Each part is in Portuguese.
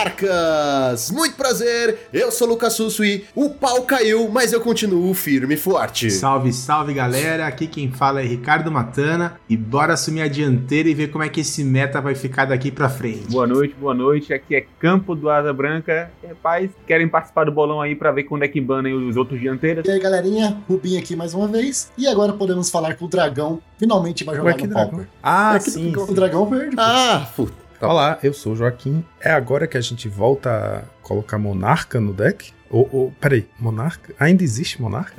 Monarcas! Muito prazer, eu sou o Lucas Susso e o pau caiu, mas eu continuo firme e forte. Salve, salve galera, aqui quem fala é Ricardo Matana e bora assumir a dianteira e ver como é que esse meta vai ficar daqui pra frente. Boa noite, boa noite, aqui é Campo do Asa Branca. Rapaz, querem participar do bolão aí pra ver quando é que banem os outros dianteiros? E aí galerinha, Rubinho aqui mais uma vez e agora podemos falar com o Dragão, finalmente vai jogar Ué, que no dragão? Pauper. Ah, É que sim. O Dragão Verde. pô. Ah, puta. Olá, eu sou o Joaquim. É agora que a gente volta a colocar Monarca no deck? Ou, ou peraí, Monarca? Ainda existe Monarca?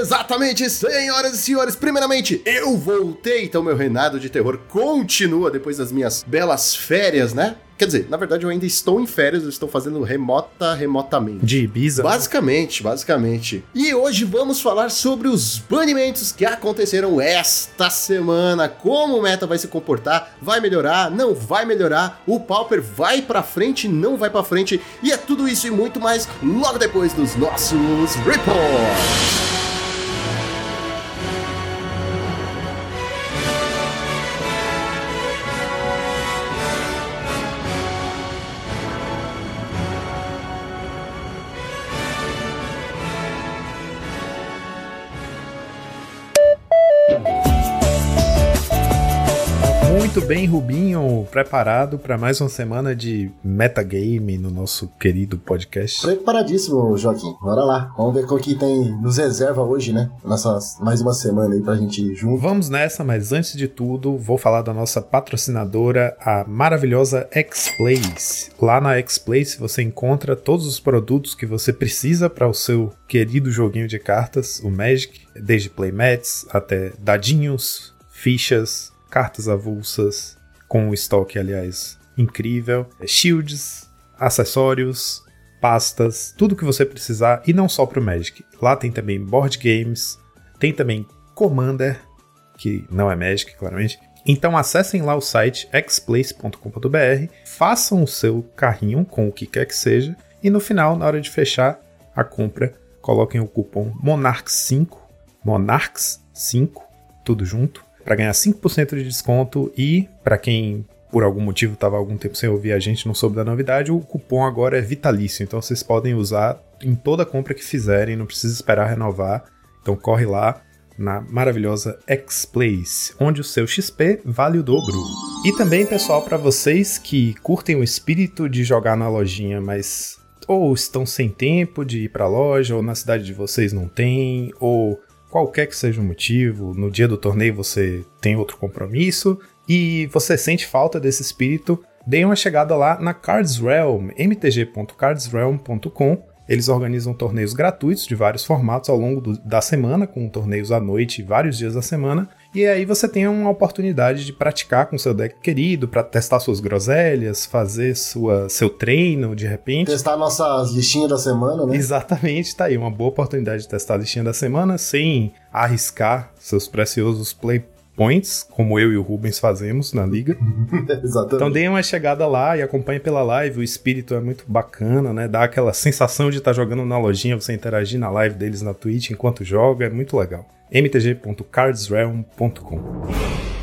Exatamente, senhoras e senhores. Primeiramente, eu voltei, então meu reinado de terror continua depois das minhas belas férias, né? Quer dizer, na verdade eu ainda estou em férias, eu estou fazendo remota, remotamente. De Ibiza? Basicamente, basicamente. E hoje vamos falar sobre os banimentos que aconteceram esta semana, como o meta vai se comportar, vai melhorar, não vai melhorar, o Pauper vai pra frente, não vai pra frente, e é tudo isso e muito mais logo depois dos nossos reports. Muito bem, Rubinho, preparado para mais uma semana de metagame no nosso querido podcast. Preparadíssimo, Joaquim. Bora lá. Vamos ver o que tem nos reserva hoje, né? Nossa, mais uma semana aí pra gente ir junto. Vamos nessa, mas antes de tudo, vou falar da nossa patrocinadora, a maravilhosa X-Place. Lá na X-Place você encontra todos os produtos que você precisa para o seu querido joguinho de cartas, o Magic, desde playmats até dadinhos, fichas, cartas avulsas, com um estoque, aliás, incrível, shields, acessórios, pastas, tudo que você precisar, e não só para o Magic. Lá tem também board games, tem também Commander, que não é Magic, claramente. Então acessem lá o site xplace.com.br, façam o seu carrinho com o que quer que seja, e no final, na hora de fechar a compra, coloquem o cupom MONARCHS5, MONARCHS5, tudo junto, para ganhar 5% de desconto e para quem por algum motivo estava algum tempo sem ouvir a gente, não soube da novidade, o cupom agora é vitalício, então vocês podem usar em toda compra que fizerem, não precisa esperar renovar. Então corre lá na maravilhosa X-Place, onde o seu XP vale o dobro. E também, pessoal, para vocês que curtem o espírito de jogar na lojinha, mas ou estão sem tempo de ir para a loja, ou na cidade de vocês não tem, ou qualquer que seja o motivo, no dia do torneio você tem outro compromisso e você sente falta desse espírito, dê uma chegada lá na Cards Realm, mtg.cardsrealm.com. Eles organizam torneios gratuitos de vários formatos ao longo do- da semana, com torneios à noite, vários dias da semana. E aí você tem uma oportunidade de praticar com seu deck querido, para testar suas groselhas, fazer sua, seu treino de repente. Testar nossas listinhas da semana, né? Exatamente, tá aí uma boa oportunidade de testar a listinha da semana sem arriscar seus preciosos play points, como eu e o Rubens fazemos na liga. Exatamente. Então deem uma chegada lá e acompanhe pela live, o espírito é muito bacana, né? Dá aquela sensação de estar jogando na lojinha, você interagir na live deles na Twitch enquanto joga, é muito legal. mtg.cardsrealm.com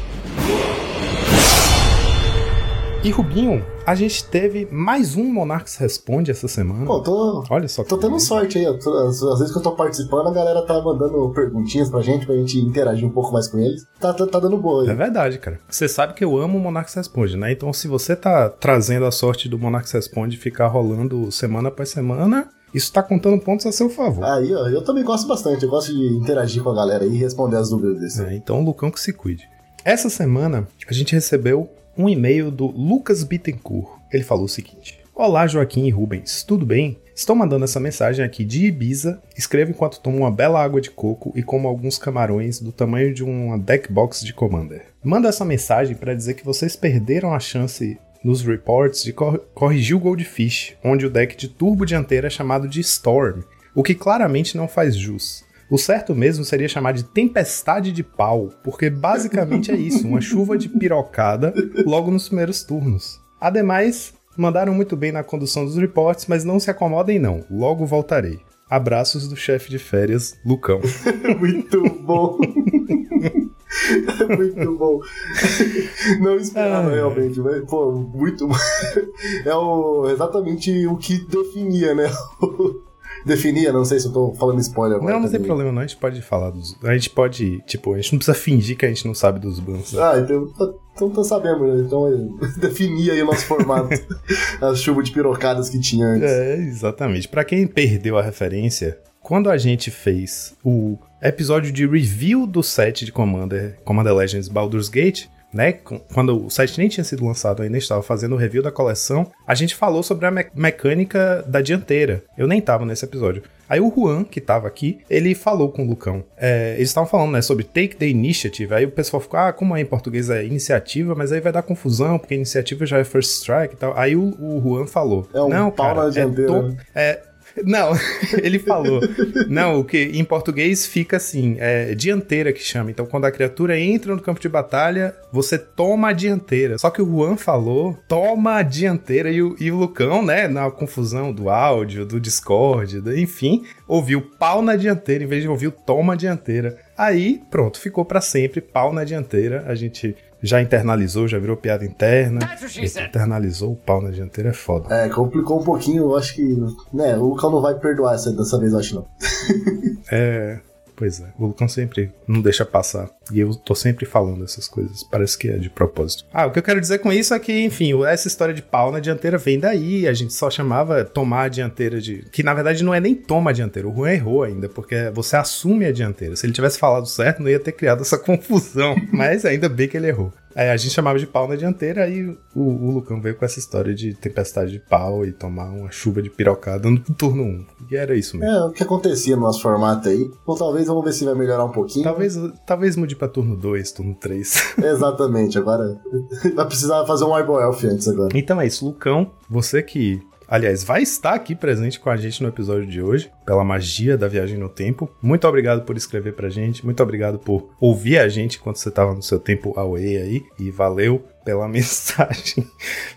E Rubinho, a gente teve mais um Monarchs Responde essa semana. Pô, tô, Olha só tô tendo beleza. sorte aí. Às às vezes que eu tô participando, a galera tá mandando perguntinhas pra gente, pra gente interagir um pouco mais com eles. Tá, tá, tá dando boa É aí. verdade, cara. Você sabe que eu amo o Monarchs Responde, né? Então, se você tá trazendo a sorte do Monarchs Responde ficar rolando semana após semana, isso tá contando pontos a seu favor. Aí, ó, eu também gosto bastante. Eu gosto de interagir com a galera aí e responder as dúvidas desse. É, então, o Lucão que se cuide. Essa semana, a gente recebeu um e-mail do Lucas Bittencourt. Ele falou o seguinte: Olá, Joaquim e Rubens, tudo bem? Estou mandando essa mensagem aqui de Ibiza. Escrevo enquanto tomo uma bela água de coco e como alguns camarões do tamanho de uma deck box de Commander. Mando essa mensagem para dizer que vocês perderam a chance nos reports de cor corrigir o Goldfish, onde o deck de turbo dianteira é chamado de Storm, o que claramente não faz jus. O certo mesmo seria chamar de tempestade de pau, porque basicamente é isso, uma chuva de pirocada logo nos primeiros turnos. Ademais, mandaram muito bem na condução dos reports, mas não se acomodem não, logo voltarei. Abraços do chefe de férias, Lucão. Muito bom. muito bom. Não esperava Ai. realmente, mas, pô, muito É o, exatamente o que definia, né? Definia, não sei se eu tô falando spoiler agora. Não, não tem também. problema não, a gente pode falar dos... A gente pode, tipo, a gente não precisa fingir que a gente não sabe dos bans. né? Ah, então, então tô sabendo, né? Então é, definia aí o nosso formato. as chuvas de pirocadas que tinha antes. É, exatamente. Pra quem perdeu a referência, quando a gente fez o episódio de review do set de Commander, Commander Legends Baldur's Gate, né, quando o site nem tinha sido lançado ainda, estava fazendo o review da coleção, a gente falou sobre a me- mecânica da dianteira. Eu nem tava nesse episódio. Aí o Juan, que tava aqui, ele falou com o Lucão. É, eles estavam falando, né, sobre take the initiative. Aí o pessoal ficou, ah, como é em português é iniciativa, mas aí vai dar confusão, porque iniciativa já é first strike e tal. Aí o, o Juan falou, É um não, pau cara, na é dianteira, to- né? é, não, ele falou. Não, o que em português fica assim, é dianteira que chama. Então, quando a criatura entra no campo de batalha, você toma a dianteira. Só que o Juan falou, toma a dianteira, e o, e o Lucão, né, na confusão do áudio, do Discord, do- enfim, ouviu pau na dianteira em vez de ouvir toma a dianteira. Aí, pronto, ficou pra sempre pau na dianteira. A gente já internalizou, já virou piada interna. Internalizou o pau na dianteira, é foda. É, complicou um pouquinho, eu acho que. Né, o Lucão não vai perdoar essa, dessa vez, eu acho não. É, pois é. O Lucão sempre não deixa passar. E eu tô sempre falando essas coisas. Parece que é de propósito. Ah, o que eu quero dizer com isso é que, enfim, essa história de pau na dianteira vem daí. A gente só chamava tomar a dianteira de. Que na verdade não é nem toma a dianteira. O Juan errou ainda, porque você assume a dianteira. Se ele tivesse falado certo, não ia ter criado essa confusão. Mas ainda bem que ele errou. É, a gente chamava de pau na dianteira, aí o, o Lucão veio com essa história de tempestade de pau e tomar uma chuva de pirocada no turno 1. E era isso mesmo. É, o que acontecia no nosso formato aí. Ou talvez vamos ver se vai melhorar um pouquinho. Talvez, talvez mude pra turno 2, turno 3. Exatamente, agora vai precisar fazer um Eyeball Elf antes agora. então é isso, Lucão. Você que, aliás, vai estar aqui presente com a gente no episódio de hoje, pela magia da viagem no tempo. Muito obrigado por escrever pra gente. Muito obrigado por ouvir a gente enquanto você tava no seu tempo away aí. E valeu pela mensagem,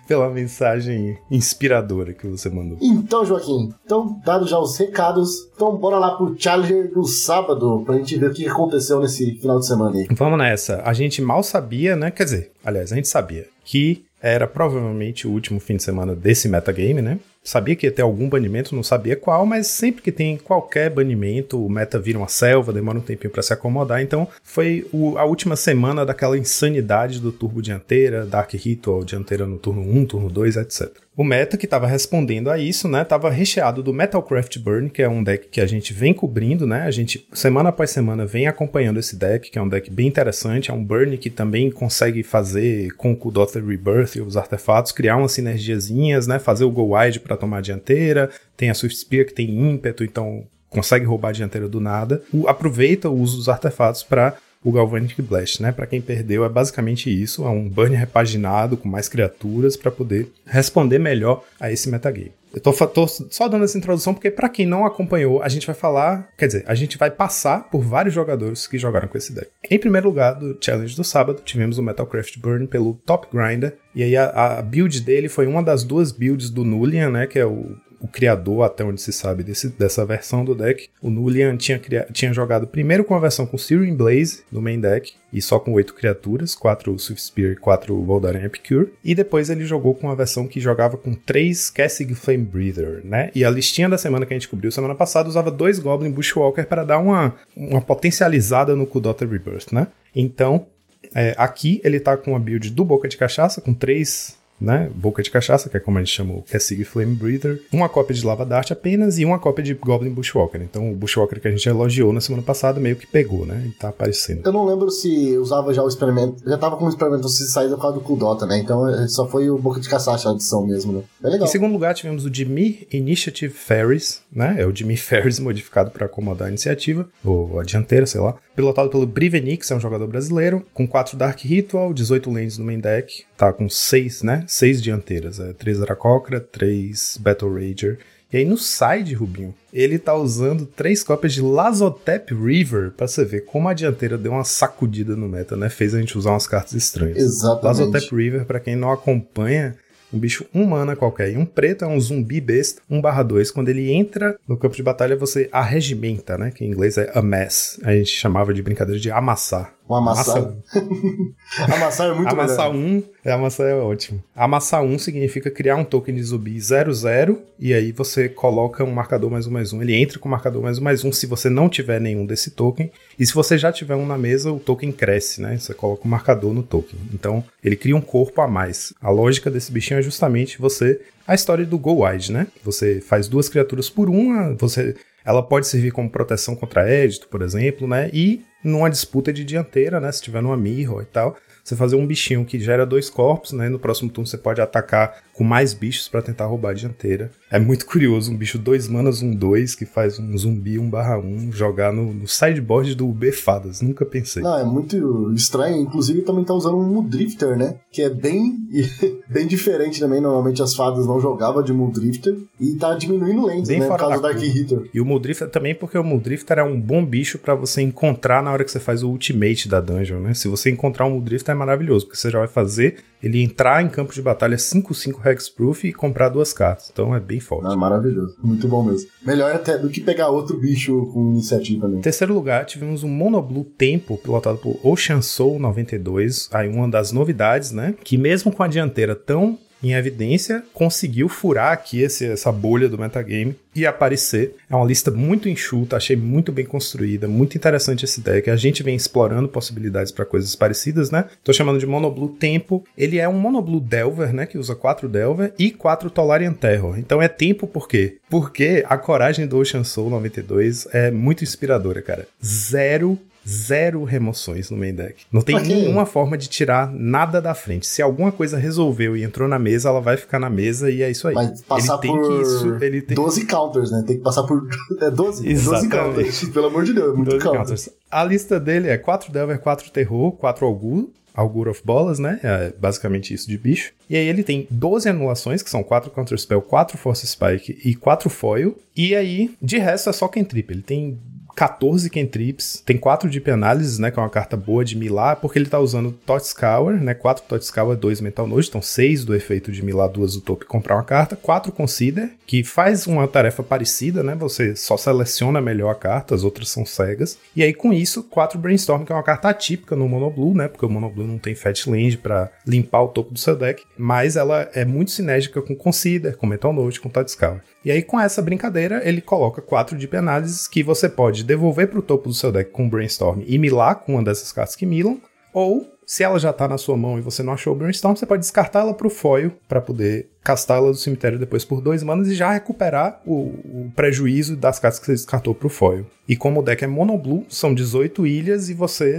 pela mensagem inspiradora que você mandou. Então, Joaquim, então, dados já os recados, então bora lá pro Challenger do sábado pra gente ver o que aconteceu nesse final de semana aí. Vamos nessa. A gente mal sabia, né? Quer dizer, aliás, a gente sabia que era provavelmente o último fim de semana desse metagame, né? Sabia que ia ter algum banimento, não sabia qual, mas sempre que tem qualquer banimento, o meta vira uma selva, demora um tempinho pra se acomodar. Então, foi o- a última semana daquela insanidade do turbo dianteira, Dark Ritual dianteira no turno 1, turno 2, etc. O meta que estava respondendo a isso, né, estava recheado do Metalcraft Burn, que é um deck que a gente vem cobrindo, né? A gente semana após semana vem acompanhando esse deck, que é um deck bem interessante, é um burn que também consegue fazer com o Kudotter Rebirth e os artefatos criar umas sinergiazinhas, né? Fazer o go wide para tomar a dianteira. Tem a Swift Spear que tem ímpeto, então consegue roubar a dianteira do nada. O- aproveita o uso dos artefatos para o Galvanic Blast, né? Para quem perdeu, é basicamente isso, é um burn repaginado com mais criaturas para poder responder melhor a esse metagame. Eu tô, tô só dando essa introdução porque para quem não acompanhou, a gente vai falar, quer dizer, a gente vai passar por vários jogadores que jogaram com esse deck. Em primeiro lugar, do challenge do sábado, tivemos o Metalcraft Burn pelo Top Grinder, e aí a, a build dele foi uma das duas builds do Nulian, né, que é o o criador, até onde se sabe, desse, dessa versão do deck. O Nulian tinha, cria- tinha jogado primeiro com a versão com Searing Blaze no main deck, e só com oito criaturas, quatro Swift Spear e quatro Voldaren Epicure. E depois ele jogou com a versão que jogava com três Kessig Flame Breather, né? E a listinha da semana que a gente cobriu semana passada usava dois Goblin Bushwalker para dar uma, uma potencializada no Kudotter Rebirth, né? Então, é, aqui ele tá com a build do Boca de Cachaça, com três né? Boca de cachaça, que é como a gente chama o Kessig Flame Breather, uma cópia de Lava Dart apenas e uma cópia de Goblin Bushwalker. Então o Bushwalker que a gente elogiou na semana passada meio que pegou, né? E tá aparecendo. Eu não lembro se usava já o experimento. Já tava com o experimento se sair por causa do Kuldota, né? Então é, só foi o Boca de Caçacha a adição mesmo, né? É legal. Em segundo lugar, tivemos o Jimmy Initiative Ferries, né? É o Jimmy Ferries modificado para acomodar a iniciativa, ou a dianteira, sei lá. Pilotado pelo Brivenix, é um jogador brasileiro, com 4 Dark Ritual, 18 lanes no main deck, tá com 6, né? 6 dianteiras, é 3 Aracocra, 3 Battle Rager. E aí no side, Rubinho, ele tá usando três cópias de Lazotep River, pra você ver como a dianteira deu uma sacudida no meta, né? Fez a gente usar umas cartas estranhas. Exatamente. Lazotep River, pra quem não acompanha, um bicho um mana qualquer. E um preto é um zumbi besta, 1/2. Quando ele entra no campo de batalha, você arregimenta, né? Que em inglês é amass. A gente chamava de brincadeira de amassar Um amassar. amassar é muito Amassar melhor. 1, é, amassar é ótimo. Amassar 1 significa criar um token de zumbi 00 e aí você coloca um marcador mais um mais um. Ele entra com o marcador mais um mais um se você não tiver nenhum desse token. E se você já tiver um na mesa, o token cresce, né? Você coloca o um marcador no token. Então ele cria um corpo a mais. A lógica desse bichinho é justamente você. A história do Go Wide, né? Você faz duas criaturas por uma, você. Ela pode servir como proteção contra édito, por exemplo, né? E numa disputa de dianteira, né? Se tiver numa mirror e tal, você fazer um bichinho que gera dois corpos, né? No próximo turno você pode atacar com mais bichos para tentar roubar a dianteira. É muito curioso, um bicho 2 manas, um 2, que faz um zumbi 1 barra 1 jogar no, no sideboard do UB Fadas. Nunca pensei. Não, é muito estranho. Inclusive, também tá usando um Mudrifter, né? Que é bem, bem diferente também. Normalmente as fadas não jogavam de Mudrifter. E tá diminuindo lentes, Bem né? Por causa do da Dark. Hitter. E o Muldrifter também, porque o Muldrifter é um bom bicho para você encontrar na hora que você faz o ultimate da dungeon, né? Se você encontrar um Muldrifter é maravilhoso, porque você já vai fazer ele entrar em campo de batalha 5-5 Hexproof e comprar duas cartas. Então é bem forte. Ah, maravilhoso. Muito bom mesmo. Melhor até do que pegar outro bicho com iniciativa né? Em terceiro lugar, tivemos um Monoblue Tempo, pilotado por Ocean Soul 92. Aí uma das novidades, né? Que mesmo com a dianteira tão em evidência, conseguiu furar aqui esse, essa bolha do metagame e aparecer. É uma lista muito enxuta, achei muito bem construída, muito interessante esse deck. A gente vem explorando possibilidades para coisas parecidas, né? Tô chamando de Monoblue Tempo. Ele é um Monoblue Delver, né? Que usa quatro Delver e quatro Tolarian Terror. Então é tempo por quê? Porque a coragem do Ocean Soul 92 é muito inspiradora, cara. Zero zero remoções no main deck. Não tem quê? nenhuma forma de tirar nada da frente. Se alguma coisa resolveu e entrou na mesa, ela vai ficar na mesa e é isso aí. Vai passar ele tem por que isso, ele tem 12 counters, né? Tem que passar por. É 12? É 12 Exatamente. counters. Pelo amor de Deus, é muito 12 counter. counters. A lista dele é 4 Delver, 4 Terror, 4 Augur, Augur of Bolas, né? É basicamente isso de bicho. E aí ele tem 12 anulações, que são 4 Counter Spell, 4 Force Spike e 4 Foil. E aí, de resto, é só Cantrip. Ele tem 14 cantrips, tem 4 Deep Analysis, né, que é uma carta boa de milar, porque ele tá usando Tot Scour, né, 4 Tot Scour, 2 Mental Node, então 6 do efeito de milar, 2 do topo comprar uma carta, 4 Consider, que faz uma tarefa parecida, né, você só seleciona melhor a carta, as outras são cegas, e aí com isso, 4 Brainstorm, que é uma carta atípica no Mono Blue, né, porque o Mono Blue não tem Fat Land pra limpar o topo do seu deck, mas ela é muito sinérgica com Consider, com Mental Node, com Tot Scour. E aí, com essa brincadeira, ele coloca quatro Deep Analysis que você pode devolver para o topo do seu deck com Brainstorm e milar com uma dessas cartas que milam, ou se ela já tá na sua mão e você não achou o Brainstorm, você pode descartar ela pro foil para poder castá-la do cemitério depois por dois manas e já recuperar o, o prejuízo das cartas que você descartou pro foil. E como o deck é mono blue, são 18 ilhas e você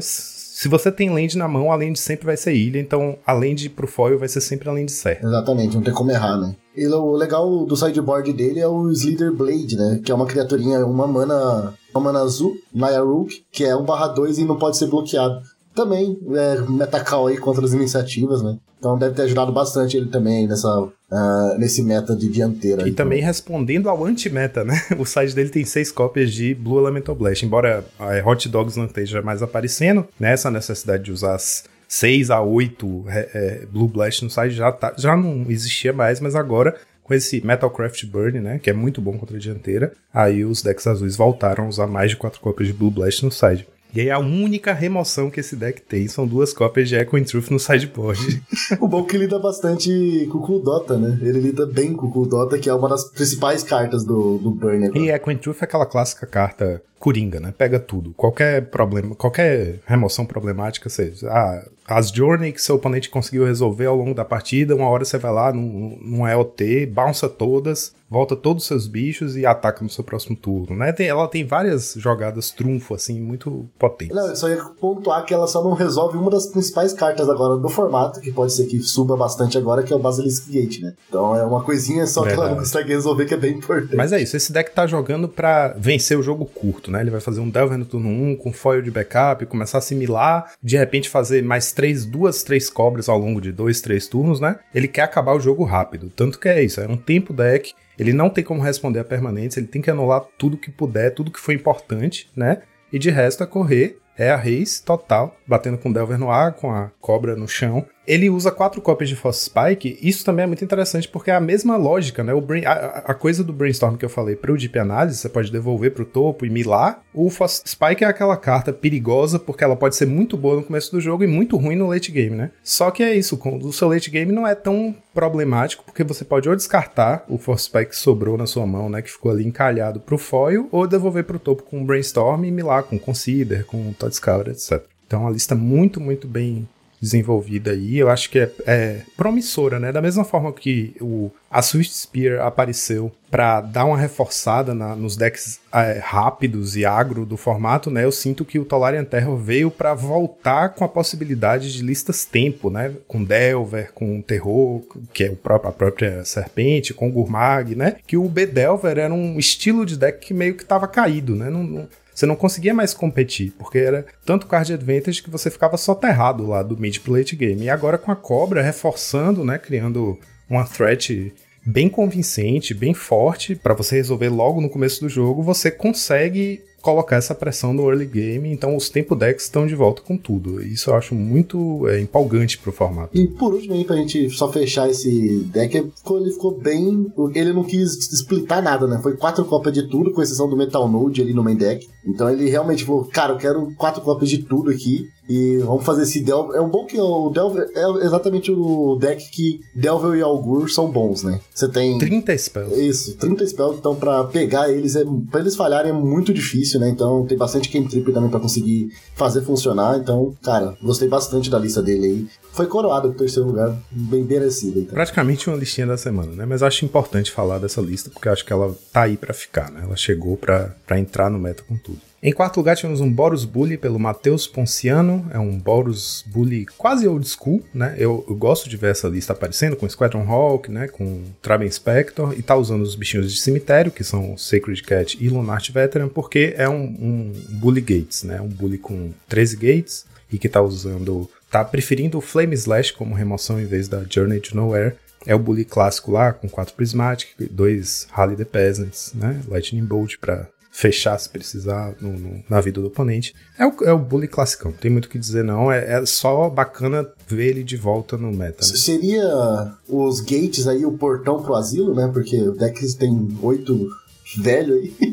se você tem land na mão, a land sempre vai ser ilha, então a land pro foil vai ser sempre a land certa. Exatamente, não tem como errar, né? E o legal do sideboard dele é o Slither Blade, né? Que é uma criaturinha, uma mana, uma mana azul, Naya Rook, que é 1 barra 2 e não pode ser bloqueado. Também é metacal aí contra as iniciativas, né? Então deve ter ajudado bastante ele também nessa, ah, nesse meta de dianteira. E aí. também respondendo ao anti-meta, né? O site dele tem seis cópias de Blue Elemental Blast. Embora a Hot Dogs não esteja mais aparecendo, nessa necessidade de usar as 6 a 8 é, é, Blue Blast no site já, tá, já não existia mais, mas agora com esse Metalcraft Burn, né, que é muito bom contra a dianteira, aí os decks azuis voltaram a usar mais de 4 cópias de Blue Blast no site. E aí a única remoção que esse deck tem são duas cópias de Echo and Truth no sideboard. O bom é que lida bastante com o Kuldota, né? Ele lida bem com o Kuldota, que é uma das principais cartas do, do Burn agora. E Echo and Truth é aquela clássica carta coringa, né? Pega tudo. Qualquer problema, qualquer remoção problemática, seja, ah, as journey que seu oponente conseguiu resolver ao longo da partida, uma hora você vai lá num, num EOT, bounça todas, volta todos os seus bichos e ataca no seu próximo turno, né? Tem- ela tem várias jogadas trunfo, assim, muito potentes. Não, eu só ia pontuar que ela só não resolve uma das principais cartas agora do formato, que pode ser que suba bastante agora, que é o Basilisk Gate, né? Então é uma coisinha só que ela não Verdade. consegue resolver que é bem importante. Mas é isso, esse deck tá jogando pra vencer o jogo curto, né? Ele vai fazer um Delver no turno 1 com foil de backup, começar a assimilar, de repente fazer mais três, duas, três cobras ao longo de dois, três turnos, né? Ele quer acabar o jogo rápido. Tanto que é isso, é um tempo deck. Ele não tem como responder a permanentes, ele tem que anular tudo que puder, tudo que foi importante, né? E de resto é correr. É a race total, batendo com o Delver no ar, com a cobra no chão. Ele usa quatro cópias de Force Spike. Isso também é muito interessante porque é a mesma lógica, né? O brain, a, a coisa do brainstorm que eu falei para o Deep Analysis, você pode devolver para o topo e milar. O Force Spike é aquela carta perigosa porque ela pode ser muito boa no começo do jogo e muito ruim no late game, né? Só que é isso, o seu late game não é tão problemático porque você pode ou descartar o Force Spike que sobrou na sua mão, né? Que ficou ali encalhado pro foil, ou devolver para o topo com o brainstorm e milar com Consider, com Scout, etc. Então, é uma lista muito, muito bem desenvolvida aí. Eu acho que é, é promissora, né? Da mesma forma que o, a Swift Spear apareceu para dar uma reforçada na, nos decks é, rápidos e agro do formato, né? Eu sinto que o Tolarian Terror veio para voltar com a possibilidade de listas tempo, né? Com Delver, com Terror, que é o próprio, a própria Serpente, com Gurmag, né? Que o B-Delver era um estilo de deck que meio que estava caído, né? Não, não, você não conseguia mais competir, porque era tanto card advantage que você ficava soterrado lá do mid pro late game. E agora com a cobra reforçando, né, criando uma threat bem convincente, bem forte para você resolver logo no começo do jogo, você consegue colocar essa pressão no early game, então os tempo decks estão de volta com tudo. Isso eu acho muito é, empolgante pro formato. E por último aí, pra gente só fechar esse deck, ele ficou, ele ficou bem. Ele não quis explicar nada, né? Foi quatro cópias de tudo, com exceção do Metal Node ali no main deck. Então ele realmente falou, cara, eu quero quatro cópias de tudo aqui. E vamos fazer esse Delver. É um bom que o Delver é exatamente o deck que Delver e Algur são bons, né? Você tem. 30 spells. Isso, 30 spells. Então, pra pegar eles, é... pra eles falharem é muito difícil, né? Então, tem bastante cantrip também pra conseguir fazer funcionar. Então, cara, gostei bastante da lista dele aí. Foi coroado pro terceiro lugar, bem merecido. Então. Praticamente uma listinha da semana, né? Mas acho importante falar dessa lista, porque acho que ela tá aí pra ficar, né? Ela chegou pra entrar no meta com tudo. Em quarto lugar, tivemos um Boros Bully pelo Matheus Ponciano. É um Boros Bully quase old school, né? Eu, eu, gosto de ver essa lista aparecendo com Squadron Hawk, né? Com Traben Spector. E tá usando os bichinhos de cemitério, que são Sacred Cat e Lunart Veteran, porque é um, um Bully Gates, né? Um Bully com 13 gates e que tá usando. tá preferindo o Flame Slash como remoção em vez da Journey to Nowhere. É o bully clássico lá, com quatro Prismatic, dois Rally the Peasants, né? Lightning Bolt para fechar se precisar no, no, na vida do oponente. É o, é o bully classicão, tem muito o que dizer não, é, é, só bacana ver ele de volta no meta. Né? Seria os gates aí, o portão pro asilo, né? Porque o deck tem oito velho aí.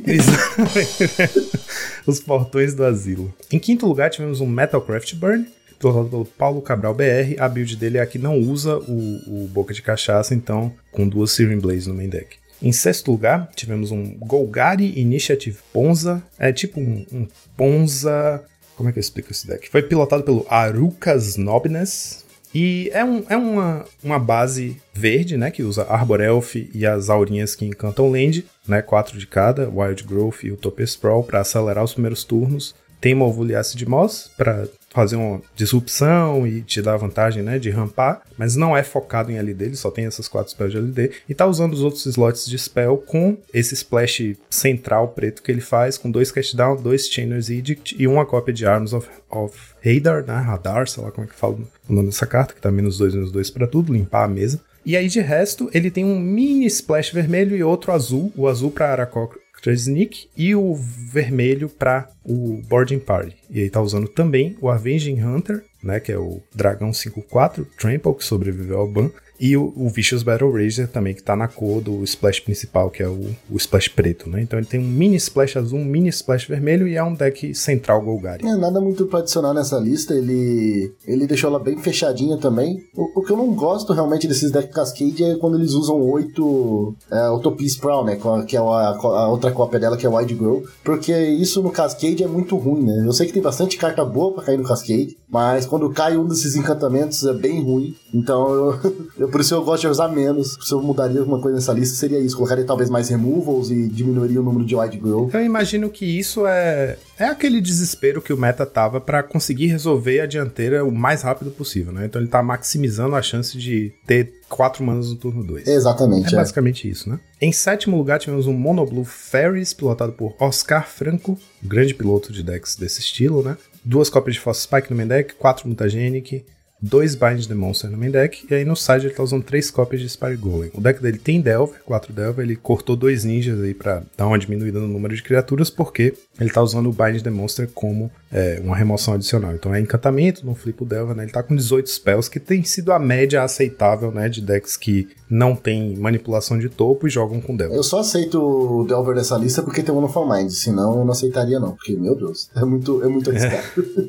Os portões do asilo. Em quinto lugar tivemos um Metalcraft Burn, pilotado pelo Paulo Cabral BR. A build dele aqui não usa o, o Boca de Cachaça, então com duas Searing Blaze no main deck. Em sexto lugar, tivemos um Golgari Initiative Ponza. É tipo um, um Ponza. Como é que eu explico esse deck? Foi pilotado pelo Arukas Nobness. E é, um, é uma, uma base verde, né? Que usa Arbor Elf e as aurinhas que encantam land, né? Quatro de cada, Wild Growth e o Tope Sprawl para acelerar os primeiros turnos. Tem Movuliace de Moss para fazer uma disrupção e te dar vantagem, né, de rampar, mas não é focado em LD, ele só tem essas quatro spells de LD, e tá usando os outros slots de spell com esse splash central preto que ele faz, com dois cast down, dois Chainer's Edict e uma cópia de Arms of, of Hadar, né, Radar, sei lá como é que fala o nome dessa carta, que tá menos dois, menos dois para tudo, limpar a mesa. E aí, de resto, ele tem um mini splash vermelho e outro azul, o azul para Aracocra Sneak e o vermelho para o Boarding Party. E aí tá usando também o Avenging Hunter, né, que é o Dragão 5-4, Trample, que sobreviveu ao ban, e o, o Vicious Battle Razer também, que tá na cor do splash principal, que é o, o splash preto, né? Então ele tem um mini splash azul, um mini splash vermelho e é um deck central Golgari. É, nada muito pra adicionar nessa lista, ele, ele deixou ela bem fechadinha também. O, o que eu não gosto realmente desses decks Cascade é quando eles usam oito é, Utopia Sprawl, né? Que é a, a, outra cópia dela, que é Wide Grow, porque isso no Cascade é muito ruim, né? Eu sei que tem bastante carta boa pra cair no Cascade, mas quando cai um desses encantamentos é bem ruim. Então eu, eu por isso eu gosto de usar menos. Se eu mudaria alguma coisa nessa lista, seria isso. Colocaria talvez mais removals e diminuiria o número de wide grow. Eu imagino que isso é é aquele desespero que o meta tava para conseguir resolver a dianteira o mais rápido possível, né? Então ele tá maximizando a chance de ter quatro manos no turno 2. Exatamente. É, é, basicamente isso, né? Em sétimo lugar tivemos um Monoblue Ferris, pilotado por Oscar Franco, grande piloto de decks desse estilo, né? Duas cópias de Force Spike no main deck, quatro Mutagenic, dois Bind the Monster no main deck, e aí no side ele tá usando três cópias de Spire Golem. O deck dele tem Delver, quatro Delver, ele cortou dois ninjas aí pra dar uma diminuída no número de criaturas, porque ele tá usando o Bind the Monster como é, uma remoção adicional. Então é encantamento, no flip o Delver, né? Ele tá com 18 spells, que tem sido a média aceitável, né, de decks que não tem manipulação de topo e jogam com Delver. Eu só aceito o Delver nessa lista porque tem o No Mind, senão eu não aceitaria não, porque, meu Deus, é muito, é muito arriscado.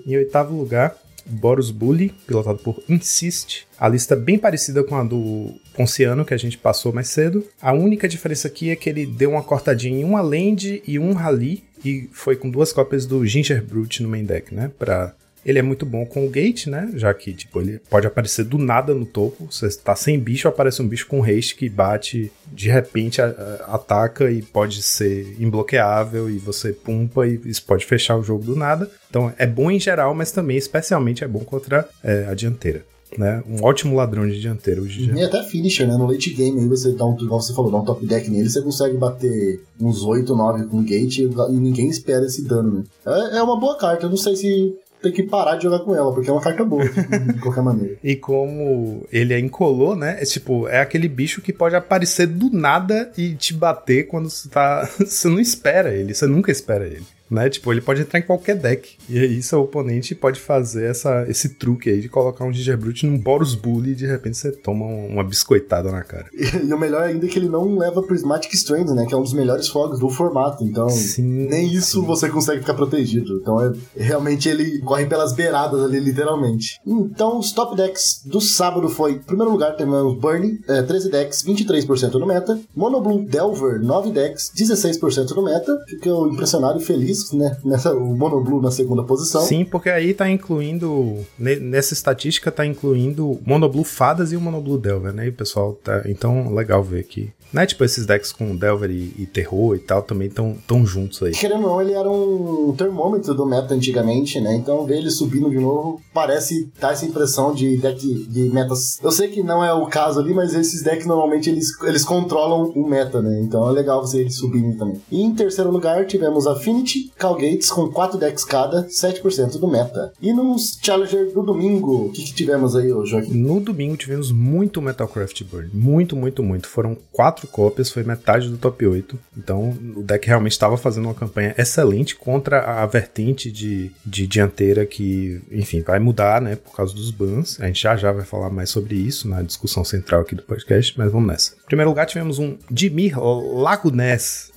em oitavo lugar, Boros Bully, pilotado por Insist. A lista bem parecida com a do Ponciano, que a gente passou mais cedo. A única diferença aqui é que ele deu uma cortadinha em uma Land e um Rally, e foi com duas cópias do Ginger Brute no main deck, né? Pra ele é muito bom com o gate, né? Já que, tipo, ele pode aparecer do nada no topo. Você está sem bicho, aparece um bicho com haste que bate, de repente a, a, ataca e pode ser imbloqueável e você pumpa e isso pode fechar o jogo do nada. Então é bom em geral, mas também especialmente é bom contra é, a dianteira. Né? Um ótimo ladrão de dianteiro hoje E até finisher, né? No late game aí você dá um, igual você falou, dá um top deck nele, você consegue bater uns 8, 9 com gate e ninguém espera esse dano, né? É, é uma boa carta, eu não sei se tem que parar de jogar com ela, porque é uma carta boa, de qualquer maneira. E como ele é incolor, né? É tipo, é aquele bicho que pode aparecer do nada e te bater quando você tá. Você não espera ele, você nunca espera ele né? Tipo, ele pode entrar em qualquer deck. E aí seu oponente pode fazer essa, esse truque aí de colocar um Gingerbrute num Boros Bully e de repente você toma uma biscoitada na cara. E, e o melhor ainda é que ele não leva Prismatic Strand, né? Que é um dos melhores fogos do formato. Então, sim, nem isso sim. você consegue ficar protegido. Então, é, realmente ele corre pelas beiradas ali, literalmente. Então, os top decks do sábado foi, em primeiro lugar, temos Burning, é, 13 decks, 23% no meta. Monoblue Delver, 9 decks, 16% no meta. Fiquei impressionado e feliz né? Nessa, o Monoblue na segunda posição. Sim, porque aí tá incluindo. Nessa estatística tá incluindo Monoblue Fadas e o Monoblue Delver, né? E o pessoal tá. Então, legal ver que né? Tipo, esses decks com Delver e, e Terror e tal também estão tão juntos aí. Querendo ou não, ele era um termômetro do meta antigamente, né? Então ver ele subindo de novo parece dar essa impressão de deck de metas. Eu sei que não é o caso ali, mas esses decks normalmente eles, eles controlam o meta, né? Então é legal você ele subindo também. E em terceiro lugar tivemos Affinity, Calgates com 4 decks cada, 7% do meta. E nos Challenger do domingo, o que, que tivemos aí, Joaquim? No domingo tivemos muito Metalcraft Burn. Muito, muito, muito. Foram quatro quatro cópias, foi metade do top 8. Então o deck realmente estava fazendo uma campanha excelente contra a vertente de, de dianteira que, enfim, vai mudar, né, por causa dos bans. A gente já já vai falar mais sobre isso na discussão central aqui do podcast, mas vamos nessa. Em primeiro lugar, tivemos um Dimir Laguness.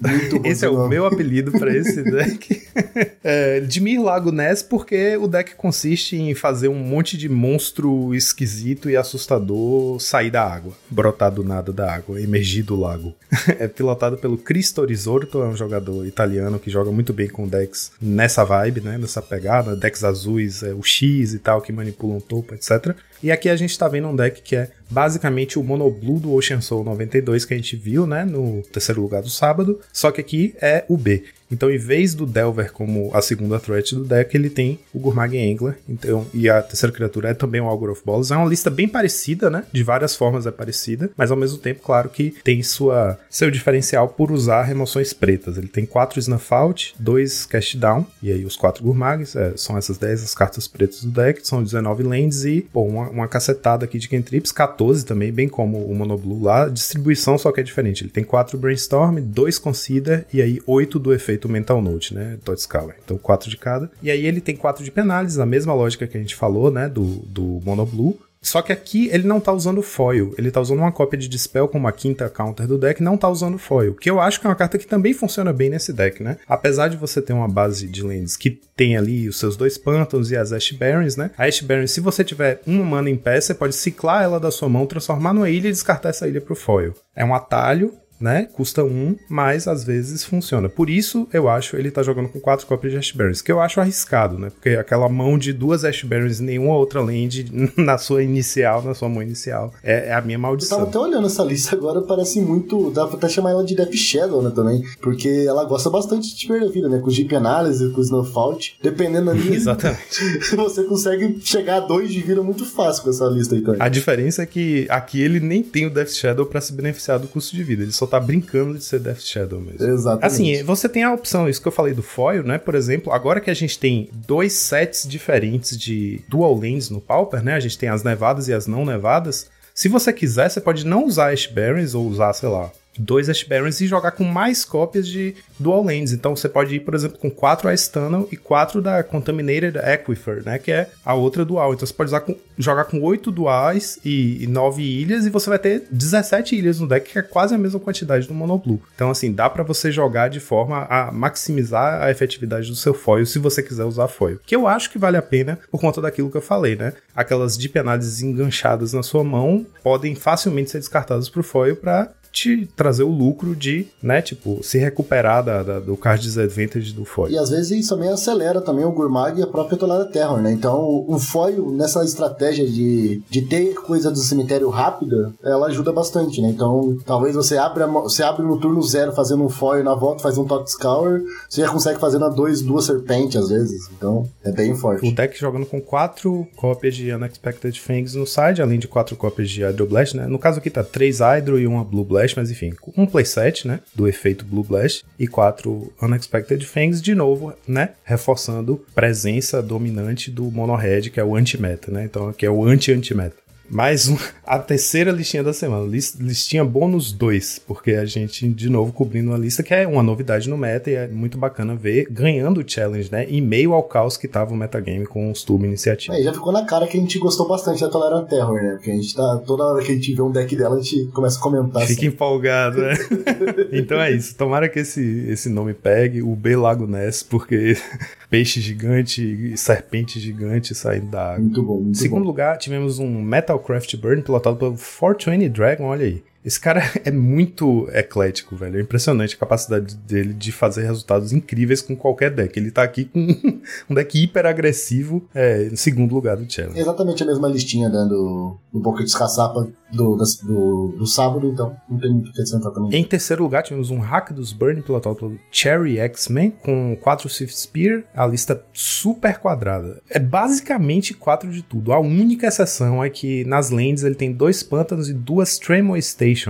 esse é o meu apelido para esse deck. é, Dimir Laguness porque o deck consiste em fazer um monte de monstro esquisito e assustador sair da água, brotar do nada da água, emergir do do lago. é pilotado pelo Cristo Risorto, é um jogador italiano que joga muito bem com decks nessa vibe, né? Nessa pegada, decks azuis, é, o X e tal, que manipulam topo, etc. E aqui a gente tá vendo um deck que é basicamente o Mono Blue do Ocean Soul 92 que a gente viu, né, no terceiro lugar do sábado, só que aqui é o B. Então, em vez do Delver como a segunda threat do deck, ele tem o Gurmag Angler. Então, e a terceira criatura é também o Augur of Balls. É uma lista bem parecida, né? De várias formas é parecida, mas ao mesmo tempo, claro que tem sua seu diferencial por usar remoções pretas. Ele tem quatro Snuff Out, dois Cast Down, e aí os quatro Gurmags, é, são essas 10 as cartas pretas do deck, são 19 lands e, bom, uma, uma cacetada aqui de cantrips, 14 também, bem como o Monoblue lá. Distribuição só que é diferente. Ele tem 4 Brainstorm, 2 Consider e aí 8 do efeito Mental Note, né? Dot Scholar. Então 4 de cada. E aí ele tem 4 de penálise, a mesma lógica que a gente falou, né? Do, do Monoblue. Só que aqui ele não tá usando foil, ele tá usando uma cópia de Dispel com uma quinta counter do deck, não tá usando foil, que eu acho que é uma carta que também funciona bem nesse deck, né? Apesar de você ter uma base de lands que tem ali os seus dois pântanos e as Ash Barons, né? A Ash Baron, se você tiver uma mana em pé, você pode ciclar ela da sua mão, transformar numa ilha e descartar essa ilha pro foil. É um atalho, né? Custa um, mas às vezes funciona. Por isso, eu acho ele tá jogando com quatro cópias de Ash Barons, que eu acho arriscado, né? Porque aquela mão de duas Ash Barons e nenhuma outra land na sua inicial, na sua mão inicial, é, é a minha maldição. Eu tava até olhando essa lista agora, parece muito. Dá pra até chamar ela de Death Shadow, né? Também. Porque ela gosta bastante de perder vida, né? Com Jeep Análise, com Snowfault. Dependendo ali. Exatamente. você consegue chegar a dois de vida muito fácil com essa lista aí também. A diferença é que aqui ele nem tem o Death Shadow para se beneficiar do custo de vida. Ele só tá brincando de ser Death Shadow mesmo. Exatamente. Assim, você tem a opção, isso que eu falei do foil, né? Por exemplo, agora que a gente tem dois sets diferentes de dual lanes no Pauper, né? A gente tem as nevadas e as não nevadas. Se você quiser, você pode não usar Ash Barrens ou usar, sei lá, dois Ash Barrens e jogar com mais cópias de Dual Lands. Então você pode ir, por exemplo, com quatro Ice Tunnel e quatro da Contaminated Aquifer, né? Que é a outra dual. Então você pode com, jogar com oito duais e, e nove ilhas e você vai ter 17 ilhas no deck, que é quase a mesma quantidade do Mono Blue. Então, assim, dá para você jogar de forma a maximizar a efetividade do seu foil se você quiser usar foil. Que eu acho que vale a pena por conta daquilo que eu falei, né? Aquelas deep análises enganchadas na sua mão podem facilmente ser descartadas pro foil para te trazer o lucro de, né, tipo, se recuperar da, da, do card disadvantage do foil. E às vezes isso também acelera também o Gurmag e a própria Tolada Terror, né? Então o foil, nessa estratégia de, de ter coisa do cemitério rápida, ela ajuda bastante, né? Então talvez você abra, você abre no turno zero fazendo um foil na volta, faz um Tot Scour, você já consegue fazer na dois, duas serpentes às vezes. Então é bem forte. O deck jogando com quatro cópias de Unexpected Fangs no side, além de quatro cópias de Hydro Blast, né? No caso aqui tá três Hydro e uma Blue Blast Blast, mas enfim, um playset, né, do efeito Blue Blast e quatro Unexpected Fangs, de novo, né, reforçando presença dominante do Mono Red, que é o anti-meta, né, então aqui é o anti-anti-meta. Mais um, a terceira listinha da semana, list, listinha bônus 2, porque a gente, de novo, cobrindo uma lista que é uma novidade no meta e é muito bacana ver ganhando o challenge, né? Em meio ao caos que tava o metagame com os Turbo Iniciativa. É, já ficou na cara que a gente gostou bastante da Tolerant Terror, né? Porque a gente tá, toda hora que a gente vê um deck dela, a gente começa a comentar. Fica assim. empolgado, né? então é isso. Tomara que esse, esse nome pegue, o B Lago Ness, porque peixe gigante e serpente gigante saindo da água. Muito bom, muito Segundo bom. lugar, tivemos um Metalcraft Burn pilotado pelo 420 Dragon, olha aí. Esse cara é muito eclético, velho. É impressionante a capacidade dele de fazer resultados incríveis com qualquer deck. Ele tá aqui com um deck hiper agressivo é, em segundo lugar do challenge. Exatamente a mesma listinha dando do Pocket Caçapa do, do, do, sábado, então não tem muito o que acrescentar também. Em terceiro lugar, tivemos um hack dos Burn pilotado pelo Cherry X-Men com 4 Swift Spear, a lista super quadrada. É basicamente 4 de tudo. A única exceção é que nas lands ele tem dois pântanos e duas Tremor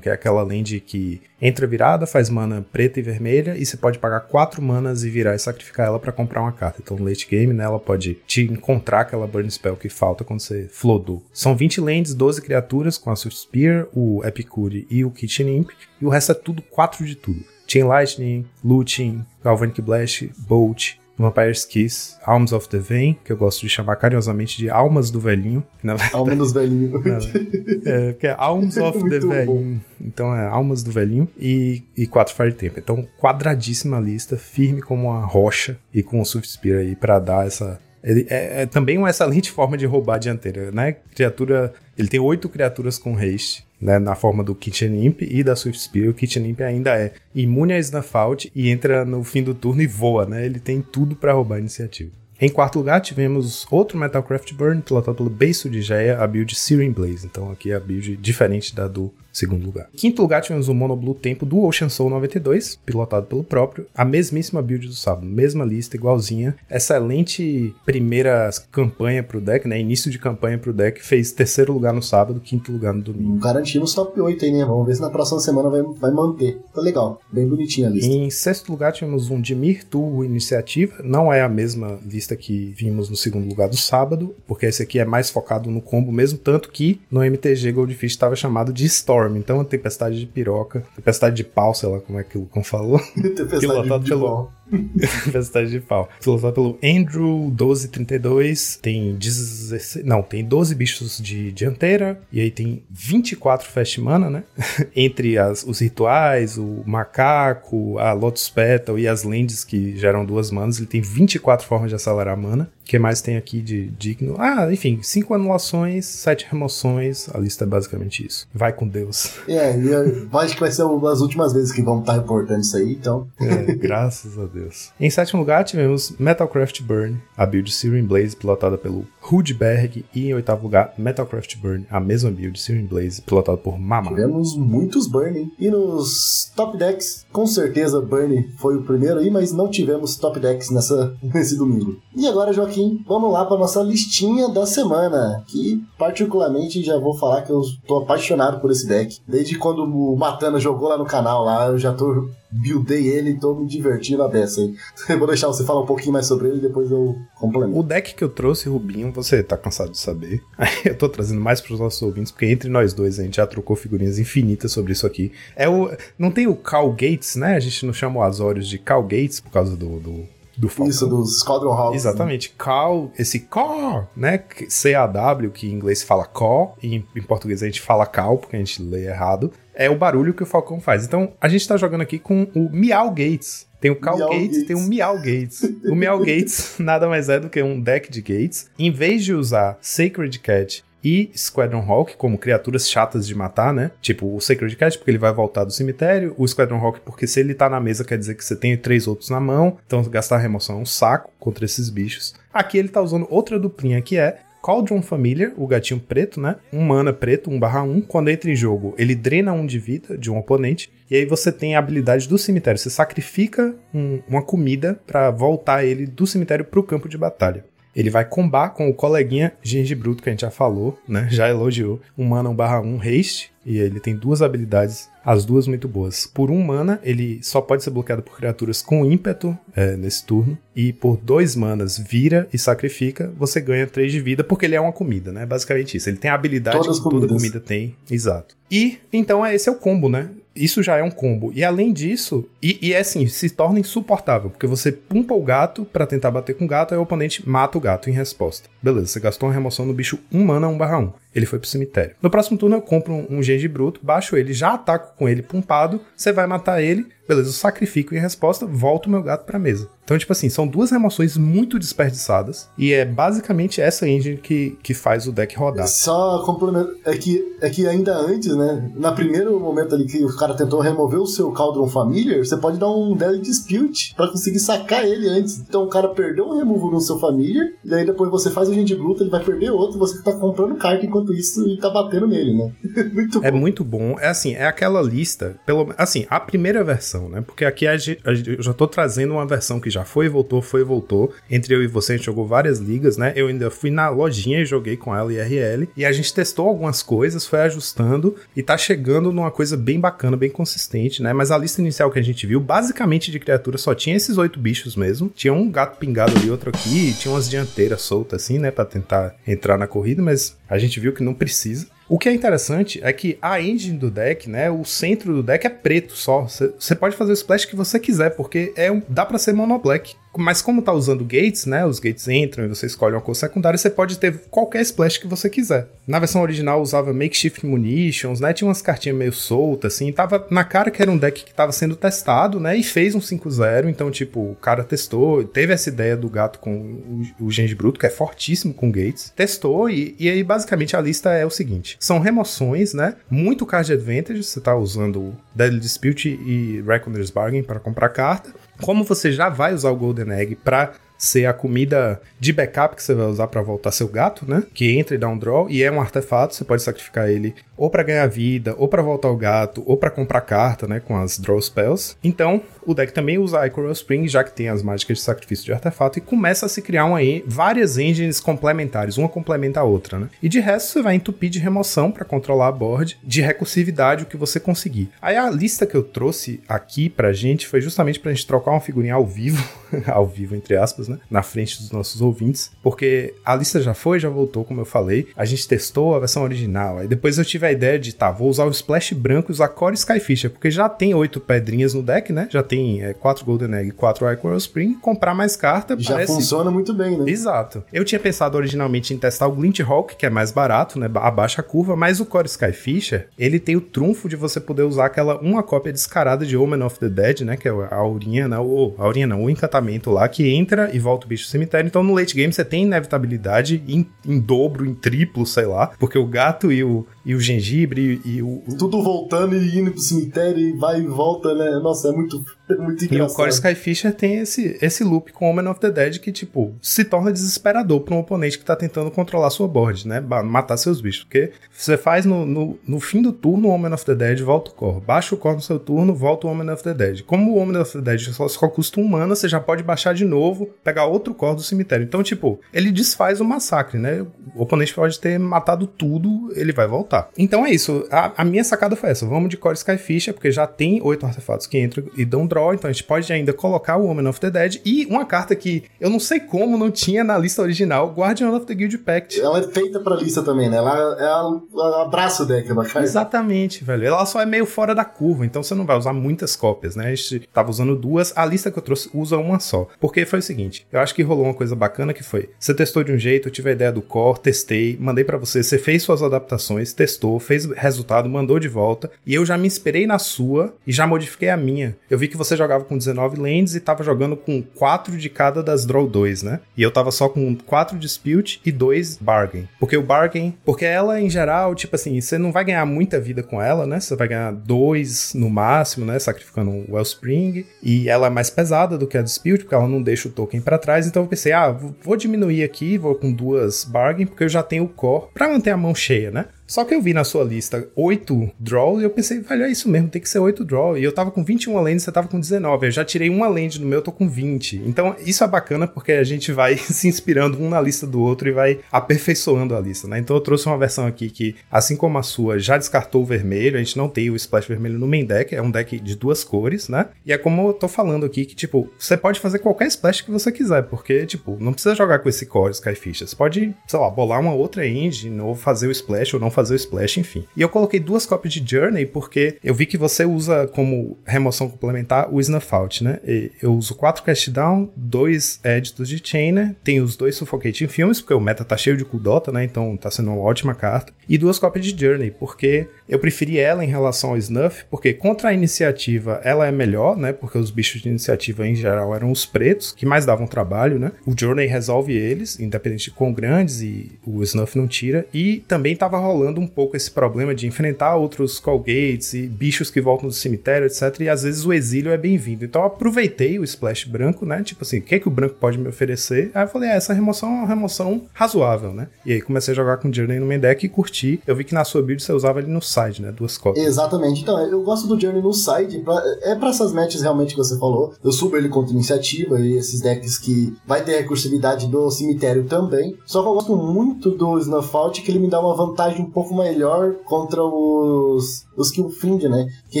Que é aquela land que entra virada, faz mana preta e vermelha, e você pode pagar 4 manas e virar e sacrificar ela para comprar uma carta. Então, late game, né, ela pode te encontrar aquela Burn Spell que falta quando você flodou. São 20 lands, 12 criaturas com a Swift Spear, o Epicure e o Kitchen Imp, e o resto é tudo 4 de tudo. Chain Lightning, Looting, Galvanic Blast, Bolt, Vampire's Kiss, Alms of the Vein, que eu gosto de chamar carinhosamente de Almas do Velhinho. Na verdade, Alma dos Velhinhos. é, que é Alms of the Velhinho. Então é Almas do Velhinho e, e 4 Fire Tempo. Então, quadradíssima lista, firme como uma rocha e com o Swift Spear aí pra dar essa ele é, é, também uma excelente forma de roubar a dianteira, né? Criatura. Ele tem oito criaturas com haste, né? Na forma do Kitchen e da Swift Spear. O Kitchen ainda é imune a Snuff Out e entra no fim do turno e voa, né? Ele tem tudo para roubar a iniciativa. Em quarto lugar, tivemos outro Metalcraft Burn, pilotado pelo Beiso de Geia, a build Searing Blaze. Então aqui é a build diferente da do segundo lugar. Em quinto lugar, tivemos o Mono Blue Tempo do Ocean Soul 92, pilotado pelo próprio. A mesmíssima build do sábado, mesma lista, igualzinha. Excelente primeira campanha pro deck, né? Início de campanha pro deck. Fez terceiro lugar no sábado, quinto lugar no domingo. Garantimos top 8 aí, né? Vamos ver se na próxima semana vai, vai manter. Tá legal, bem bonitinha a lista. Em sexto lugar, tivemos um Dimir Turbo Iniciativa. Não é a mesma lista que vimos no segundo lugar do sábado, porque esse aqui é mais focado no combo mesmo, tanto que no MTG Goldfish estava chamado de Storm. Então a tempestade de piroca, tempestade de pau, sei lá como é que o Lucão falou. tempestade pilotado de pelo pau. tempestade de pau. Pilotado pelo Andrew 1232. Tem 16. Não, tem 12 bichos de dianteira. E aí tem 24 fast mana, né? Entre as, os rituais, o macaco, a Lotus Petal e as lands que geram duas manas. Ele tem 24 formas de acelerar a mana. O que mais tem aqui de digno? Ah, enfim, 5 anulações, 7 remoções. A lista é basicamente isso. Vai com Deus. É, e eu acho que vai ser uma das últimas vezes que vamos estar reportando isso aí, então. É, graças a Deus. Deus. Em sétimo lugar, tivemos Metalcraft Burn, a build Searing Blaze, pilotada pelo Rudberg. E em oitavo lugar, Metalcraft Burn, a mesma build Searing Blaze, pilotada por Mama. Tivemos muitos Burn, hein? E nos top decks, com certeza Burn foi o primeiro aí, mas não tivemos top decks nessa, nesse domingo. E agora, Joaquim, vamos lá para nossa listinha da semana, que particularmente já vou falar que eu tô apaixonado por esse deck. Desde quando o Matana jogou lá no canal lá, eu já tô buildei ele e tô me divertindo a beça aí. vou deixar você falar um pouquinho mais sobre ele e depois eu complemento. O deck que eu trouxe, Rubinho, você tá cansado de saber. eu tô trazendo mais pros nossos ouvintes, porque entre nós dois a gente já trocou figurinhas infinitas sobre isso aqui. É o. Não tem o Cal Gates, né? A gente não chama o Azorius de Cal Gates por causa do, do do Falcão. Isso, dos Squadron Hawks. Exatamente. Né? Cal, esse CAW, né? C-A-W, que em inglês fala CAW, e em, em, português a gente fala CAL, porque a gente lê errado. É o barulho que o Falcão faz. Então, a gente tá jogando aqui com o Meow Gates. Tem o Cal Gates, Gates, tem o Meow Gates. o Meow Gates nada mais é do que um deck de Gates. Em vez de usar Sacred Cat e Squadron Hawk como criaturas chatas de matar, né? Tipo o Sacred Cat, porque ele vai voltar do cemitério, o Squadron Hawk, porque se ele tá na mesa quer dizer que você tem três outros na mão, então gastar remoção é um saco contra esses bichos. Aqui ele tá usando outra duplinha que é Cauldron Familiar, o gatinho preto, né? Um mana preto, 1 barra 1. Quando entra em jogo, ele drena um de vida de um oponente. E aí você tem a habilidade do cemitério. Você sacrifica um, uma comida para voltar ele do cemitério pro campo de batalha. Ele vai combar com o coleguinha Genji Bruto, que a gente já falou, né? Já elogiou. Um mana 1 barra 1 haste. E ele tem duas habilidades, as duas muito boas. Por um mana, ele só pode ser bloqueado por criaturas com ímpeto é, nesse turno. E por dois manas, vira e sacrifica, você ganha três de vida, porque ele é uma comida, né? Basicamente isso. Ele tem a habilidade Todas que toda comida tem. Exato. E então é, esse é o combo, né? Isso já é um combo. E além disso, e, e é assim, se torna insuportável, porque você pumpa o gato para tentar bater com o gato, aí o oponente mata o gato em resposta. Beleza, você gastou uma remoção no bicho 1 mana 1 barra 1. Ele foi pro cemitério. No próximo turno eu compro um, um Genji Bruto, baixo ele, já ataco com ele pumpado, você vai matar ele, beleza, eu sacrifico em resposta, volto meu gato pra mesa. Então, tipo assim, são duas remoções muito desperdiçadas e é basicamente essa engine que, que faz o deck rodar. Só complemento, é que, é que ainda antes, né, na primeiro momento ali que o cara tentou remover o seu Cauldron Familiar, você pode dar um Deadly Dispute pra conseguir sacar ele antes. Então o cara perdeu um removal no seu Familiar, e aí depois você faz o Gente Bruto, ele vai perder outro, você tá comprando carta enquanto isso e tá batendo nele, né? muito bom. É muito bom. É assim, é aquela lista, pelo assim, a primeira versão, né? Porque aqui a, a, eu já tô trazendo uma versão que já foi e voltou, foi e voltou. Entre eu e você, a gente jogou várias ligas, né? Eu ainda fui na lojinha e joguei com ela IRL. E a gente testou algumas coisas, foi ajustando e tá chegando numa coisa bem bacana, bem consistente, né? Mas a lista inicial que a gente viu, basicamente de criatura, só tinha esses oito bichos mesmo. Tinha um gato pingado ali, outro aqui, tinha umas dianteiras soltas assim, né? Pra tentar entrar na corrida, mas a gente viu que não precisa. O que é interessante é que a engine do deck, né, o centro do deck é preto só. Você pode fazer o splash que você quiser, porque é um, dá para ser mono black. Mas como tá usando gates, né? Os gates entram e você escolhe uma cor secundária, você pode ter qualquer splash que você quiser. Na versão original usava makeshift munitions, né? Tinha umas cartinhas meio soltas, assim. Tava na cara que era um deck que tava sendo testado, né? E fez um 5-0. Então, tipo, o cara testou, teve essa ideia do gato com o, o Bruto, que é fortíssimo com gates. Testou e, e aí, basicamente, a lista é o seguinte: são remoções, né? Muito card advantage. Você tá usando Deadly Dispute e Reckoner's Bargain para comprar carta. Como você já vai usar o Golden Egg para ser a comida de backup que você vai usar para voltar seu gato, né? Que entra e dá um draw e é um artefato, você pode sacrificar ele ou para ganhar vida, ou para voltar o gato, ou para comprar carta, né, com as draw spells. Então, o deck também usa Icoral Spring, já que tem as mágicas de sacrifício de artefato, e começa a se criar uma, várias engines complementares, uma complementa a outra, né? E de resto, você vai entupir de remoção para controlar a board, de recursividade, o que você conseguir. Aí a lista que eu trouxe aqui pra gente foi justamente pra gente trocar uma figurinha ao vivo, ao vivo entre aspas, né, na frente dos nossos ouvintes, porque a lista já foi, já voltou, como eu falei, a gente testou a versão original, aí depois eu tive a ideia de, tá, vou usar o Splash branco e usar Core Skyfisher, porque já tem oito pedrinhas no deck, né? Já tem é, quatro Golden Egg, quatro Icoral Spring, comprar mais carta Já parece... funciona muito bem, né? Exato. Eu tinha pensado originalmente em testar o Glint Hawk, que é mais barato, né? Abaixa a curva, mas o Core Skyfisher, ele tem o trunfo de você poder usar aquela uma cópia descarada de Omen of the Dead, né? Que é a aurinha, né? O, a aurinha não, o encantamento lá, que entra e volta o bicho do cemitério. Então no late game você tem inevitabilidade em, em dobro, em triplo, sei lá, porque o gato e o, e o gengibre e o. Tudo voltando e indo pro cemitério e vai e volta, né? Nossa, é muito. É muito E o engraçado. Core Skyfisher tem esse, esse loop com Omen of the Dead que, tipo, se torna desesperador para um oponente que tá tentando controlar sua board, né? Matar seus bichos. Porque você faz no, no, no fim do turno o Omen of the Dead, volta o Core. Baixa o Core no seu turno, volta o Omen of the Dead. Como o Omen of the Dead só, só custa um mana, você já pode baixar de novo, pegar outro Core do cemitério. Então, tipo, ele desfaz o massacre, né? O oponente pode ter matado tudo, ele vai voltar. Então é isso. A, a minha sacada foi essa. Vamos de Core Skyfisher, porque já tem oito artefatos que entram e dão draw, então a gente pode ainda colocar o Omen of the Dead e uma carta que eu não sei como não tinha na lista original, Guardian of the Guild Pact. Ela é feita pra lista também, né? Ela, ela, ela abraça o deck, ela cai. Exatamente, velho. Ela só é meio fora da curva, então você não vai usar muitas cópias, né? A gente tava usando duas, a lista que eu trouxe usa uma só. Porque foi o seguinte, eu acho que rolou uma coisa bacana que foi, você testou de um jeito, eu tive a ideia do core, testei, mandei pra você, você fez suas adaptações, testou, fez resultado, mandou de volta, e eu já me inspirei na sua e já modifiquei a minha. Eu vi que você jogava com 19 lands e tava jogando com 4 de cada das draw 2, né? E eu tava só com 4 dispute e 2 bargain. Porque o bargain, porque ela em geral, tipo assim, você não vai ganhar muita vida com ela, né? Você vai ganhar 2 no máximo, né? Sacrificando um Wellspring. E ela é mais pesada do que a dispute, porque ela não deixa o token pra trás. Então eu pensei, ah, vou diminuir aqui, vou com duas bargain, porque eu já tenho o core pra manter a mão cheia, né? Só que eu vi na sua lista 8 draws e eu pensei, velho, é isso mesmo, tem que ser 8 draws. E eu tava com 21 lands, você tava com 19. Eu já tirei uma land no meu, eu tô com 20. Então isso é bacana porque a gente vai se inspirando um na lista do outro e vai aperfeiçoando a lista, né? Então eu trouxe uma versão aqui que, assim como a sua, já descartou o vermelho. A gente não tem o splash vermelho no main deck, é um deck de duas cores, né? E é como eu tô falando aqui que, tipo, você pode fazer qualquer splash que você quiser, porque, tipo, não precisa jogar com esse core Skyfish. Você pode, sei lá, bolar uma outra engine ou fazer o splash ou não fazer o splash, enfim. E eu coloquei duas cópias de Journey porque eu vi que você usa como remoção complementar o Snuff Out, né? E eu uso quatro Cast Down, dois Editos de Chainer, tem os dois Suffocating Filmes, porque o meta tá cheio de Kudota, né? Então tá sendo uma ótima carta. E duas cópias de Journey, porque eu preferi ela em relação ao Snuff, porque contra a iniciativa ela é melhor, né? Porque os bichos de iniciativa em geral eram os pretos, que mais davam trabalho, né? O Journey resolve eles, independente de quão grandes, e o Snuff não tira. E também tava rolando um pouco esse problema de enfrentar outros Callgates e bichos que voltam do cemitério, etc. E às vezes o exílio é bem-vindo. Então eu aproveitei o Splash branco, né? Tipo assim, o que, é que o branco pode me oferecer? Aí eu falei, ah, essa remoção é uma remoção razoável, né? E aí comecei a jogar com Journey no main deck e curti. Eu vi que na sua build você usava ele no side, né? Duas cópias. Exatamente. Então, eu gosto do Journey no side. Pra, é pra essas matches realmente que você falou. Eu subo ele contra iniciativa e esses decks que vai ter recursividade do cemitério também. Só que eu gosto muito do Snuff Out, que ele me dá uma vantagem um pouco melhor contra os, os Killfind, né? Que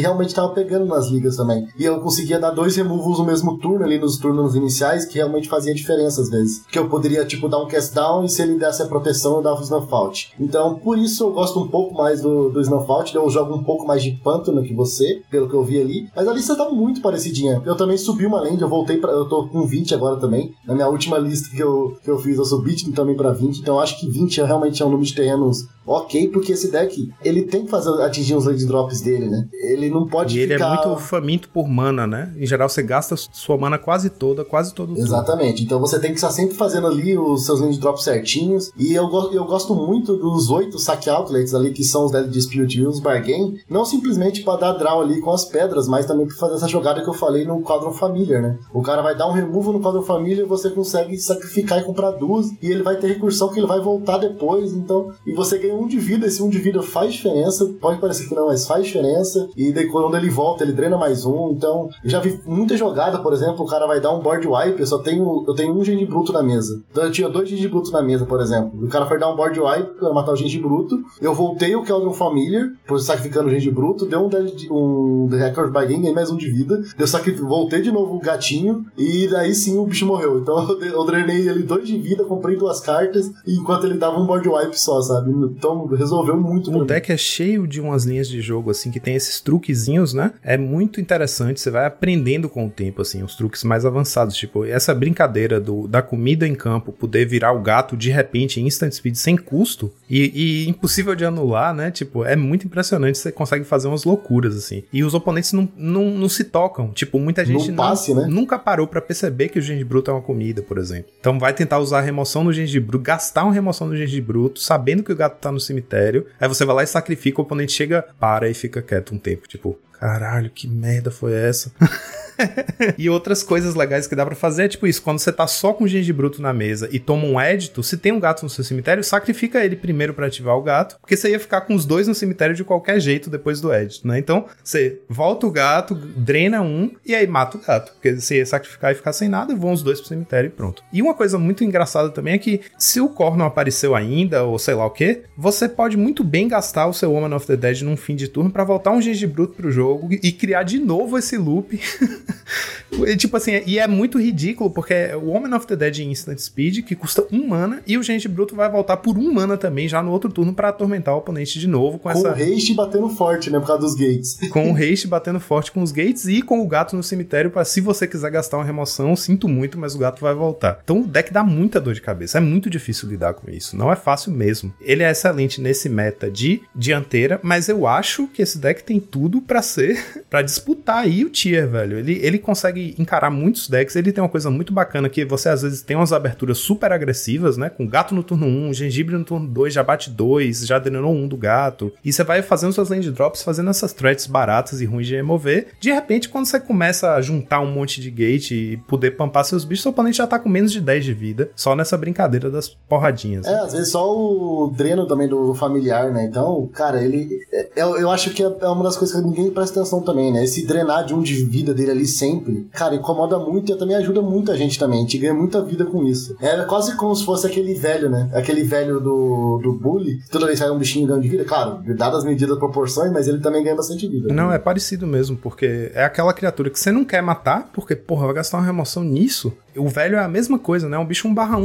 realmente tava pegando nas ligas também. E eu conseguia dar dois removals no mesmo turno, ali nos turnos iniciais, que realmente fazia diferença às vezes. Que eu poderia, tipo, dar um cast down e se ele desse a proteção, eu dava o Snuff Out. Então, por isso eu gosto um pouco mais do, do Snuff Out. Eu jogo um pouco mais de pântano que você, pelo que eu vi ali. Mas a lista tá muito parecidinha. Eu também subi uma land, eu voltei pra. Eu tô com 20 agora também. Na minha última lista que eu, que eu fiz, eu subi também pra 20. Então eu acho que 20 é realmente é um número de terrenos ok, porque esse deck, ele tem que fazer atingir os drops dele, né? Ele não pode E ele ficar... é muito faminto por mana, né? Em geral, você gasta sua mana quase toda, quase todo. Exatamente. Então você tem que estar sempre fazendo ali os seus land drops certinhos. E eu, eu gosto muito dos oito saque outlets ali, que são os Dead Dispute e os Bargain. Não simplesmente para dar draw ali com as pedras, mas também para fazer essa jogada que eu falei no quadro Familiar, né? O cara vai dar um removal no quadro Familiar e você consegue sacrificar e comprar duas. E ele vai ter recursão que ele vai voltar depois. Então, e você ganha um de vida. Esse um de vida faz diferença. Pode parecer que não, mas faz diferença. E daí, quando ele volta, ele drena mais um. Então, eu já vi muita jogada, por exemplo, o cara vai dar um board wipe. Eu só tenho, eu tenho um gengi bruto na mesa. Então, eu tinha dois gengi brutos na mesa, por exemplo. O cara foi dar um board wipe pra matar o gengi bruto. Eu voltei o Keldon Familiar, por sacrificando o gengi bruto. Deu um, um The Record by Game, ganhei mais um de vida. Eu sacrifiquei, voltei de novo o gatinho. E daí sim o bicho morreu. Então, eu drenei ele dois de vida, comprei duas cartas. Enquanto ele dava um board wipe só, sabe? Então, resolveu muito. O deck é cheio de umas linhas de jogo, assim, que tem esses truquezinhos, né? É muito interessante, você vai aprendendo com o tempo, assim, os truques mais avançados. Tipo, essa brincadeira do, da comida em campo poder virar o gato de repente em instant speed sem custo e, e impossível de anular, né? Tipo, é muito impressionante, você consegue fazer umas loucuras, assim. E os oponentes não, não, não se tocam. Tipo, muita gente no passe, não, né? nunca parou para perceber que o gengibre bruto é uma comida, por exemplo. Então vai tentar usar a remoção no gengibre bruto, gastar uma remoção no gengibre bruto, sabendo que o gato tá no cemitério. Aí você vai lá e sacrifica, o oponente chega, para e fica quieto um tempo. Tipo, caralho, que merda foi essa? e outras coisas legais que dá pra fazer é tipo isso: quando você tá só com gengibre na mesa e toma um édito, se tem um gato no seu cemitério, sacrifica ele primeiro para ativar o gato, porque você ia ficar com os dois no cemitério de qualquer jeito depois do édito, né? Então você volta o gato, drena um e aí mata o gato, porque você ia sacrificar e ficar sem nada, vão os dois pro cemitério e pronto. E uma coisa muito engraçada também é que se o Core não apareceu ainda, ou sei lá o que, você pode muito bem gastar o seu Woman of the Dead num fim de turno para voltar um gengibruto pro jogo e criar de novo esse loop. e, tipo assim, e é muito ridículo, porque é o Woman of the Dead em Instant Speed, que custa um mana, e o gengibruto vai voltar por um mana também, já no outro turno, para atormentar o oponente de novo com, Com essa... o haste batendo forte, né? Por causa dos gates. Com o haste batendo forte com os gates e com o gato no cemitério, para se você quiser gastar uma remoção, sinto muito, mas o gato vai voltar. Então o deck dá muita dor de cabeça, é muito difícil lidar com isso, não é fácil mesmo. Ele é excelente nesse meta de dianteira, mas eu acho que esse deck tem tudo para ser, para disputar aí o tier, velho. Ele, ele consegue encarar muitos decks, ele tem uma coisa muito bacana que você às vezes tem umas aberturas super agressivas, né? Com gato no turno 1, gengibre no turno 2, já bate 2, já drenou 1 do gato. E você vai fazendo suas land drops, fazendo essas threats baratas e ruins de remover. De repente, quando você começa a juntar um monte de gate e poder pampar seus bichos, seu oponente já tá com menos de 10 de vida, só nessa brincadeira das porradinhas. É, às vezes só o dreno também do familiar, né? Então, cara, ele. é- Eu, eu acho que é é uma das coisas que ninguém presta atenção também, né? Esse drenar de um de vida dele ali sempre, cara, incomoda muito e também ajuda muita gente também. A gente ganha muita vida com isso. É quase como se fosse aquele velho, né? Aquele velho do, do bully. Toda vez que sai um bichinho ganhando de vida, claro, dadas as medidas proporções, mas ele também ganha bastante vida. Não, é parecido mesmo, porque é aquela criatura que você não quer matar, porque, porra, vai gastar uma remoção nisso. O velho é a mesma coisa, né? Um bicho 1 barra 1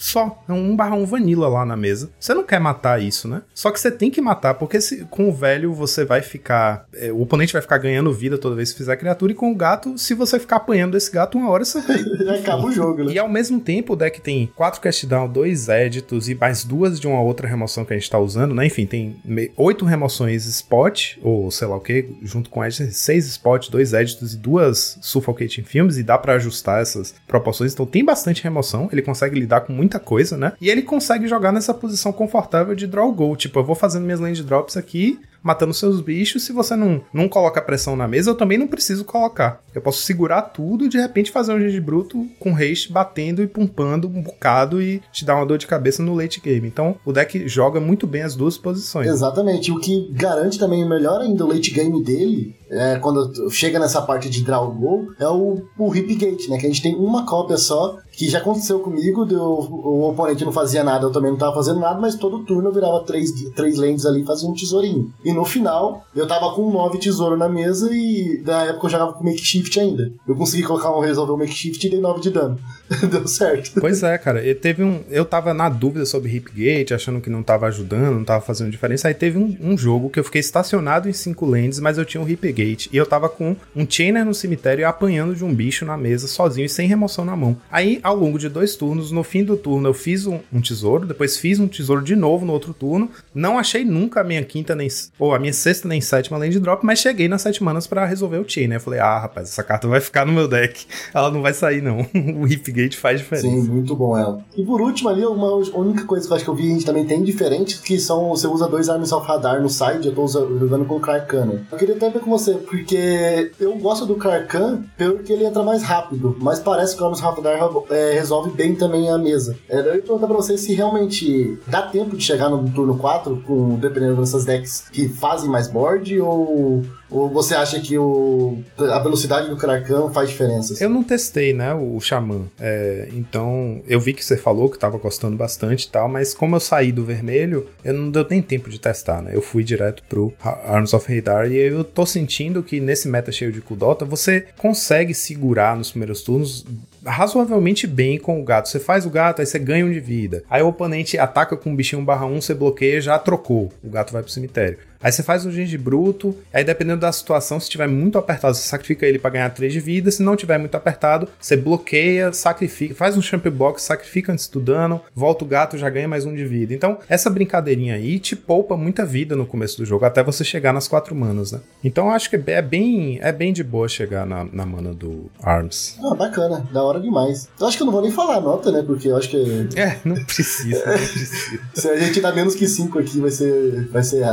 só. É um 1 barra 1 vanilla lá na mesa. Você não quer matar isso, né? Só que você tem que matar, porque se, com o velho você vai ficar. é, o oponente vai ficar ganhando vida toda vez que fizer criatura, e com o gato, se você ficar apanhando desse gato, uma hora você vai. Já acaba o jogo, né? E ao mesmo tempo, o deck tem 4 cast down, 2 éditos e mais duas de uma outra remoção que a gente tá usando, né? Enfim, tem 8 remoções spot, ou sei lá o que, junto com edits, 6 spot, 2 éditos e duas suffocating films, e dá pra ajustar essas proporções. Então tem bastante remoção, ele consegue lidar com muita coisa, né? E ele consegue jogar nessa posição confortável de draw goal. Tipo, eu vou fazendo minhas land drops aqui, matando seus bichos. Se você não, não coloca pressão na mesa, eu também não preciso colocar. Eu posso segurar tudo e de repente fazer um GG bruto com haste batendo e pumpando um bocado e te dar uma dor de cabeça no late game. Então o deck joga muito bem as duas posições. Exatamente. O que garante também melhor ainda o late game dele, é, quando chega nessa parte de draw goal, é o, o Hip Gate, né? Que a gente tem uma cópia só, que já aconteceu comigo, deu, o oponente não fazia nada, eu também não tava fazendo nada, mas todo turno eu virava três, três lands ali e fazia um tesourinho. E no final, eu tava com nove tesouros na mesa e na época eu jogava com makeshift ainda. Eu consegui colocar um resolver o makeshift e dei nove de dano. Deu certo. Pois é, cara. E teve um. Eu tava na dúvida sobre Hipgate, achando que não tava ajudando, não tava fazendo diferença. Aí teve um, um jogo que eu fiquei estacionado em cinco lands, mas eu tinha um Hipgate. E eu tava com um Chainer no cemitério e apanhando de um bicho na mesa, sozinho e sem remoção na mão. Aí, ao longo de dois turnos, no fim do turno, eu fiz um, um tesouro, depois fiz um tesouro de novo no outro turno. Não achei nunca a minha quinta nem. ou a minha sexta nem sétima land drop, mas cheguei nas sete manas pra resolver o Chainer. Eu falei, ah, rapaz, essa carta vai ficar no meu deck. Ela não vai sair, não. o Hipgate faz diferença. Sim, muito bom ela. E por último ali, uma única coisa que eu acho que eu vi a gente também tem diferente, que são, você usa dois Arms of Radar no side, eu tô usando, jogando com o Karkana. Eu queria até ver com você, porque eu gosto do Karkan porque ele entra mais rápido, mas parece que o Arms of Radar é, resolve bem também a mesa. É, eu ia perguntar pra você se realmente dá tempo de chegar no turno 4, com, dependendo dessas decks que fazem mais board, ou... Ou você acha que o, a velocidade do Kraken faz diferença? Eu não testei, né, o Xamã. É, então, eu vi que você falou que tava gostando bastante e tal, mas como eu saí do vermelho, eu não deu nem tempo de testar, né? Eu fui direto pro Arms of Radar e eu tô sentindo que nesse meta cheio de Kudota, você consegue segurar nos primeiros turnos razoavelmente bem com o gato. Você faz o gato, aí você ganha um de vida. Aí o oponente ataca com um bichinho barra 1, você bloqueia, já trocou. O gato vai pro cemitério. Aí você faz um gengi bruto, aí dependendo da situação, se tiver muito apertado, você sacrifica ele para ganhar 3 de vida, se não tiver muito apertado, você bloqueia, sacrifica, faz um champ box, sacrifica antes do dano, volta o gato, já ganha mais um de vida. Então, essa brincadeirinha aí te poupa muita vida no começo do jogo, até você chegar nas 4 manas, né? Então acho que é bem, é bem de boa chegar na, na mana do ARMS. Ah, bacana, da hora demais. Eu acho que eu não vou nem falar a nota, né? Porque eu acho que. É, não precisa, não precisa. Se a gente dá menos que 5 aqui, vai ser. Vai ser.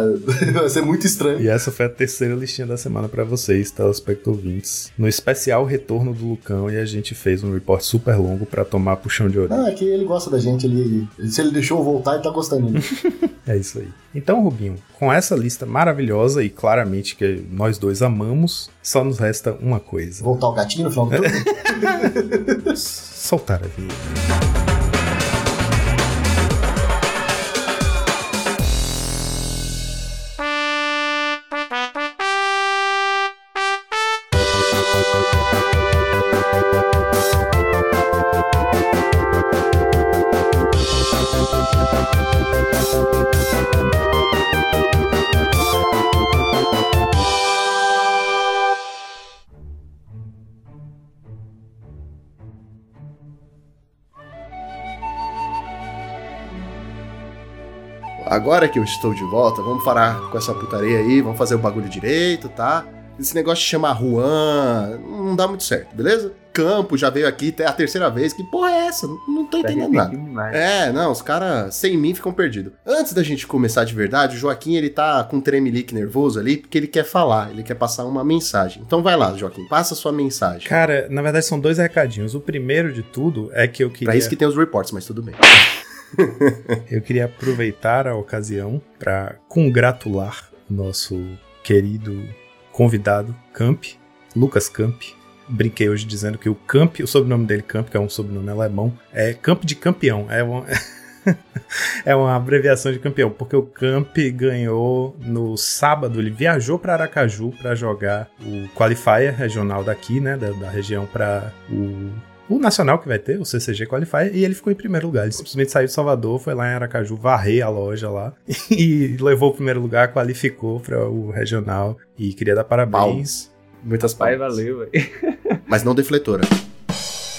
Vai ser muito estranho. E essa foi a terceira listinha da semana pra vocês, telespecto ouvintes. No especial Retorno do Lucão, e a gente fez um report super longo pra tomar puxão de orelha. Não, é que ele gosta da gente, ele, se ele deixou eu voltar, ele tá gostando. É isso aí. Então, Rubinho, com essa lista maravilhosa e claramente que nós dois amamos, só nos resta uma coisa. Voltar o gatinho no final do? Soltar a vinheta. Agora que eu estou de volta, vamos parar com essa putaria aí, vamos fazer o bagulho direito, tá? Esse negócio de chamar Juan não dá muito certo, beleza? Campo já veio aqui, é a terceira vez. Que porra é essa? Não, não tô Tá entendendo nada. demais. É, não, os caras sem mim ficam perdidos. Antes da gente começar de verdade, o Joaquim ele tá com um tremelique nervoso ali porque ele quer falar, ele quer passar uma mensagem. Então vai lá, Joaquim, passa a sua mensagem. Cara, na verdade são dois recadinhos. O primeiro de tudo é que eu queria. Pra isso que tem os reports, mas tudo bem. Eu queria aproveitar a ocasião para congratular o nosso querido convidado Camp, Lucas Camp. Brinquei hoje dizendo que o Camp, o sobrenome dele Camp, que é um sobrenome alemão, é Camp de campeão. É uma, é uma abreviação de campeão, porque o Camp ganhou no sábado, ele viajou para Aracaju para jogar o qualifier regional daqui, né, da, da região para o o nacional que vai ter, o CCG Qualifier, e ele ficou em primeiro lugar. Ele simplesmente saiu de Salvador, foi lá em Aracaju, varrer a loja lá e levou o primeiro lugar, qualificou para o regional e queria dar parabéns. Muitas Pai, palmas. valeu, velho. Mas não defletora.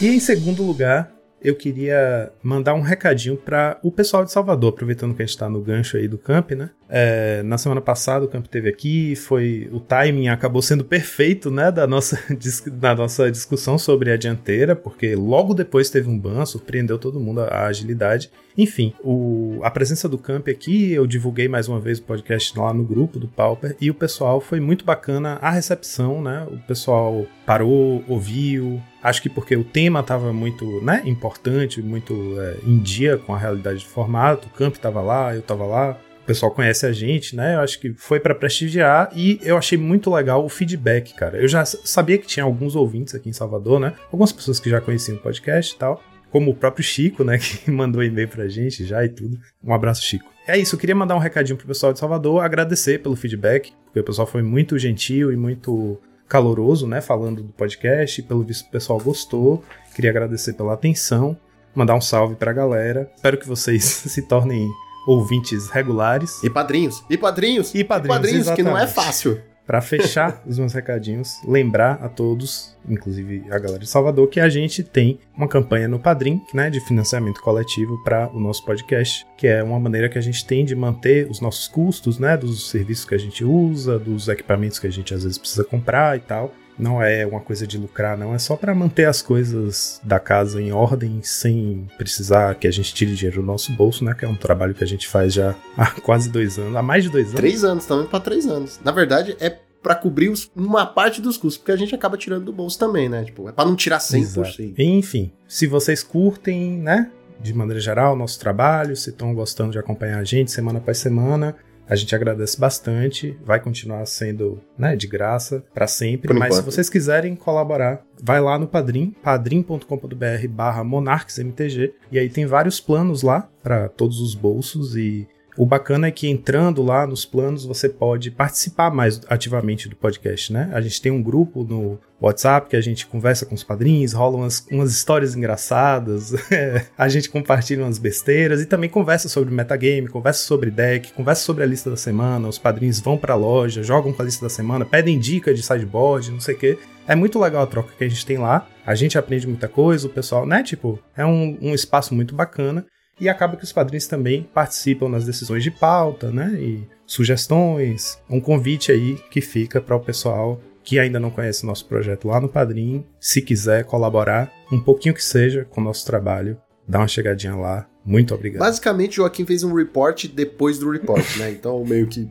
E em segundo lugar, eu queria mandar um recadinho para o pessoal de Salvador, aproveitando que a gente está no gancho aí do Camp, né? É, na semana passada o Camp teve aqui, foi o timing acabou sendo perfeito, né, da nossa, da nossa discussão sobre a dianteira, porque logo depois teve um ban, surpreendeu todo mundo a, a agilidade. Enfim, o- a presença do Camp aqui, eu divulguei mais uma vez o podcast lá no grupo do Pauper e o pessoal foi muito bacana a recepção, né? O pessoal parou, ouviu, Acho que porque o tema estava muito né, importante, muito é, em dia com a realidade do formato. O Camp estava lá, eu estava lá. Pessoal conhece a gente, né? Eu acho que foi para prestigiar e eu achei muito legal o feedback, cara. Eu já sabia que tinha alguns ouvintes aqui em Salvador, né? Algumas pessoas que já conheciam o podcast e tal. Como o próprio Chico, né? Que mandou e-mail pra gente já e tudo. Um abraço, Chico. É isso, eu queria mandar um recadinho pro pessoal de Salvador, agradecer pelo feedback, porque o pessoal foi muito gentil e muito caloroso, né, falando do podcast, pelo visto o pessoal gostou. Queria agradecer pela atenção, mandar um salve pra galera. Espero que vocês se tornem ouvintes regulares. E padrinhos. E padrinhos. E padrinhos, que não é fácil. Para fechar os meus recadinhos, lembrar a todos, inclusive a galera de Salvador, que a gente tem uma campanha no Padrim, né, de financiamento coletivo para o nosso podcast, que é uma maneira que a gente tem de manter os nossos custos, né, dos serviços que a gente usa, dos equipamentos que a gente às vezes precisa comprar e tal. Não é uma coisa de lucrar, não. É só para manter as coisas da casa em ordem, sem precisar que a gente tire dinheiro do nosso bolso, né? Que é um trabalho que a gente faz já há quase dois anos, há mais de dois anos. Três anos, também pra três anos. Na verdade, é pra cobrir os- uma parte dos custos, porque a gente acaba tirando do bolso também, né? Tipo, é pra não tirar 100%. Exato. Enfim, se vocês curtem, né, de maneira geral, o nosso trabalho, se estão gostando de acompanhar a gente semana após semana, a gente agradece bastante. Vai continuar sendo, né, de graça para sempre. Por Mas se enquanto. vocês quiserem colaborar, vai lá no Padrim, padrim.com.br barra monarquesmtg, e aí tem vários planos lá para todos os bolsos e o bacana é que entrando lá nos planos você pode participar mais ativamente do podcast, né? A gente tem um grupo no WhatsApp que a gente conversa com os padrinhos, rolam umas, umas histórias engraçadas, a gente compartilha umas besteiras e também conversa sobre metagame, conversa sobre deck, conversa sobre a lista da semana. Os padrinhos vão pra loja, jogam com a lista da semana, pedem dica de sideboard, não sei o quê. É muito legal a troca que a gente tem lá. A gente aprende muita coisa, o pessoal, né? Tipo, é um, um espaço muito bacana. E acaba que os padrinhos também participam nas decisões de pauta, né? E sugestões. Um convite aí que fica para o pessoal que ainda não conhece o nosso projeto lá no Padrim, se quiser colaborar, um pouquinho que seja com o nosso trabalho, dá uma chegadinha lá. Muito obrigado. Basicamente, o Joaquim fez um report depois do report, né? Então, meio que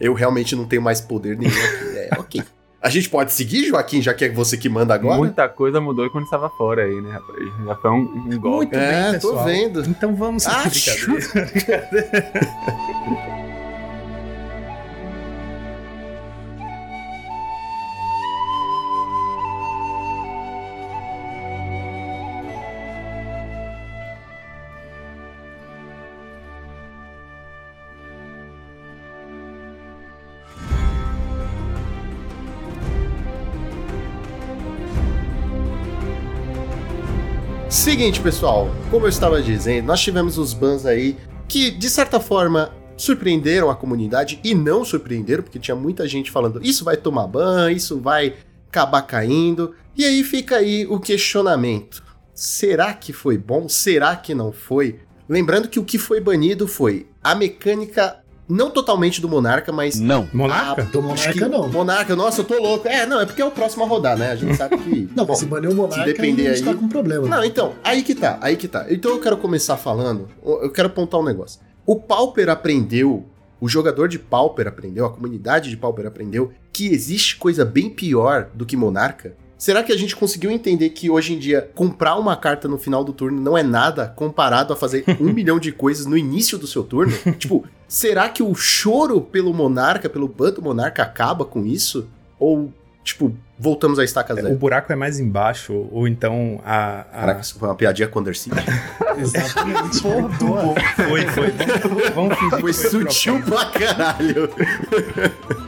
eu realmente não tenho mais poder nenhum aqui. É, ok. A gente pode seguir, Joaquim, já que é você que manda agora? Muita coisa mudou quando estava fora aí, né, rapaz? Já foi um, um golpe. Muito É, bem, tô pessoal. vendo. Então vamos Ah, brincadeira. Seguinte, pessoal, como eu estava dizendo, nós tivemos os bans aí que, de certa forma, surpreenderam a comunidade e não surpreenderam, porque tinha muita gente falando isso vai tomar ban, isso vai acabar caindo. E aí fica aí o questionamento. Será que foi bom? Será que não foi? Lembrando que o que foi banido foi a mecânica, não totalmente do Monarca, mas Não. Monarca? Do Acho Monarca que- não. Monarca, nossa, eu tô louco. É, não, é porque é o próximo a rodar, né? A gente sabe que. Não, bom, se banir o Monarca, se depender a gente aí- tá com problema. Não, então, aí que tá, aí que tá. Então eu quero começar falando, eu quero apontar um negócio. O Pauper aprendeu, o jogador de Pauper aprendeu, a comunidade de Pauper aprendeu que existe coisa bem pior do que Monarca. Será que a gente conseguiu entender que hoje em dia comprar uma carta no final do turno não é nada comparado a fazer um milhão de coisas no início do seu turno? tipo, será que o choro pelo Monarca, pelo ban do Monarca acaba com isso? Ou, tipo, voltamos à estaca O zero? buraco é mais embaixo, ou então a. a- Caraca, isso foi uma piadinha com Undercity. Exatamente. Foi, foi. Vamos, vamos fingir Foi que foi sutil pra caralho.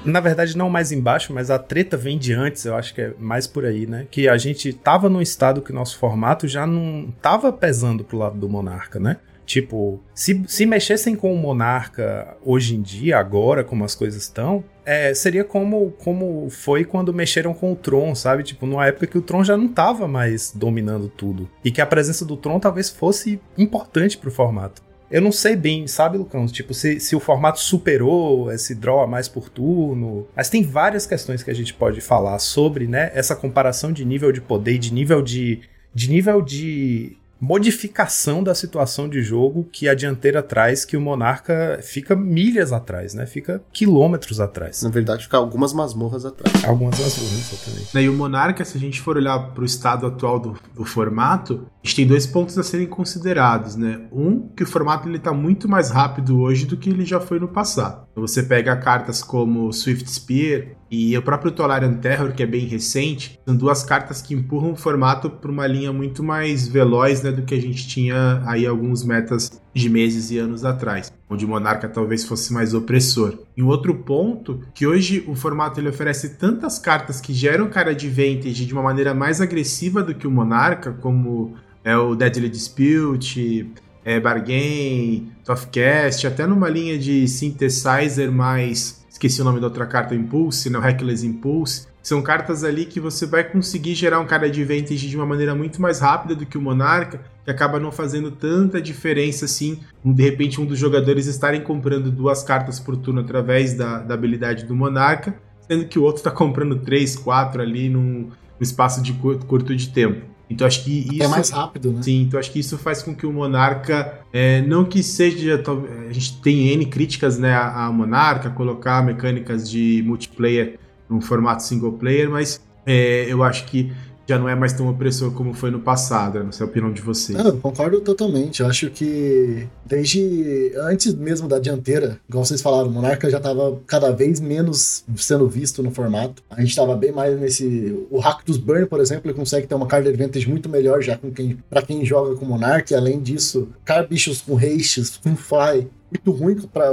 Na verdade, não mais embaixo, mas a treta vem de antes, eu acho que é mais por aí, né? Que a gente tava num estado que nosso formato já não tava pesando pro lado do Monarca, né? Tipo, se, se mexessem com o Monarca hoje em dia, agora, como as coisas estão, é, seria como, como foi quando mexeram com o Tron, sabe? Tipo, numa época que o Tron já não tava mais dominando tudo. E que a presença do Tron talvez fosse importante pro formato. Eu não sei bem, sabe, Lucão? Tipo, se, se o formato superou esse draw a mais por turno. Mas tem várias questões que a gente pode falar sobre, né? Essa comparação de nível de poder de nível de. de nível de modificação da situação de jogo que a dianteira traz, que o Monarca fica milhas atrás, né? Fica quilômetros atrás. Na verdade, ficar algumas masmorras atrás. Algumas duas, exatamente. E o Monarca, se a gente for olhar para o estado atual do, do formato, a gente tem dois pontos a serem considerados, né? Um, que o formato ele tá muito mais rápido hoje do que ele já foi no passado. Você pega cartas como Swift Spear e o próprio Tolarian Terror, que é bem recente, são duas cartas que empurram o formato para uma linha muito mais veloz né, do que a gente tinha aí alguns metas de meses e anos atrás, onde o Monarca talvez fosse mais opressor. E um outro ponto, que hoje o formato ele oferece tantas cartas que geram cara de Vantage de uma maneira mais agressiva do que o Monarca, como é o Deadly Dispute, é Bargain, Toughcast, até numa linha de Synthesizer mais... Esqueci o nome da outra carta, Impulse, né? o Reckless Impulse. São cartas ali que você vai conseguir gerar um cara de Vantage de uma maneira muito mais rápida do que o Monarca, que acaba não fazendo tanta diferença assim, de repente um dos jogadores estarem comprando duas cartas por turno através da, da habilidade do Monarca, sendo que o outro está comprando três, quatro ali num, num espaço de curto, curto de tempo. Então acho que isso É mais rápido, né? Sim, então acho que isso faz com que o Monarca, é, não que seja, a gente tem N críticas né, a, a Monarca, colocar mecânicas de multiplayer num formato single player, mas é, eu acho que já não é mais tão opressor como foi no passado, né, não sei a opinião de vocês. Eu concordo totalmente. Eu acho que desde antes mesmo da dianteira, igual vocês falaram, o Monarca já estava cada vez menos sendo visto no formato. A gente estava bem mais nesse. O hack dos Burn, por exemplo, ele consegue ter uma card advantage muito melhor já com quem, para quem joga com Monarca. E além disso, car bichos com hastes, com fly. Muito ruim para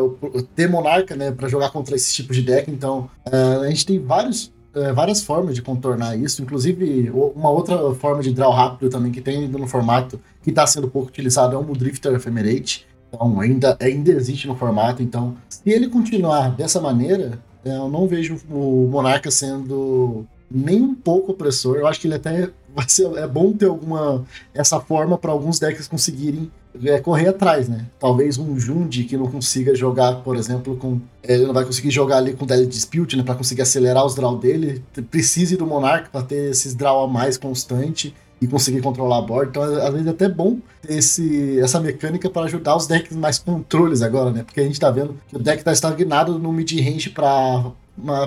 ter Monarca, né? Para jogar contra esse tipo de deck. Então, eh, a gente tem vários é, várias formas de contornar isso, inclusive uma outra forma de draw rápido também que tem no formato que está sendo pouco utilizado é o Mudrifter Ephemerate. Então ainda, ainda existe no formato. Então, se ele continuar dessa maneira, é, eu não vejo o Monarca sendo nem um pouco opressor. Eu acho que ele até vai ser é bom ter alguma essa forma para alguns decks conseguirem é, correr atrás, né? Talvez um Jundi que não consiga jogar, por exemplo, com é, ele não vai conseguir jogar ali com o Deadly Dispute, né, para conseguir acelerar os draw dele, precise do Monarca para ter esses draw a mais constante. e conseguir controlar a board. Então, às vezes é até bom ter esse, essa mecânica para ajudar os decks mais controles agora, né? Porque a gente tá vendo que o deck tá estagnado no mid-range para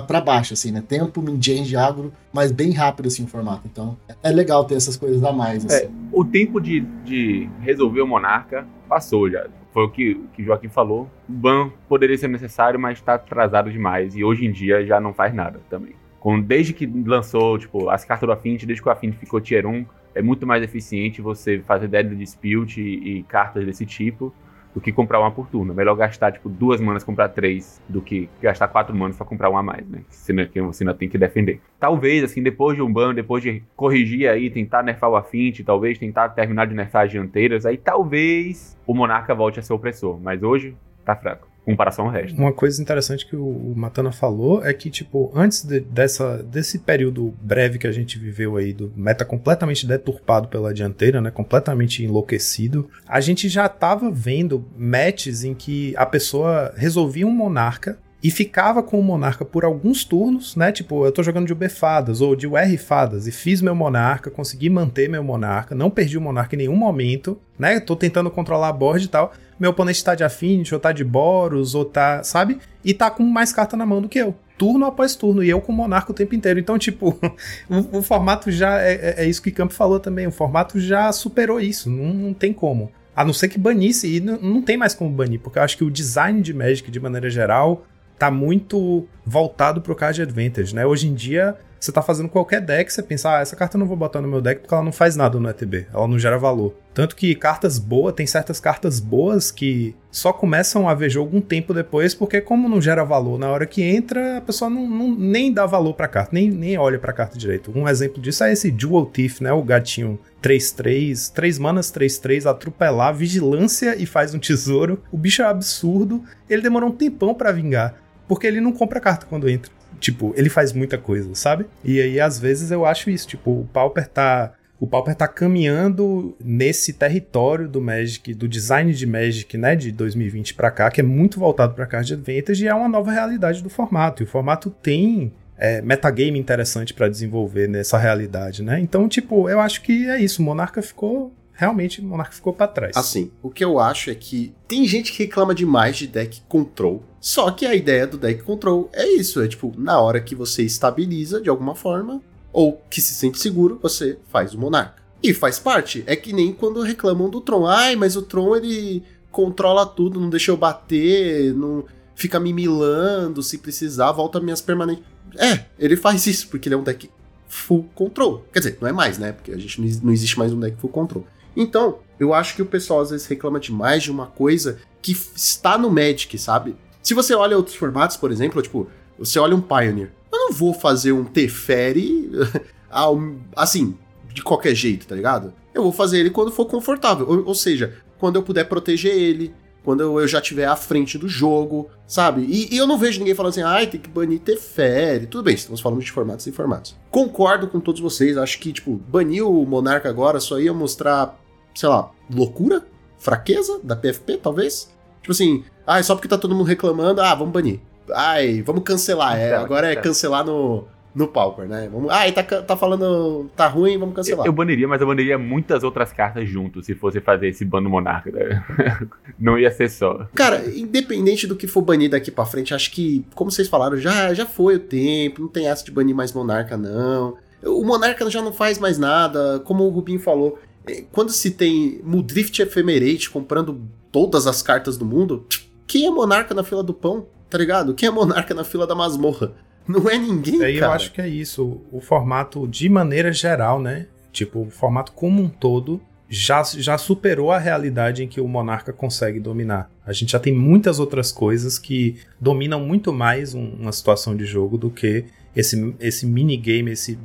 para baixo, assim, né? Tempo, mid-range, agro, mas bem rápido, assim, o formato. Então, é legal ter essas coisas a mais, assim. É, o tempo de, de resolver o Monarca passou já. Foi o que, que Joaquim falou. O ban poderia ser necessário, mas está atrasado demais. E hoje em dia já não faz nada também. Com, desde que lançou, tipo, as cartas do Affinity, desde que o Affinity ficou Tier 1, é muito mais eficiente você fazer Deadly Dispute e, e cartas desse tipo do que comprar uma por turno. Melhor gastar, tipo, duas manas comprar três do que gastar quatro manas pra comprar uma a mais, né? Você você ainda tem que defender. Talvez, assim, depois de um ban, depois de corrigir aí, tentar nerfar o Affinity, talvez tentar terminar de nerfar as dianteiras, aí talvez o Monarca volte a ser opressor. Mas hoje, tá fraco comparação ao resto. Uma coisa interessante que o Matana falou é que, tipo, antes de, dessa, desse período breve que a gente viveu aí, do meta completamente deturpado pela dianteira, né, completamente enlouquecido, a gente já tava vendo matches em que a pessoa resolvia um monarca e ficava com o monarca por alguns turnos, né? Tipo, eu tô jogando de UB fadas ou de UR fadas e fiz meu monarca, consegui manter meu monarca, não perdi o monarca em nenhum momento, né? Tô tentando controlar a board e tal. Meu oponente tá de Affinity, ou tá de Boros, ou tá, sabe? E tá com mais carta na mão do que eu. Turno após turno, e eu com o monarca o tempo inteiro. Então, tipo, o, o, formato já. É, é, é isso que Campo falou também. O formato já superou isso. Não, não tem como. A não ser que banisse, e não, não tem mais como banir, porque eu acho que o design de Magic, de maneira geral, tá muito voltado pro card advantage, né? Hoje em dia, você tá fazendo qualquer deck, você pensa, ah, essa carta eu não vou botar no meu deck porque ela não faz nada no ETB, ela não gera valor. Tanto que cartas boas, tem certas cartas boas que só começam a ver jogo um tempo depois, porque como não gera valor na hora que entra, a pessoa não, não nem dá valor pra carta, nem, nem olha pra carta direito. Um exemplo disso é esse Dual Thief, né? O gatinho 3-3, 3 manas 3-3, atropelar, vigilância e faz um tesouro. O bicho é absurdo, ele demorou um tempão para vingar porque ele não compra carta quando entra. Tipo, ele faz muita coisa, sabe? E aí, às vezes, eu acho isso. Tipo, o Pauper tá. O Pauper tá caminhando nesse território do Magic, do design de Magic, né, de 2020 para cá, que é muito voltado para card advantage e é uma nova realidade do formato. E o formato tem é, metagame interessante para desenvolver nessa realidade, né? Então, tipo, eu acho que é isso. O Monarca ficou realmente o Monarca ficou para trás. Assim, o que eu acho é que tem gente que reclama demais de deck control. Só que a ideia do deck control é isso, é tipo, na hora que você estabiliza de alguma forma ou que se sente seguro, você faz o Monarca. E faz parte, é que nem quando reclamam do Tron. Ai, mas o Tron ele controla tudo, não deixa eu bater, não fica me milando, se precisar, volta minhas permanentes. É, ele faz isso porque ele é um deck full control. Quer dizer, não é mais, né? Porque a gente não existe mais um deck full control. Então, eu acho que o pessoal às vezes reclama demais de uma coisa que está no Magic, sabe? Se você olha outros formatos, por exemplo, tipo, você olha um Pioneer. Eu não vou fazer um Teferi assim, de qualquer jeito, tá ligado? Eu vou fazer ele quando for confortável. Ou, ou seja, quando eu puder proteger ele, quando eu, eu já estiver à frente do jogo, sabe? E, e, eu não vejo ninguém falando assim, ai, tem que banir Teferi. Tudo bem, estamos falando de formatos e formatos. Concordo com todos vocês, acho que, tipo, banir o Monarca agora só ia mostrar sei lá, loucura? Fraqueza da PFP, talvez? Tipo assim, ah, só porque tá todo mundo reclamando, ah, vamos banir. Ai, vamos cancelar. É, agora é cancelar no, no Pauper, né? Vamos, ah, tá, tá falando, tá ruim, vamos cancelar. Eu, eu, baniria, mas eu baniria muitas outras cartas junto, se fosse fazer esse bando monarca. Né? não ia ser só. Cara, independente do que for banir daqui pra frente, acho que, como vocês falaram, já, já foi o tempo, não tem essa de banir mais monarca, não. O monarca já não faz mais nada, como o Rubinho falou. É, quando se tem Mudrift Ephemerate comprando todas as cartas do mundo, quem é monarca na fila do pão? Tá ligado? Quem é monarca na fila da masmorra? Não é ninguém, Aí cara. eu acho que é isso. O formato, de maneira geral, né? Tipo, o formato como um todo já, já superou a realidade em que o monarca consegue dominar. A gente já tem muitas outras coisas que dominam muito mais um, uma situação de jogo do que esse, esse minigame, esse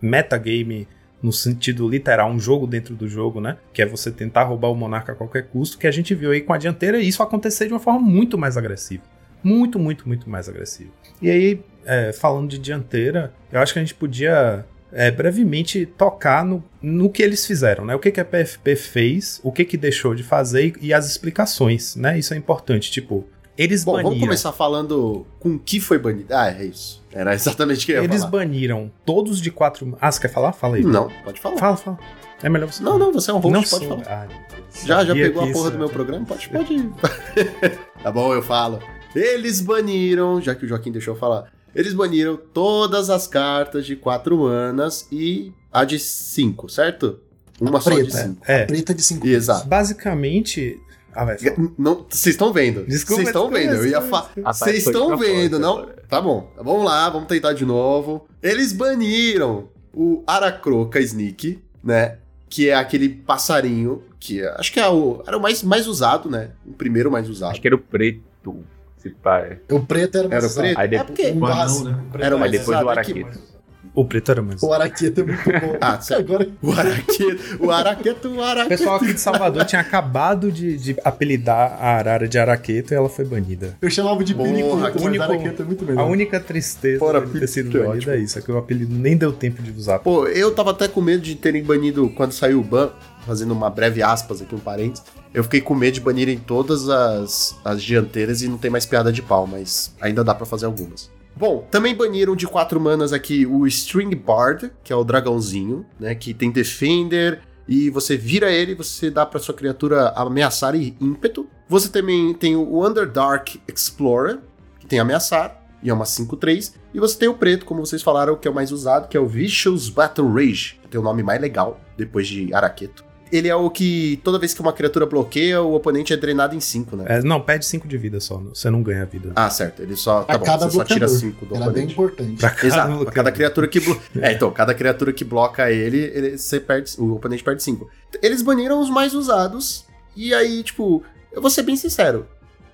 metagame no sentido literal, um jogo dentro do jogo, né? Que é você tentar roubar o monarca a qualquer custo, que a gente viu aí com a dianteira e isso acontecer de uma forma muito mais agressiva. Muito, muito, muito mais agressiva. E aí, é, falando de dianteira, eu acho que a gente podia é, brevemente tocar no, no que eles fizeram, né? O que, que a PFP fez, o que, que deixou de fazer e, e as explicações, né? Isso é importante. Tipo, Eles Bom, baniram. vamos começar falando com o que foi banido. Ah, é isso. Era exatamente o que eu ia Eles falar. baniram todos de quatro. Ah, você quer falar? Fala aí. Não, pode falar. Fala, fala. É melhor você. Não, não, você é um host, não pode sou. falar. Ah. Já, já pegou a porra isso- do meu programa? Pode, pode ir. tá bom, eu falo. Eles baniram, já que o Joaquim deixou eu falar, eles baniram todas as cartas de 4 manas e a de 5, certo? Uma A só de preta. 5. É, Preta de 5. Exato. basicamente. Ah, vai. Vocês estão vendo? Desculpa, Vocês estão vendo? Eu ia falar. Vocês estão vendo, não? agora. Tá bom. Vamos lá, vamos tentar de novo. Eles baniram o Aracroca Sneak, né? Que é aquele passarinho que é- acho que é o, era o mais, mais usado, né? O primeiro mais usado. Acho que era o preto. Se pá, é. O preto era, Era o preto? Aí É depois- porque Um O barra anão, cinco. né? era o mais Aí depois usado. o é Araqueto. O preto era mais. O Araqueta é muito bom. Ah, certo. Agora, O Araqueto, o Araqueto, o O Araqueto. pessoal aqui de Salvador tinha acabado de, de apelidar a arara de araqueto e ela foi banida. eu chamava de periquito, mas único- Araqueta é muito A melhor. única tristeza Fora de ter sido que banida ótimo. é isso, é que o apelido nem deu tempo de usar. Pô, eu tava até com medo de terem banido quando saiu o ban, fazendo uma breve aspas aqui, um parênteses. Eu fiquei com medo de banirem todas as, as dianteiras e não tem mais piada de pau, mas ainda dá pra fazer algumas. Bom, também baniram de quatro manas aqui o String Bard, que é o dragãozinho, né? Que tem Defender e você vira ele, você dá pra sua criatura ameaçar e ímpeto. Você também tem o Underdark Explorer, que tem ameaçar, e é uma 5-3. E você tem o preto, como vocês falaram, que é o mais usado, que é o Vicious Battle Rage, que tem o nome mais legal, depois de Araqueto. Ele é o que, toda vez que uma criatura bloqueia, o oponente é drenado em 5, né? É, não, perde 5 de vida só, você não ganha vida. Ah, certo. Ele só. Tá A bom, cada você só tira bloqueador. 5 do Era bem oponente. importante. Pra cada Exato. Pra cada criatura que bloqueia. É, então, cada criatura que bloca ele, ele você perde, o oponente perde 5. Eles baniram os mais usados. E aí, tipo, eu vou ser bem sincero.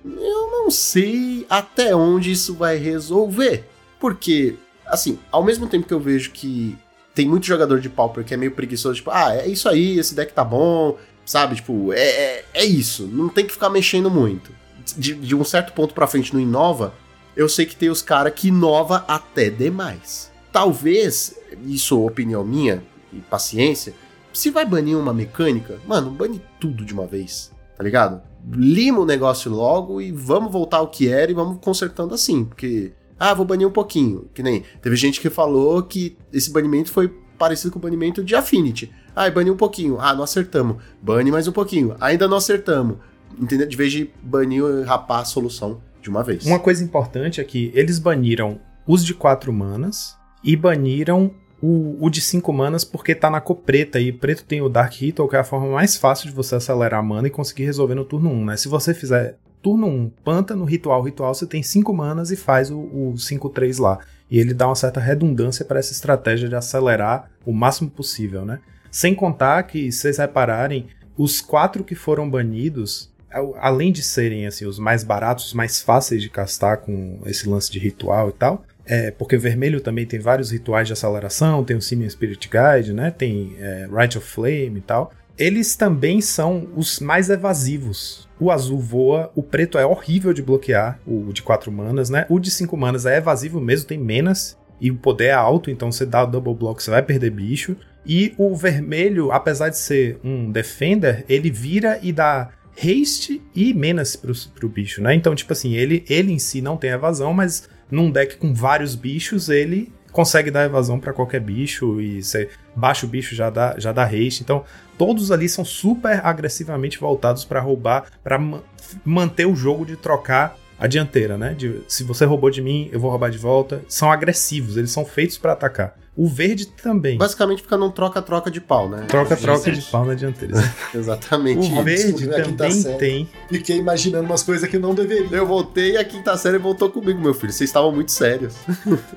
Eu não sei até onde isso vai resolver. Porque, assim, ao mesmo tempo que eu vejo que tem muito jogador de Pauper que é meio preguiçoso, tipo, ah, é isso aí, esse deck tá bom, sabe? Tipo, é, é, é isso. Não tem que ficar mexendo muito. De, de um certo ponto pra frente não inova, eu sei que tem os caras que inova até demais. Talvez, isso é opinião minha e paciência, se vai banir uma mecânica, mano, bane tudo de uma vez, tá ligado? Lima o negócio logo e vamos voltar ao que era e vamos consertando assim, porque, ah, vou banir um pouquinho, que nem, teve gente que falou que esse banimento foi parecido com o banimento de Affinity. Ah, bani um pouquinho, ah, não acertamos, bane mais um pouquinho, ainda não acertamos, entendeu? De vez de banir e rapar a solução de uma vez. Uma coisa importante é que eles baniram os de 4 manas e baniram o, o de 5 manas porque tá na cor preta e preto tem o Dark Ritual, que é a forma mais fácil de você acelerar a mana e conseguir resolver no turno 1, né? Se você fizer turno 1, pântano, ritual, ritual, você tem 5 manas e faz o, o 5-3 lá. E ele dá uma certa redundância para essa estratégia de acelerar o máximo possível, né? Sem contar que, se vocês repararem, os quatro que foram banidos, ao- além de serem assim os mais baratos, os mais fáceis de castar com esse lance de ritual e tal, é, porque vermelho também tem vários rituais de aceleração, tem o Simian Spirit Guide, né? Tem é, Rite of Flame e tal. Eles também são os mais evasivos. O azul voa, o preto é horrível de bloquear, o de 4 manas, né? O de 5 manas é evasivo mesmo, tem menos, e o poder é alto, então você dá o double block, você vai perder bicho. E o vermelho, apesar de ser um defender, ele vira e dá haste e menace pro, pro bicho, né? Então, tipo assim, ele, ele em si não tem evasão, mas num deck com vários bichos, ele consegue dar evasão pra qualquer bicho e você baixa o bicho já dá, já dá haste. Então, todos ali são super agressivamente voltados pra roubar, pra ma manter o jogo de trocar a dianteira, né? De, se você roubou de mim, eu vou roubar de volta. São agressivos, eles são feitos pra atacar. O verde também. Basicamente fica num troca-troca de pau, né? Troca-troca de pau na dianteira. Exatamente. O verde quinta também tem. Fiquei imaginando umas coisas que não deveria. Eu voltei e a quinta série voltou comigo, meu filho. Vocês estavam muito sérios.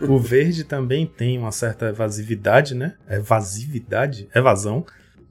O verde também tem uma certa evasividade, né? Evasividade? Evasão.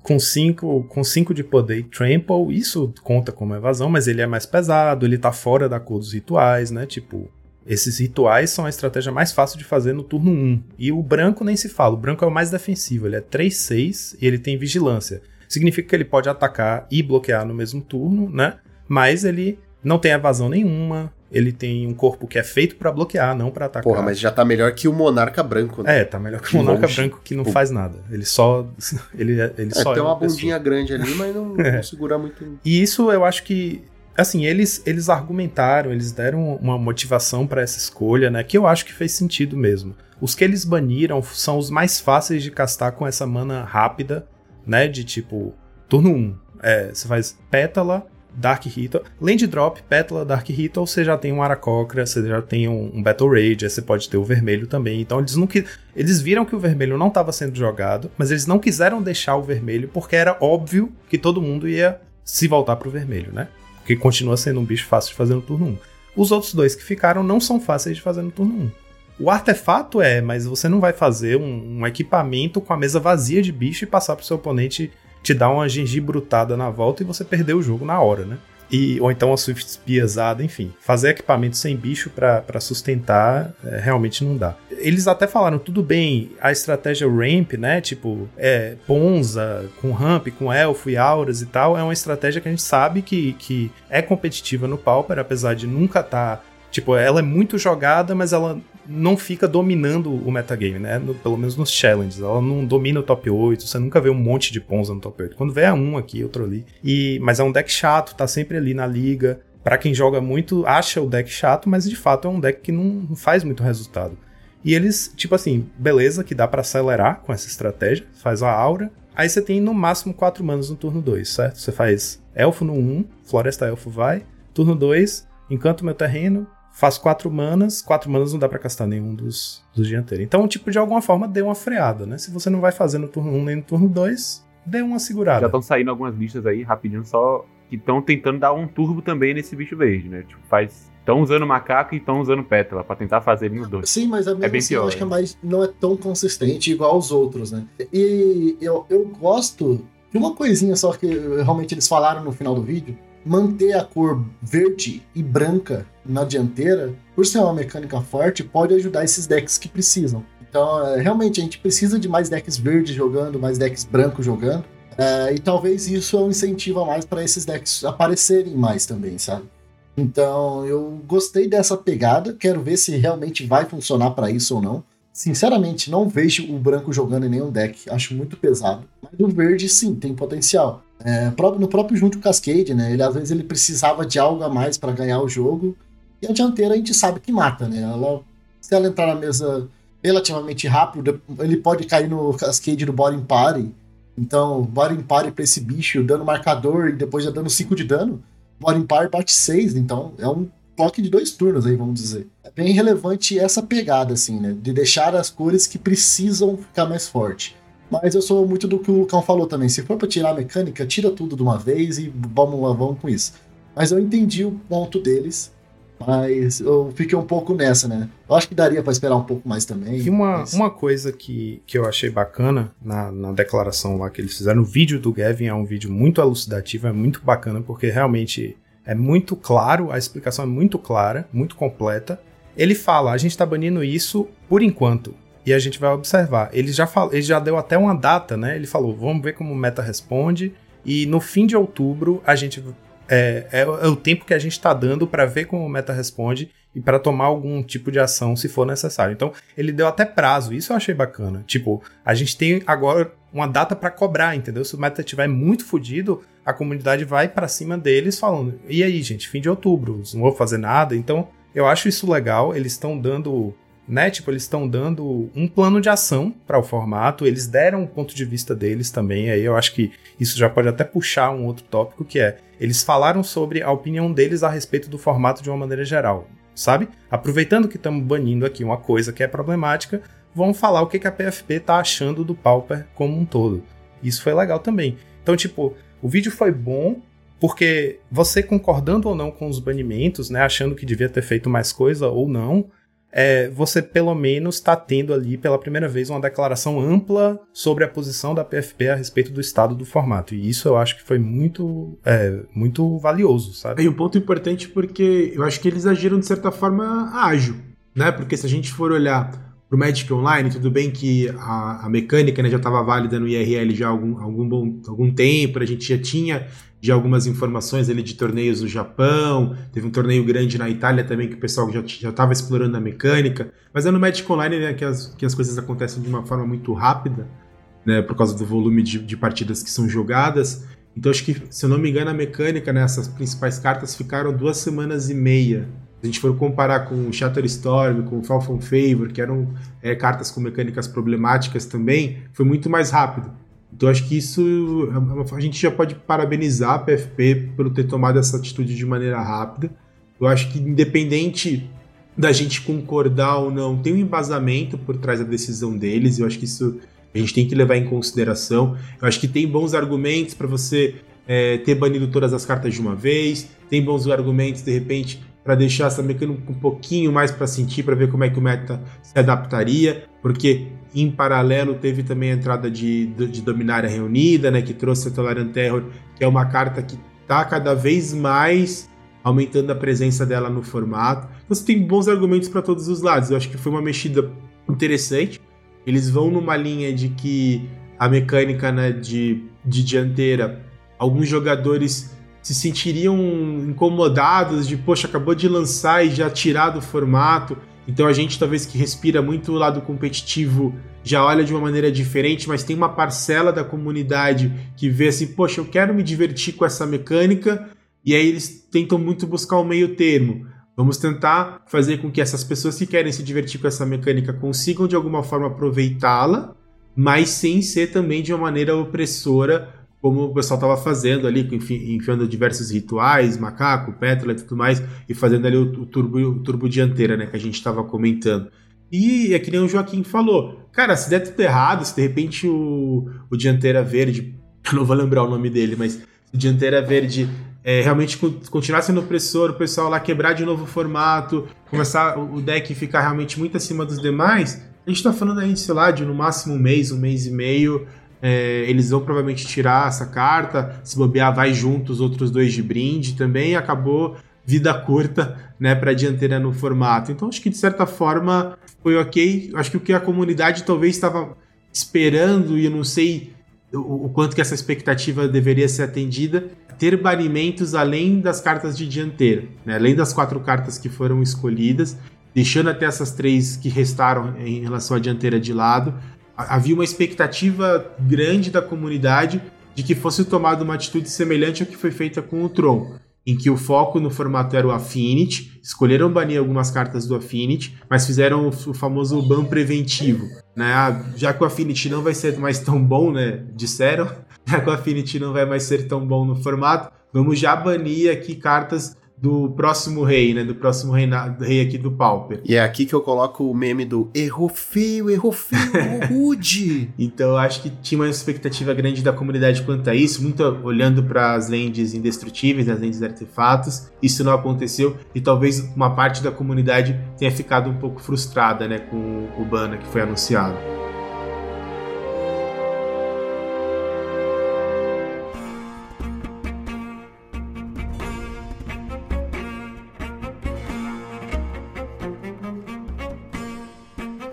Com 5 com cinco de poder e trample, isso conta como evasão, mas ele é mais pesado, ele tá fora da cor dos rituais, né? Tipo, esses rituais são a estratégia mais fácil de fazer no turno 1. E o branco nem se fala, o branco é o mais defensivo, ele é 3-6 e ele tem vigilância. Significa que ele pode atacar e bloquear no mesmo turno, né? Mas ele não tem evasão nenhuma, ele tem um corpo que é feito pra bloquear, não pra atacar. Porra, mas já tá melhor que o Monarca Branco, né? É, tá melhor que o Monarca Longe. Branco que não faz nada. Ele só. Ele, ele É, só tem é uma pessoa. bundinha grande ali, mas não, É. não segura muito. E isso eu acho que assim, eles, eles argumentaram, eles deram uma motivação para essa escolha, né? Que eu acho que fez sentido mesmo. Os que eles baniram são os mais fáceis de castar com essa mana rápida, né? De tipo, turno 1, é, você faz Pétala, Dark Ritual. Land Drop, Pétala, Dark Ritual, você já tem um Aracocra, você já tem um, um Battle Rage, aí você pode ter o vermelho também. Então eles não que eles viram que o vermelho não estava sendo jogado, mas eles não quiseram deixar o vermelho porque era óbvio que todo mundo ia se voltar pro vermelho, né? Porque continua sendo um bicho fácil de fazer no turno 1. Os outros dois que ficaram não são fáceis de fazer no turno 1. O artefato é, mas você não vai fazer um, um equipamento com a mesa vazia de bicho e passar pro seu oponente te dar uma gengibrutada na volta e você perder o jogo na hora, né? E, ou então a Swift piesada, enfim. Fazer equipamento sem bicho para sustentar é, realmente não dá. Eles até falaram, tudo bem, a estratégia ramp, né? Tipo, é, Ponza, com ramp, com elfo e auras e tal, é uma estratégia que a gente sabe que, que é competitiva no Pauper, apesar de nunca estar. Tá, tipo, ela é muito jogada, mas ela não fica dominando o metagame, né? No, pelo menos nos challenges. Ela não domina o top 8, você nunca vê um monte de Ponza no top 8. Quando vê é um aqui, outro ali. E, mas é um deck chato, tá sempre ali na liga. Para quem joga muito, acha o deck chato, mas de fato é um deck que não faz muito resultado. E eles, tipo assim, beleza, que dá para acelerar com essa estratégia, faz a aura. Aí você tem no máximo 4 manas no turno 2, certo? Você faz elfo no 1, floresta elfo vai. Turno 2, encanto meu terreno, faz quatro manas, quatro manas não dá para castar nenhum dos, dos dianteiros. Então, tipo, de alguma forma, dê uma freada, né? Se você não vai fazer no turno 1 nem no turno 2, dê uma segurada. Já estão saindo algumas listas aí, rapidinho, só que estão tentando dar um turbo também nesse bicho verde, né? Tipo, faz. Estão usando macaco e estão usando pétala para tentar fazer ele nos dois. Sim, mas é mesmo é bem assim, pior, eu acho que é mais, não é tão consistente igual os outros, né? E eu, eu gosto de uma coisinha só que realmente eles falaram no final do vídeo, manter a cor verde e branca na dianteira, por ser uma mecânica forte, pode ajudar esses decks que precisam. Então, é, realmente, a gente precisa de mais decks verdes jogando, mais decks brancos jogando. É, e talvez isso é um incentivo a mais para esses decks aparecerem mais também, sabe? Então, eu gostei dessa pegada, quero ver se realmente vai funcionar para isso ou não. Sinceramente, não vejo o branco jogando em nenhum deck, acho muito pesado. Mas o verde, sim, tem potencial. É, no próprio Junto Cascade, né? Ele às vezes ele precisava de algo a mais para ganhar o jogo. E a dianteira a gente sabe que mata, né? Ela, se ela entrar na mesa relativamente rápido, ele pode cair no Cascade do Body Party. Então, Body Party pra esse bicho, dando marcador e depois já dando 5 de dano. Body Party bate 6, então é um bloco de dois turnos aí, vamos dizer. É bem relevante essa pegada, assim, né? De deixar as cores que precisam ficar mais forte. Mas eu sou muito do que o Lucão falou também. Se for pra tirar a mecânica, tira tudo de uma vez e vamos lá, vamos com isso. Mas eu entendi o ponto deles. Mas eu fiquei um pouco nessa, né? Eu acho que daria para esperar um pouco mais também. E uma, mas... uma coisa que, que eu achei bacana na, na declaração lá que eles fizeram, o vídeo do Gavin é um vídeo muito elucidativo, é muito bacana, porque realmente é muito claro, a explicação é muito clara, muito completa. Ele fala, a gente está banindo isso por enquanto e a gente vai observar. Ele já, fal... ele já deu até uma data, né? Ele falou: vamos ver como o meta responde. E no fim de outubro, a gente. É, é, é o tempo que a gente está dando para ver como o meta responde e para tomar algum tipo de ação se for necessário. Então, ele deu até prazo, isso eu achei bacana. Tipo, a gente tem agora uma data para cobrar, entendeu? Se o meta estiver muito fodido, a comunidade vai para cima deles falando: e aí, gente, fim de outubro, não vou fazer nada. Então, eu acho isso legal, eles estão dando né? Tipo, eles estão dando um plano de ação para o formato, eles deram o ponto de vista deles também. Aí eu acho que isso já pode até puxar um outro tópico que é, eles falaram sobre a opinião deles a respeito do formato de uma maneira geral, sabe? Aproveitando que estamos banindo aqui uma coisa que é problemática, vamos falar o que, que a PFP tá achando do Pauper como um todo. Isso foi legal também. Então, tipo, o vídeo foi bom, porque você concordando ou não com os banimentos, né, achando que devia ter feito mais coisa ou não, é, você pelo menos está tendo ali pela primeira vez uma declaração ampla sobre a posição da PFP a respeito do estado do formato. E isso eu acho que foi muito, é, muito valioso, sabe? E um ponto importante porque eu acho que eles agiram de certa forma ágil, né? Porque se a gente for olhar pro Magic Online, tudo bem que a, a mecânica né, já estava válida no IRL já há algum, algum, bom, algum tempo, a gente já tinha de algumas informações ali de torneios no Japão, teve um torneio grande na Itália também que o pessoal já estava explorando a mecânica, mas é no Magic Online né, que, as, que as coisas acontecem de uma forma muito rápida, né, por causa do volume de, de partidas que são jogadas, Então acho que, se eu não me engano, a mecânica nessas principais cartas ficaram duas semanas e meia. Se a gente for comparar com Shatterstorm, com Falcon Favor, que eram é, cartas com mecânicas problemáticas também, foi muito mais rápido. Então acho que isso a gente já pode parabenizar a PFP por ter tomado essa atitude de maneira rápida. Eu acho que independente da gente concordar ou não, tem um embasamento por trás da decisão deles. Eu acho que isso a gente tem que levar em consideração. Eu acho que tem bons argumentos para você é, ter banido todas as cartas de uma vez. Tem bons argumentos, de repente, para deixar essa mecânica um pouquinho mais para sentir, para ver como é que o meta se adaptaria. Porque em paralelo teve também a entrada de, de, Dominária Reunida, né, que trouxe a Tolerant Terror, que é uma carta que está cada vez mais aumentando a presença dela no formato. Então, você tem bons argumentos para todos os lados. Eu acho que foi uma mexida interessante. Eles vão numa linha de que a mecânica né, de, de dianteira, alguns jogadores se sentiriam incomodados de, poxa, acabou de lançar e já tirar do formato. Então a gente, talvez que respira muito o lado competitivo, já olha de uma maneira diferente, mas tem uma parcela da comunidade que vê assim, poxa, eu quero me divertir com essa mecânica, e aí eles tentam muito buscar o um meio termo. Vamos tentar fazer com que essas pessoas que querem se divertir com essa mecânica consigam de alguma forma aproveitá-la, mas sem ser também de uma maneira opressora, como o pessoal estava fazendo ali, enfim, enfiando diversos rituais, macaco, pétala e tudo mais, e fazendo ali o, o turbo, o turbo dianteira, né, que a gente estava comentando. E é que nem o Joaquim falou, cara, se der tudo errado, se de repente o, o dianteira verde, eu não vou lembrar o nome dele, mas o dianteira verde é, realmente continuar sendo opressor, o pessoal lá quebrar de novo o formato, começar o deck ficar realmente muito acima dos demais, a gente tá falando aí, sei lá, de no máximo um mês, um mês e meio. É, eles vão provavelmente tirar essa carta, se bobear, vai junto os outros dois de brinde também, acabou vida curta né, para a dianteira no formato. Então acho que de certa forma foi ok. Acho que o que a comunidade talvez estava esperando, e eu não sei o, o quanto que essa expectativa deveria ser atendida, ter banimentos além das cartas de dianteira, né? além das quatro cartas que foram escolhidas, deixando até essas três que restaram em relação à dianteira de lado. Havia uma expectativa grande da comunidade de que fosse tomada uma atitude semelhante ao que foi feita com o Tron, em que o foco no formato era o Affinity, escolheram banir algumas cartas do Affinity, mas fizeram o famoso ban preventivo. Né? Ah, já que o Affinity não vai ser mais tão bom, né? Disseram, já que o Affinity não vai mais ser tão bom no formato, vamos já banir aqui cartas do próximo rei, né? Do próximo rei, rei aqui do Pauper. E é aqui que eu coloco o meme do errou feio, errou feio, rude. então eu acho que tinha uma expectativa grande da comunidade quanto a isso, muito olhando para as lentes indestrutíveis, as lentes artefatos. Isso não aconteceu e talvez uma parte da comunidade tenha ficado um pouco frustrada, né, com o Bana que foi anunciado.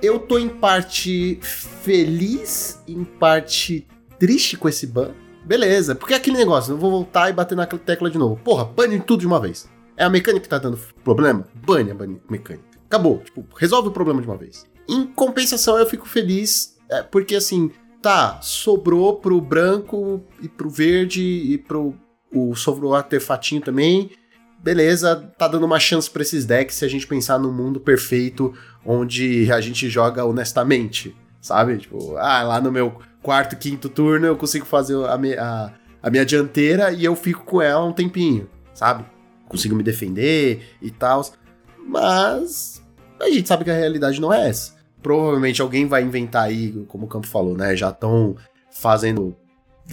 Eu tô em parte feliz, em parte triste com esse ban. Beleza, porque é aquele negócio, eu vou voltar e bater na tecla de novo. Porra, bane tudo de uma vez. É a mecânica que tá dando problema? Bane a mecânica. Acabou, tipo, resolve o problema de uma vez. Em compensação, eu fico feliz, é, porque assim, tá, sobrou pro branco e pro verde e pro. O, sobrou artefatinho também beleza, tá dando uma chance para esses decks se a gente pensar no mundo perfeito onde a gente joga honestamente, sabe? Tipo, ah, lá no meu quarto, quinto turno eu consigo fazer a, me, a, a minha dianteira e eu fico com ela um tempinho, sabe? Consigo me defender e tal. Mas a gente sabe que a realidade não é essa. Provavelmente alguém vai inventar aí, como o Campo falou, né? Já estão fazendo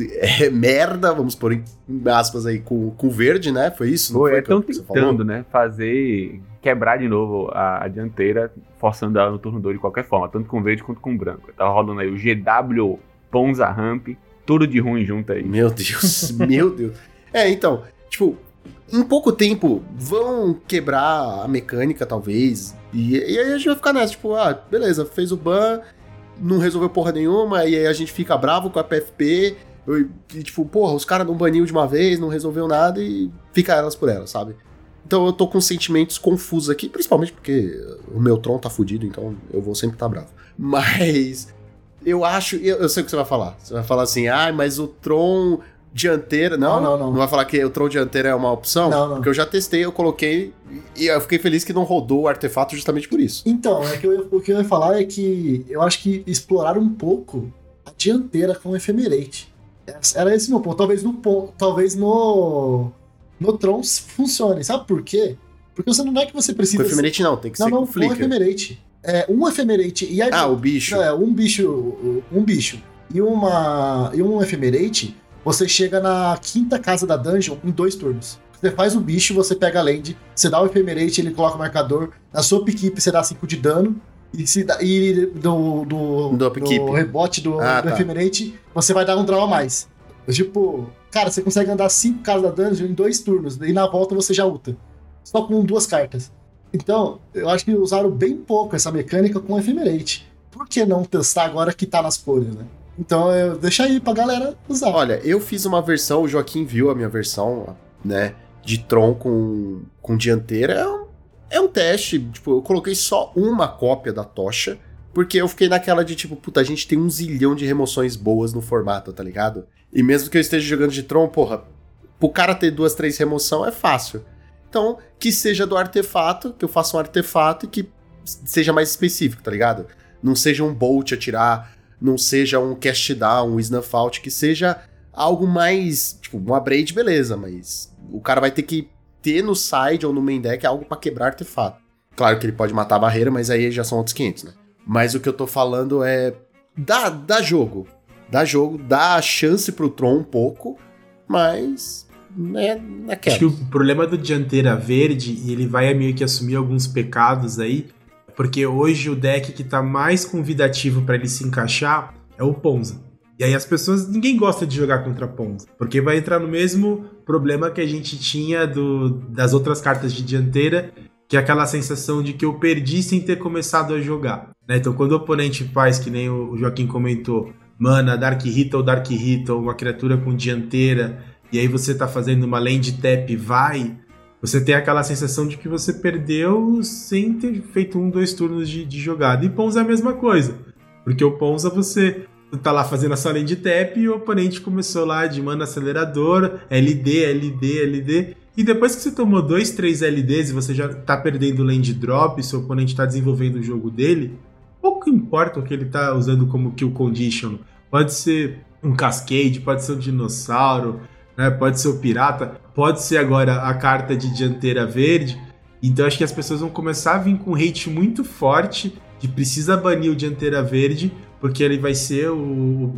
é, merda, vamos pôr em aspas aí, com, com verde, né? Foi isso? Foi, é tão tentando, né? Fazer, quebrar de novo a, a, dianteira, forçando ela no turno 2 de qualquer forma, tanto com verde quanto com branco. Tá rolando aí o GW Ponza Ramp, tudo de ruim junto aí. Meu Deus, meu Deus. É, então, tipo, em pouco tempo vão quebrar a mecânica, talvez, e, e aí a gente vai ficar nessa, tipo, ah, beleza, fez o ban, não resolveu porra nenhuma, e aí a gente fica bravo com a PFP, e, tipo, porra, os caras não baniu de uma vez, não resolveu nada e fica elas por elas, sabe? Então eu tô com sentimentos confusos aqui, principalmente porque o meu Tron tá fudido, então eu vou sempre estar tá bravo. Mas eu acho, eu, eu, sei o que você vai falar. Você vai falar assim, ah, mas o Tron dianteira. Não, Não, não, não. vai falar que o Tron dianteira é uma opção? Não, não. Porque eu já testei, eu coloquei e eu fiquei feliz que não rodou o artefato justamente por isso. Então, é que eu, o que eu ia falar é que eu acho que exploraram um pouco a dianteira com o Ephemerate. Era esse meu ponto. Talvez no talvez no no Tron funcione. Sabe por quê? Porque você não é que você Com precisa. efemerate não, tem que não, ser não, com com flicker. Ephemerate. É, um Ephemerate e aí Ah, o bicho. Não, é, um bicho, um bicho e uma e um Ephemerate, você chega na quinta casa da dungeon em dois turnos. Você faz o bicho, você pega a land, você dá o Ephemerate, ele coloca o marcador, na sua upkeep você dá 5 de dano, e, se e do, do, Do upkeep. rebote do, Ah, do tá. Ephemerate, você vai dar um draw a mais. Tipo, cara, você consegue andar 5 casas da dungeon em dois turnos, e na volta você já ulta. Só com duas cartas. Então, eu acho que usaram bem pouco essa mecânica com o Ephemerate. Por que não testar agora que tá nas cores, né? Então, eu, deixa aí pra galera usar. Olha, eu fiz uma versão, o Joaquim viu a minha versão, né? De Tron com, com dianteira. É um, é um teste. Tipo, eu coloquei só uma cópia da tocha. Porque eu fiquei naquela de tipo, puta, a gente tem um zilhão de remoções boas no formato, tá ligado? E mesmo que eu esteja jogando de Tron, porra, pro cara ter duas, três remoção é fácil. Então, que seja do artefato, que eu faça um artefato e que seja mais específico, tá ligado? Não seja um bolt atirar, não seja um cast down, um snuff out, que seja algo mais, tipo, uma braid, beleza, mas o cara vai ter que ter no side ou no main deck algo pra quebrar artefato. Claro que ele pode matar a barreira, mas aí já são outros 500, né? Mas o que eu tô falando é dá, dá jogo, dá jogo, dá chance pro Tron um pouco, mas é naquela. Acho que o problema do dianteira verde, e ele vai meio que assumir alguns pecados aí, porque hoje o deck que tá mais convidativo pra ele se encaixar é o Ponza. E aí as pessoas, ninguém gosta de jogar contra Ponza, porque vai entrar no mesmo problema que a gente tinha do, das outras cartas de dianteira, que é aquela sensação de que eu perdi sem ter começado a jogar. né? Então quando o oponente faz, que nem o Joaquim comentou, mana, Dark Hit ou Dark ou uma criatura com dianteira, e aí você tá fazendo uma land tap vai, você tem aquela sensação de que você perdeu sem ter feito um, dois turnos de, de jogada. E Ponza é a mesma coisa. Porque o Ponza você tá lá fazendo a sua land tap e o oponente começou lá de mana acelerador, LD, LD, LD. E depois que você tomou dois, três LDs e você já tá perdendo land drop, seu oponente tá desenvolvendo o jogo dele, pouco importa o que ele tá usando como kill condition. Pode ser um cascade, pode ser um dinossauro, né? Pode ser o pirata, pode ser agora a carta de dianteira verde. Então acho que as pessoas vão começar a vir com um hate muito forte de precisa banir o dianteira verde, porque ele vai ser o,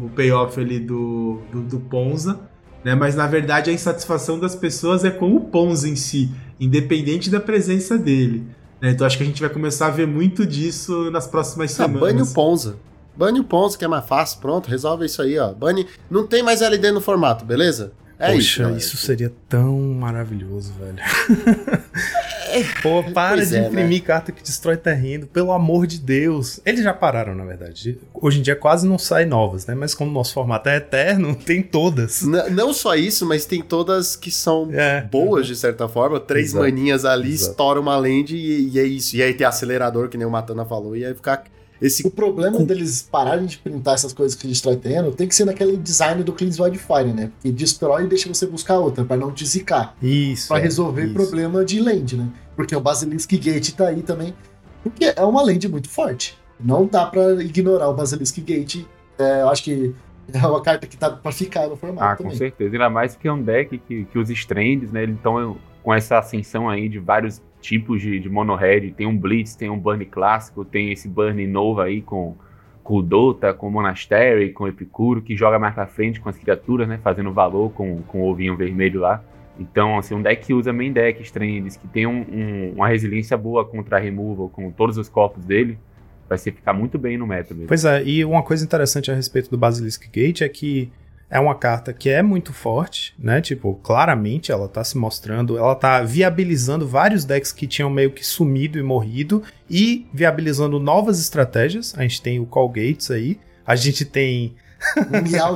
o payoff ali do, do, do Ponza. Né? Mas na verdade a insatisfação das pessoas é com o Ponza em si, independente da presença dele. né? Então acho que a gente vai começar a ver muito disso nas próximas Ah, semanas. bane o Ponza. Bane o Ponza, que é mais fácil. Pronto, resolve isso aí, ó. Bane. Não tem mais LD no formato, beleza? É isso. Poxa, galera. isso seria tão maravilhoso, velho. Pô, para Pois de é, imprimir carta que destrói terreno, pelo amor de Deus. Eles já pararam, na verdade. Hoje em dia quase não saem novas, né? Mas como o nosso formato é eterno, tem todas. N- não só isso, mas tem todas que são É. boas, de certa forma. Três Exato. maninhas ali, Exato. estoura uma land e, e é isso. E aí tem acelerador, que nem o Matana falou, e aí ficar esse... O problema deles pararem de printar essas coisas que destrói terreno tem que ser naquele design do Cleanse Wildfire, né? Que destrói e deixa você buscar outra, pra não te zicar. Isso. Pra é, resolver isso. problema de land, né? Porque o Basilisk Gate tá aí também. Porque é uma land muito forte. Não dá pra ignorar o Basilisk Gate. É, eu acho que é uma carta que tá pra ficar no formato Ah, com também. certeza. Ainda mais que é um deck que, que usa strands, né? Então, com essa ascensão aí de vários tipos de, de mono-red, tem um Blitz, tem um Burn clássico, tem esse Burn novo aí com, com o Dota, com o Monastery, com o Epicuro, que joga mais pra frente com as criaturas, né? Fazendo valor com, com o ovinho vermelho lá. Então, assim, um deck que usa main deck strands, que tem um- um- uma resiliência boa contra removal, com todos os corpos dele, vai ser ficar muito bem no meta mesmo. Pois é, e uma coisa interessante a respeito do Basilisk Gate é que é uma carta que é muito forte, né? Tipo, claramente ela tá se mostrando, ela tá viabilizando vários decks que tinham meio que sumido e morrido e viabilizando novas estratégias. A gente tem o Call Gates aí, a gente tem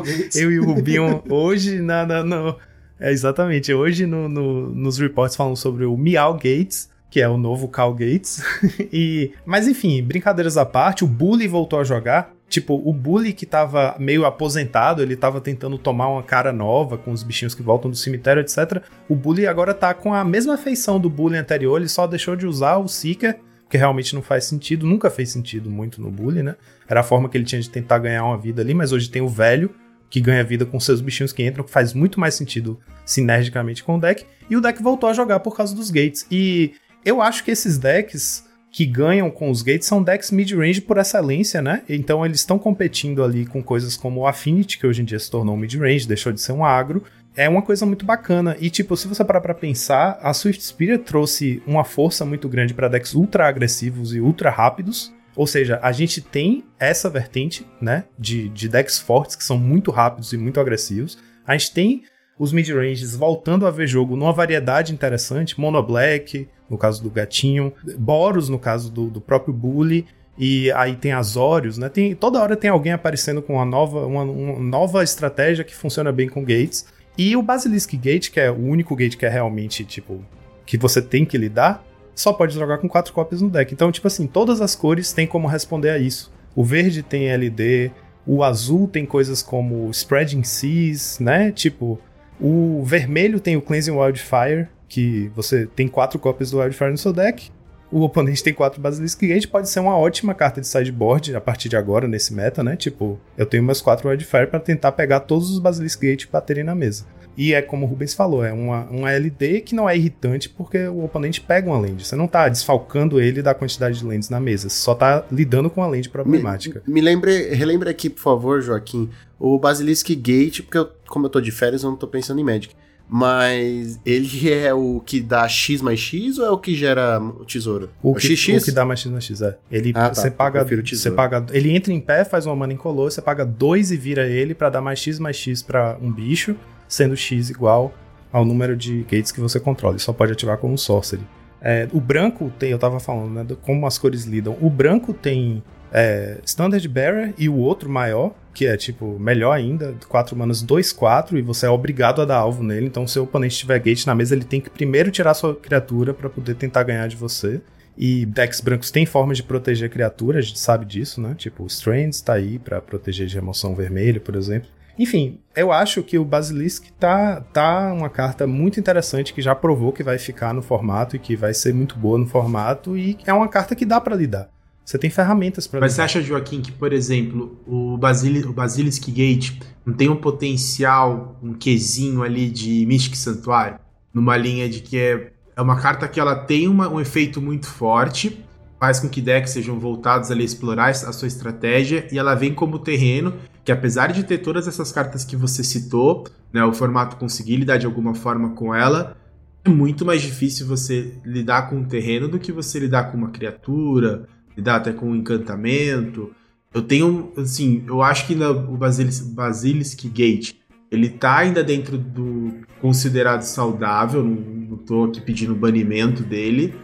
Gates. eu e o Rubinho hoje na, na- no- é exatamente, hoje no- no- nos reports falam sobre o Meow Gates, que é o novo Cal Gates. e, mas enfim, brincadeiras à parte, o Bully voltou a jogar. Tipo, o Bully que tava meio aposentado, ele tava tentando tomar uma cara nova com os bichinhos que voltam do cemitério, etc. O Bully agora tá com a mesma feição do Bully anterior, ele só deixou de usar o Seeker, que realmente não faz sentido, nunca fez sentido muito no Bully, né? Era a forma que ele tinha de tentar ganhar uma vida ali, mas hoje tem o velho, que ganha vida com seus bichinhos que entram, que faz muito mais sentido sinergicamente com o deck. E o deck voltou a jogar por causa dos gates. E eu acho que esses decks que ganham com os gates são decks mid-range por excelência, né? Então eles estão competindo ali com coisas como o Affinity, que hoje em dia se tornou mid-range, deixou de ser um agro. É uma coisa muito bacana. E, tipo, se você parar pra pensar, a Swift Spirit trouxe uma força muito grande para decks ultra agressivos e ultra rápidos. Ou seja, a gente tem essa vertente, né, de, de decks fortes que são muito rápidos e muito agressivos. A gente tem os mid-ranges voltando a ver jogo numa variedade interessante, Mono Black, no caso do Gatinho, Boros, no caso do, do próprio Bully, e aí tem Azorius, né? Tem, toda hora tem alguém aparecendo com uma nova, uma, uma nova estratégia que funciona bem com gates. E o Basilisk Gate, que é o único gate que é realmente, tipo, que você tem que lidar, só pode jogar com quatro cópias no deck. Então, tipo assim, todas as cores têm como responder a isso. O verde tem LD, o azul tem coisas como Spreading Seas, né? Tipo, o vermelho tem o Cleansing Wildfire, que você tem quatro cópias do Wildfire no seu deck. O oponente tem quatro Basilisk Gate, pode ser uma ótima carta de sideboard a partir de agora, nesse meta, né? Tipo, eu tenho meus quatro Wildfire para tentar pegar todos os Basilisk Gate e baterem na mesa. E é como o Rubens falou, é uma, uma LD que não é irritante porque o oponente pega uma land. Você não tá desfalcando ele da quantidade de lands na mesa, você só tá lidando com a land problemática. Me, me lembre, relembre aqui, por favor, Joaquim, o Basilisk Gate, porque eu, como eu tô de férias, eu não tô pensando em Magic. Mas ele é o que dá X mais X ou é o que gera o tesouro? O, que, XX? o que dá mais X mais X, é. Ele, ah, tá. você paga, você paga. Ele entra em pé, faz uma mana incolor, você paga 2 e vira ele para dar mais X mais X para um bicho sendo x igual ao número de gates que você controla. Ele só pode ativar como sorcery. É, o branco tem, eu tava falando, né, como as cores lidam. O branco tem é, Standard Bearer e o outro maior, que é tipo melhor ainda, 4 manas 2, 4, e você é obrigado a dar alvo nele. Então, se o oponente tiver gate na mesa, ele tem que primeiro tirar sua criatura para poder tentar ganhar de você. E decks brancos têm formas de proteger a criatura, a gente sabe disso, né? Tipo, o Strands tá aí para proteger de remoção vermelha, por exemplo. Enfim, eu acho que o Basilisk tá, tá uma carta muito interessante que já provou que vai ficar no formato e que vai ser muito boa no formato e é uma carta que dá para lidar. Você tem ferramentas para Mas lidar. você acha, Joaquim, que, por exemplo, o, Basili o Basilisk Gate não tem um potencial, um quesinho ali de Mystic Santuário? Numa linha de que é, é uma carta que ela tem uma, um efeito muito forte, faz com que decks sejam voltados ali a explorar a sua estratégia e ela vem como terreno que apesar de ter todas essas cartas que você citou, né, o formato conseguir lidar de alguma forma com ela, é muito mais difícil você lidar com um terreno do que você lidar com uma criatura, lidar até com um encantamento. Eu tenho, assim, eu acho que o Basilisk, Basilisk Gate, ele tá ainda dentro do considerado saudável, não, não tô aqui pedindo banimento dele,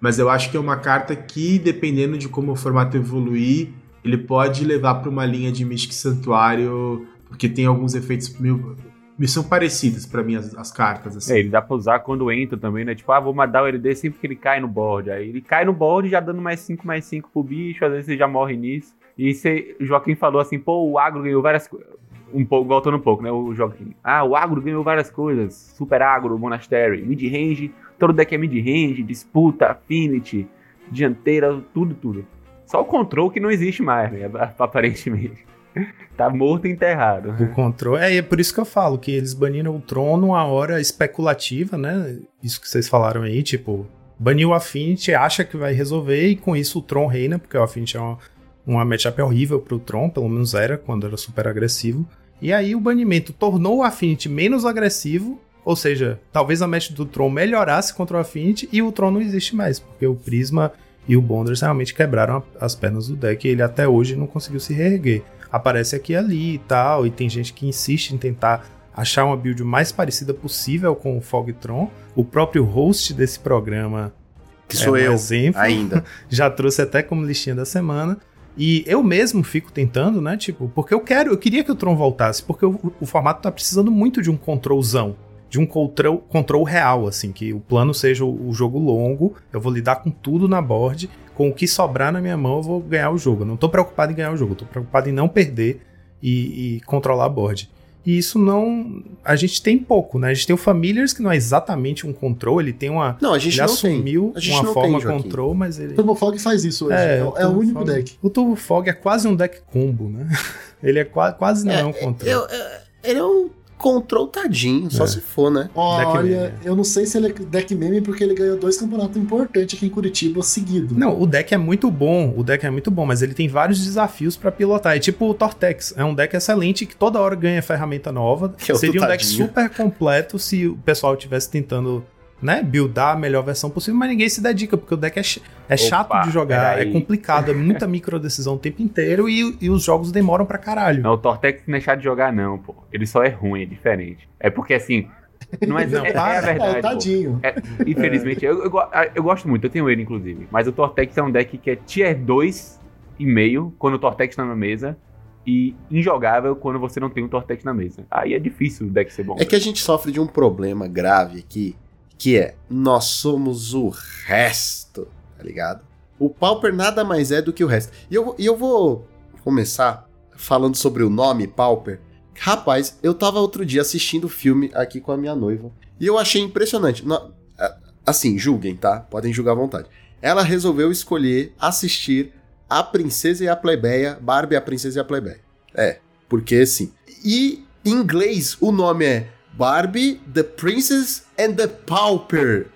mas eu acho que é uma carta que, dependendo de como o formato evoluir, ele pode levar para uma linha de Mystic Santuário, porque tem alguns efeitos meio. Me são parecidos para mim as, as, cartas. Assim. É, ele dá pra usar quando entra também, né? Tipo, ah, vou mandar o LD sempre que ele cai no board. Aí ele cai no board já dando mais 5, mais 5 pro bicho, às vezes você já morre nisso. E o Joaquim falou assim, pô, o agro ganhou várias. Um pouco, voltando um pouco, né? O Joaquim. Ah, o agro ganhou várias coisas. Super agro, monastery, mid-range. Todo deck é mid-range, disputa, affinity, dianteira, tudo, tudo. Só o control que não existe mais, né? Aparentemente. tá morto e enterrado. O control. É, é por isso que eu falo que eles baniram o Tron numa hora especulativa, né? Isso que vocês falaram aí, tipo, baniu o Affinity, acha que vai resolver, e com isso o Tron reina, porque o Affinity é uma, uma matchup horrível pro Tron, pelo menos era quando era super agressivo. E aí o banimento tornou o Affinity menos agressivo, ou seja, talvez a match do Tron melhorasse contra o Affinity e o Tron não existe mais, porque o Prisma e o Bonders realmente quebraram as pernas do deck e ele até hoje não conseguiu se reerguer. Aparece aqui e ali e tal, e tem gente que insiste em tentar achar uma build mais parecida possível com o Fogtron. O próprio host desse programa, que sou é eu, exemplo, ainda, já trouxe até como listinha da semana. E eu mesmo fico tentando, né? Tipo, porque eu quero, eu queria que o Tron voltasse, porque o, o formato tá precisando muito de um controlzão. De um control, control real, assim, que o plano seja o, o, jogo longo, eu vou lidar com tudo na board, com o que sobrar na minha mão eu vou ganhar o jogo. Eu não tô preocupado em ganhar o jogo, eu tô preocupado em não perder e, e controlar a board. E isso não. A gente tem pouco, né? A gente tem o Familiars, que não é exatamente um control, ele tem uma. Não, a gente ele não assumiu tem. uma forma tem, control, mas ele. O Turbo Fog faz isso hoje. É, é, é o único Fog, deck. O Turbo Fog é quase um deck combo, né? ele é quase, quase não é, é um control. Eu, eu, ele é um control tadinho, só é. se for, né? Olha, eu não sei se ele é deck meme porque ele ganhou dois campeonatos importantes aqui em Curitiba seguido. Não, o deck é muito bom, o deck é muito bom, mas ele tem vários desafios para pilotar. É tipo o Tortex, é um deck excelente que toda hora ganha ferramenta nova. É Seria um deck super completo se o pessoal estivesse tentando né, buildar a melhor versão possível, mas ninguém se dedica, porque o deck é, ch é chato de jogar, é complicado, é muita micro decisão o tempo inteiro e, e, os jogos demoram pra caralho. Não, o Tortex não é chato de jogar, não, pô. Ele só é ruim, é diferente. É porque assim. Não é, não, é, é a verdade. É, tadinho. É, infelizmente, eu, eu, eu, gosto muito, eu tenho ele, inclusive. Mas o Tortex é um deck que é tier 2,5 quando o Tortex tá na mesa e injogável quando você não tem um Tortex na mesa. Aí é difícil o deck ser bom. É que a gente sofre de um problema grave aqui, que é nós somos o resto, tá ligado? O Pauper nada mais é do que o resto. E eu, e eu vou começar falando sobre o nome Pauper. Rapaz, eu tava outro dia assistindo o filme aqui com a minha noiva e eu achei impressionante. Assim, julguem, tá? Podem julgar à vontade. Ela resolveu escolher assistir A Princesa e a Plebeia, Barbie, a Princesa e a Plebeia. É, porque assim. E em inglês o nome é Barbie, The Princess and the Pauper.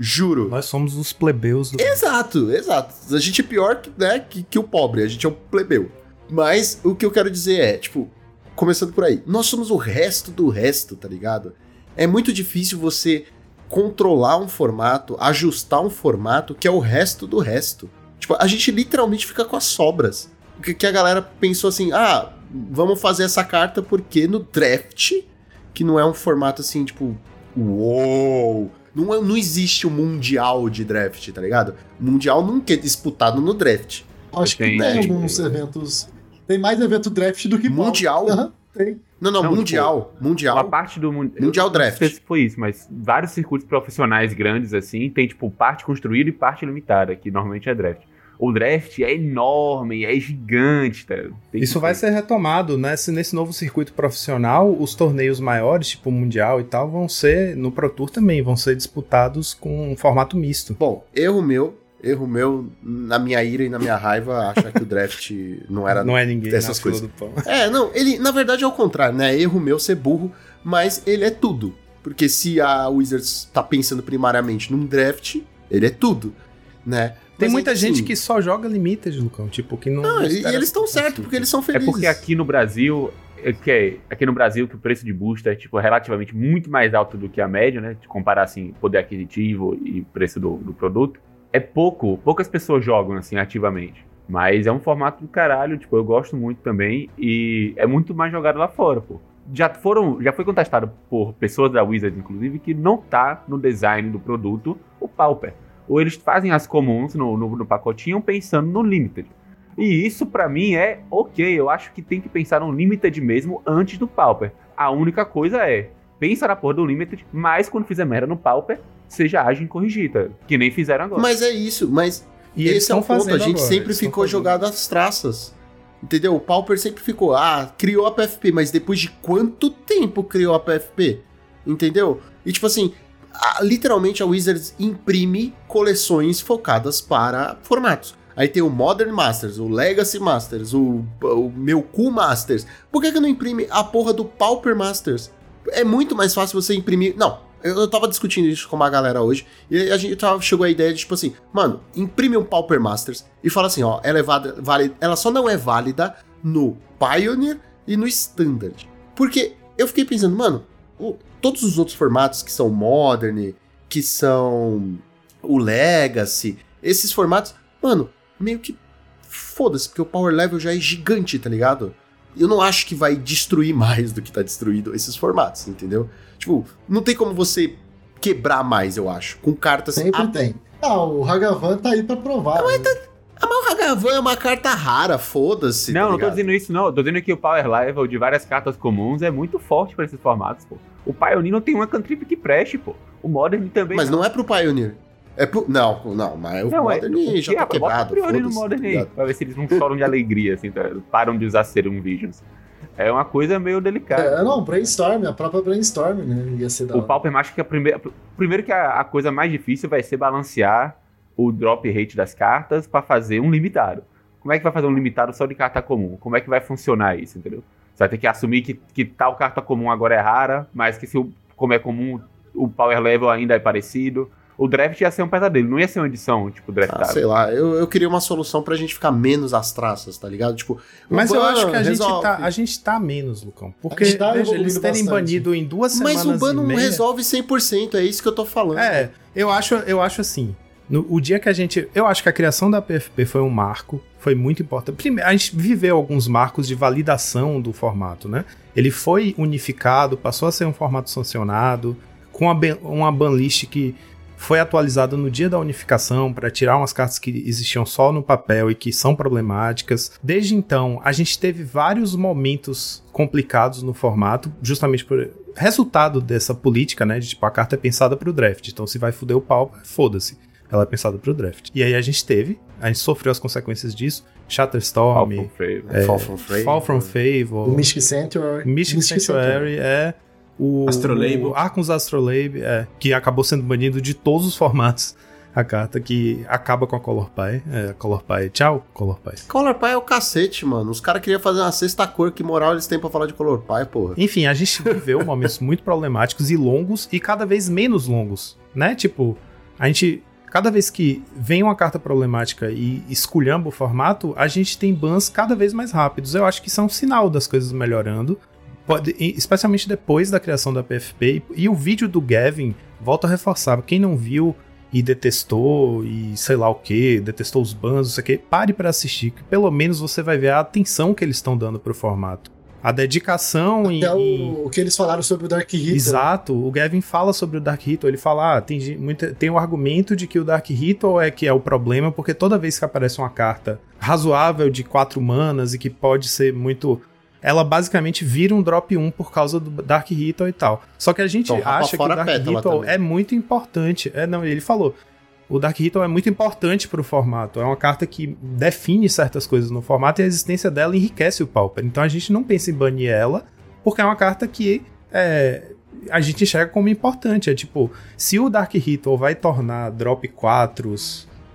Juro. Nós somos os plebeus do. Exato, exato. A gente é pior que, né, que, que o pobre, a gente é um plebeu. Mas o que eu quero dizer é, tipo, começando por aí, nós somos o resto do resto, tá ligado? É muito difícil você controlar um formato, ajustar um formato que é o resto do resto. Tipo, a gente literalmente fica com as sobras. Que, que a galera pensou assim: ah, vamos fazer essa carta porque no draft que não é um formato assim, tipo, uou. Não, é, não existe o um mundial de draft, tá ligado? O mundial nunca é disputado no draft. Acho que tem, tem alguns eventos. Tem mais evento draft do que mundial. Uhum, tem. Não, não, não tipo, mundial. Tipo, mundial. Uma parte do mundial draft. Não sei se foi isso, mas vários circuitos profissionais grandes assim, tem tipo parte construída e parte limitada, que normalmente é draft o draft é enorme, é gigante. Tá? Isso vai ser retomado, né? Se nesse novo circuito profissional, os torneios maiores, tipo o Mundial e tal, vão ser, no Pro Tour também, vão ser disputados com um formato misto. Bom, erro meu, erro meu, na minha ira e na minha raiva, achar que o draft não era não é ninguém dessas coisas. É, não, ele, na verdade, é o contrário, né? Erro meu ser burro, mas ele é tudo. Porque se a Wizards tá pensando primariamente num draft, ele é tudo, né? Tem muita é gente que só joga Limited, Lucão. Tipo, que não. Não, e eles estão certos, porque eles são felizes. É porque aqui no Brasil. É que é, aqui no Brasil que o preço de booster é tipo, relativamente muito mais alto do que a média, né? De comparar assim, poder aquisitivo e preço do, do produto. É pouco, poucas pessoas jogam assim ativamente. Mas é um formato do caralho, tipo, eu gosto muito também. E é muito mais jogado lá fora, pô. Já foram, já foi contestado por pessoas da Wizard, inclusive, que não tá no design do produto o Pauper ou eles fazem as comuns no, no, no pacotinho pensando no limited. E isso para mim é ok, eu acho que tem que pensar no limited mesmo antes do pauper. A única coisa é, pensa na porra do limited, mas quando fizer merda no pauper, seja ágil e corrigida, que nem fizeram agora. Mas é isso, mas e esse é o ponto, a gente agora, sempre ficou jogado às traças. Entendeu? O Pauper sempre ficou, ah, criou a PFP, mas depois de quanto tempo criou a PFP? Entendeu? E tipo assim, a, literalmente a Wizards imprime coleções focadas para formatos. Aí tem o Modern Masters, o Legacy Masters, o, o meu Cool Masters. Por que, que não imprime a porra do Pauper Masters? É muito mais fácil você imprimir. Não, eu, eu tava discutindo isso com uma galera hoje, e a gente tava, chegou à ideia de, tipo assim, mano, imprime um Pauper Masters e fala assim, ó, ela é válida, ela só não é válida no Pioneer e no Standard. Porque eu fiquei pensando, mano, o, todos os outros formatos que são Modern, que são o Legacy, esses formatos, mano, meio que foda-se, porque o power level já é gigante, tá ligado? Eu não acho que vai destruir mais do que tá destruído esses formatos, entendeu? Tipo, não tem como você quebrar mais, eu acho, com cartas... Sempre a... tem. Ah, o Hagavan tá aí pra provar. Não, né? tá... Ah, mas o Hagavan é uma carta rara, foda-se. Não, tá não tô dizendo isso, não. Tô dizendo que o power level de várias cartas comuns é muito forte pra esses formatos, pô. O Pioneer não tem uma cantrip que preste, pô. O Modern também. Mas não é pro Pioneer. É pro. Não, não, mas o Não, é, Modern já tá bota quebrado. o Priori no Modern tá aí, pra ver se eles não choram de alegria, assim, tá? param de usar Serum Visions. É uma coisa meio delicada. É, não, Brainstorm, a própria Brainstorm, né? Ia ser da O. Pauper acho que a primeira. Primeiro que a, a coisa mais difícil vai ser balancear o drop rate das cartas pra fazer um limitado. Como é que vai fazer um limitado só de carta comum? Como é que vai funcionar isso, entendeu? Você vai ter que assumir que, que tal carta comum agora é rara, mas que se o, como é comum, o power level ainda é parecido. O draft ia ser um pesadelo, não ia ser uma edição, tipo, Ah, draftada. sei lá, eu, eu queria uma solução pra gente ficar menos às traças, tá ligado? Tipo, Mas eu ban acho que a gente, resolve. tá, a gente tá menos, Lucão. Porque, gente tá veja, eles terem bastante. banido em duas semanas Mas o ban não meia... resolve 100%, é isso que eu tô falando. É, eu acho, eu acho assim. No, o dia que a gente. Eu acho que a criação da PFP foi um marco, foi muito importante. Primeiro, a gente viveu alguns marcos de validação do formato, né? Ele foi unificado, passou a ser um formato sancionado, com uma, ban- uma banlist que foi atualizada no dia da unificação para tirar umas cartas que existiam só no papel e que são problemáticas. Desde então, a gente teve vários momentos complicados no formato, justamente por resultado dessa política, né? De tipo, a carta é pensada para o draft, então se vai foder o pau, foda-se. Ela é pensada para o draft. E aí a gente teve, a gente sofreu as consequências disso. Shatterstorm, Awful Favor. é, Fall from Favor. Fall from Favor, O Mystic Sanctuary. Mystic Sanctuary é o Astrolabe. o Arcus Astrolabe, é, que acabou sendo banido de todos os formatos. A carta que acaba com a Color Pie. É, a Color Pie. Tchau, Color Pie. Color Pie é o cacete, mano. Os caras queriam fazer uma sexta cor, que moral eles têm pra falar de Color Pie, porra. Enfim, a gente viveu momentos muito problemáticos e longos e cada vez menos longos, né? Tipo, a gente. Cada vez que vem uma carta problemática e esculhamba o formato, a gente tem bans cada vez mais rápidos. Eu acho que isso é um sinal das coisas melhorando. Pode- especialmente depois da criação da PFP. E, o vídeo do Gavin, volta a reforçar. Quem não viu e detestou e sei lá o que, detestou os bans, não sei o que, pare pra assistir, que pelo menos você vai ver a atenção que eles estão dando pro formato. A dedicação. Até em- o, o que eles falaram sobre o Dark Hit. Exato, o Gavin fala sobre o Dark Ritual, ele fala, ah, tem, muita, tem o argumento de que o Dark Ritual é que é o problema, porque toda vez que aparece uma carta razoável de quatro manas e que pode ser muito... Ela basicamente vira um drop 1 por causa do Dark Ritual e tal. Só que a gente Então, acha que o Dark Ritual também. é muito importante. É, não, ele falou. O Dark Ritual é muito importante pro formato. É uma carta que define certas coisas no formato e a existência dela enriquece o Pauper. Então a gente não pensa em banir ela, porque é uma carta que é, a gente enxerga como importante. É tipo, se o Dark Ritual vai tornar drop 4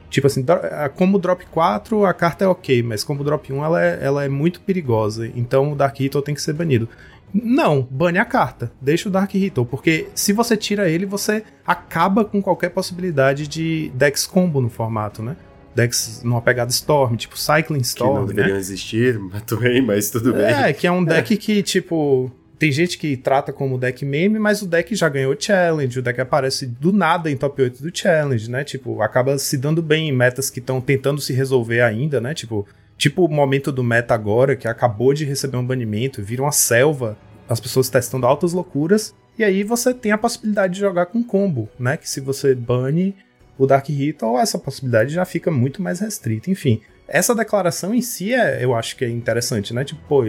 Tipo assim, ah, como drop 4 a carta é ok, mas como drop 1 ela é, ela é muito perigosa. Então o Dark Ritual tem que ser banido. Não, bane a carta. Deixa o Dark Ritual, porque se você tira ele, você acaba com qualquer possibilidade de Dex combo no formato, né? Dex numa pegada Storm, tipo Cycling Que não Storm, né? deveriam existir, mas também, mas tudo bem. É, que é um deck que, tipo. Tem gente que trata como deck meme, mas o deck já ganhou challenge, o deck aparece do nada em top 8 do challenge, né? Tipo, acaba se dando bem em metas que estão tentando se resolver ainda, né? Tipo, tipo o momento do meta agora, que acabou de receber um banimento, vira uma selva, as pessoas testando altas loucuras, e aí você tem a possibilidade de jogar com combo, né? Que se você bane o Dark Ritual, essa possibilidade já fica muito mais restrita. Enfim, essa declaração em si, é, eu acho que é interessante, né? Tipo, pô,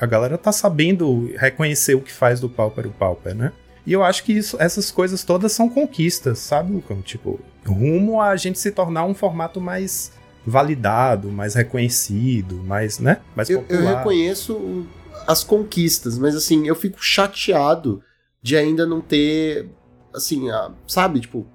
a galera tá sabendo reconhecer o que faz do Pauper o Pauper, né? E eu acho que isso, essas coisas todas são conquistas, sabe, Lucão? Tipo, rumo a gente se tornar um formato mais validado, mais reconhecido, mais, né? Mais Eu, eu popular. reconheço as conquistas, mas assim, eu fico chateado de ainda não ter, assim, a- sabe, tipo,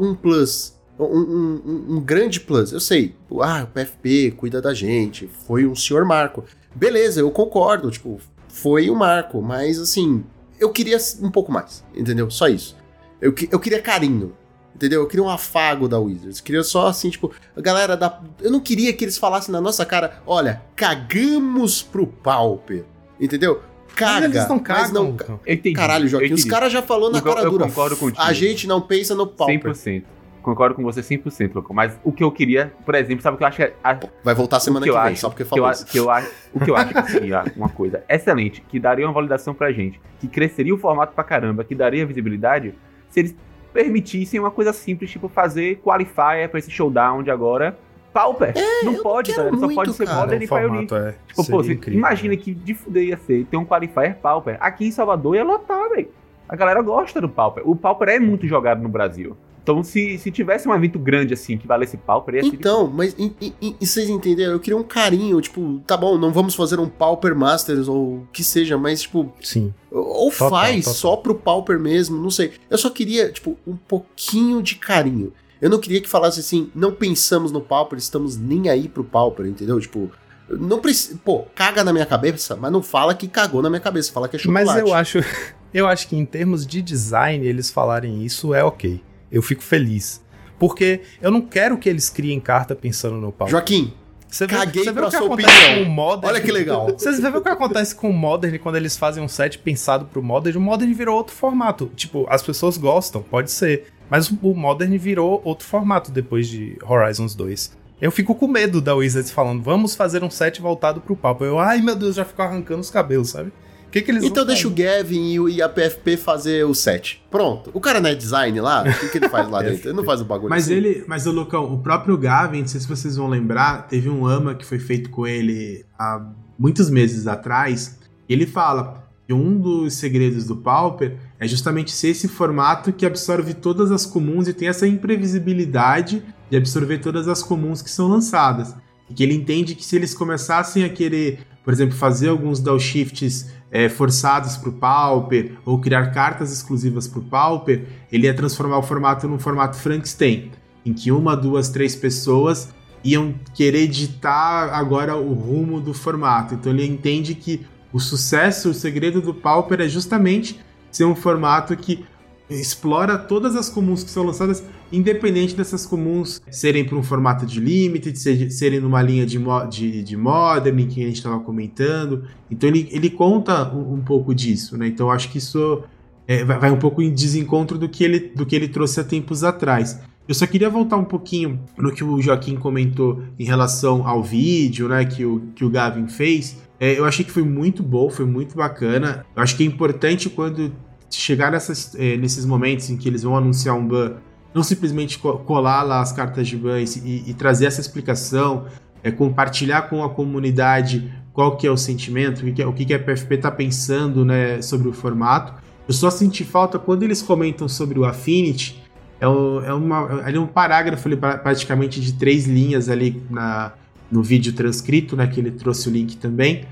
um plus, um, um- um- grande plus. Eu sei, ah, o PFP cuida da gente, foi um senhor marco. Beleza, eu concordo, tipo, foi um marco, mas assim, eu queria um pouco mais, entendeu? Só isso. Eu, eu queria carinho, entendeu? Eu queria um afago da Wizards. Eu queria só assim, tipo, a galera da. Eu não queria que eles falassem na nossa cara: olha, cagamos pro Pauper. Entendeu? Caga. Mas eles não mas cagam, não-. Eu entendi. Caralho, Joaquim, eu os caras já falou na Lucão, cara eu dura. concordo contigo. A gente não pensa no Pauper. 100%. Concordo com você 100%, Lucão. Mas o que eu queria, por exemplo, sabe o que eu acho que é a, Vai voltar semana que, que eu vem, acho, só porque que eu, falou isso. que eu acho, o que eu acho que seria uma coisa excelente, que daria uma validação pra gente, que cresceria o formato pra caramba, que daria visibilidade, se eles permitissem uma coisa simples, tipo fazer qualifier pra esse showdown de agora Pauper. É, não pode, quero cara. Só muito, pode ser cara. Modern o e Pioneer. é. Tipo, pô, você incrível, imagina né? que de fuder ia ser ter um Qualifier Pauper. Aqui em Salvador ia lotar, velho. A galera gosta do Pauper. O Pauper é muito jogado no Brasil. Então, se, se tivesse um evento grande assim que valesse Pauper, ia ser Então, mas e, e- e- e vocês entenderam? Eu queria um carinho, tipo, tá bom, não vamos fazer um Pauper Masters ou o que seja, mas, tipo, Sim. ou Total, faz total. só pro Pauper mesmo, não sei. Eu só queria, tipo, um pouquinho de carinho. Eu não queria que falasse assim, não pensamos no Pauper, estamos nem aí pro Pauper, entendeu? Tipo, não precisa. Pô, caga na minha cabeça, mas não fala que cagou na minha cabeça, fala que é chocolate. Mas eu acho, eu acho que em termos de design, eles falarem isso é ok. Eu fico feliz. Porque eu não quero que eles criem carta pensando no pau. Joaquim, Você vê, caguei você vê pra o que sua acontece opinião. com o Modern. olha que legal. Vocês vê o que acontece com o Modern quando eles fazem um set pensado pro Modern? O Modern virou outro formato. Tipo, as pessoas gostam, pode ser. Mas o Modern virou outro formato depois de Horizons 2. Eu fico com medo da Wizards falando, vamos fazer um set voltado pro papo. Eu, ai meu Deus, já fico arrancando os cabelos, sabe? O que, que eles Então deixa o? Gavin e, o- e a PFP fazer o set. Pronto. O cara não é design lá? O que, que ele faz lá dentro? Ele não faz o bagulho Mas assim. ele, mas o Lucão, o próprio Gavin, não sei se vocês vão lembrar, teve um AMA que foi feito com ele há muitos meses atrás. E ele fala que um dos segredos do Pauper é justamente ser esse formato que absorve todas as comuns e tem essa imprevisibilidade de absorver todas as comuns que são lançadas. E que ele entende que se eles começassem a querer, por exemplo, fazer alguns downshifts é, forçados para o Pauper ou criar cartas exclusivas para o Pauper, ele ia transformar o formato num formato Frankenstein, em que uma, duas, três pessoas iam querer ditar agora o rumo do formato. Então ele entende que o sucesso, o segredo do Pauper é justamente ser um formato que explora todas as comuns que são lançadas, independente dessas comuns serem para um formato de limited, se- serem numa linha de, mo- de, de modern, que a gente estava comentando. Então ele, ele conta um, um pouco disso, né? Então acho que isso é, vai, vai um pouco em desencontro do que, ele, do que ele trouxe há tempos atrás. Eu só queria voltar um pouquinho no que o Joaquim comentou em relação ao vídeo, né, que o, que o Gavin fez. É, eu achei que foi muito bom, foi muito bacana. Eu acho que é importante quando chegar nessas, é, nesses momentos em que eles vão anunciar um ban, não simplesmente co- colar lá as cartas de ban e, e trazer essa explicação, é, compartilhar com a comunidade qual que é o sentimento, o que, que, é- o que, que a PFP está pensando né, sobre o formato. Eu só senti falta quando eles comentam sobre o Affinity, é, o- é uma, ali um parágrafo ali, pra- praticamente de três linhas ali na, no vídeo transcrito, né, que ele trouxe o link também.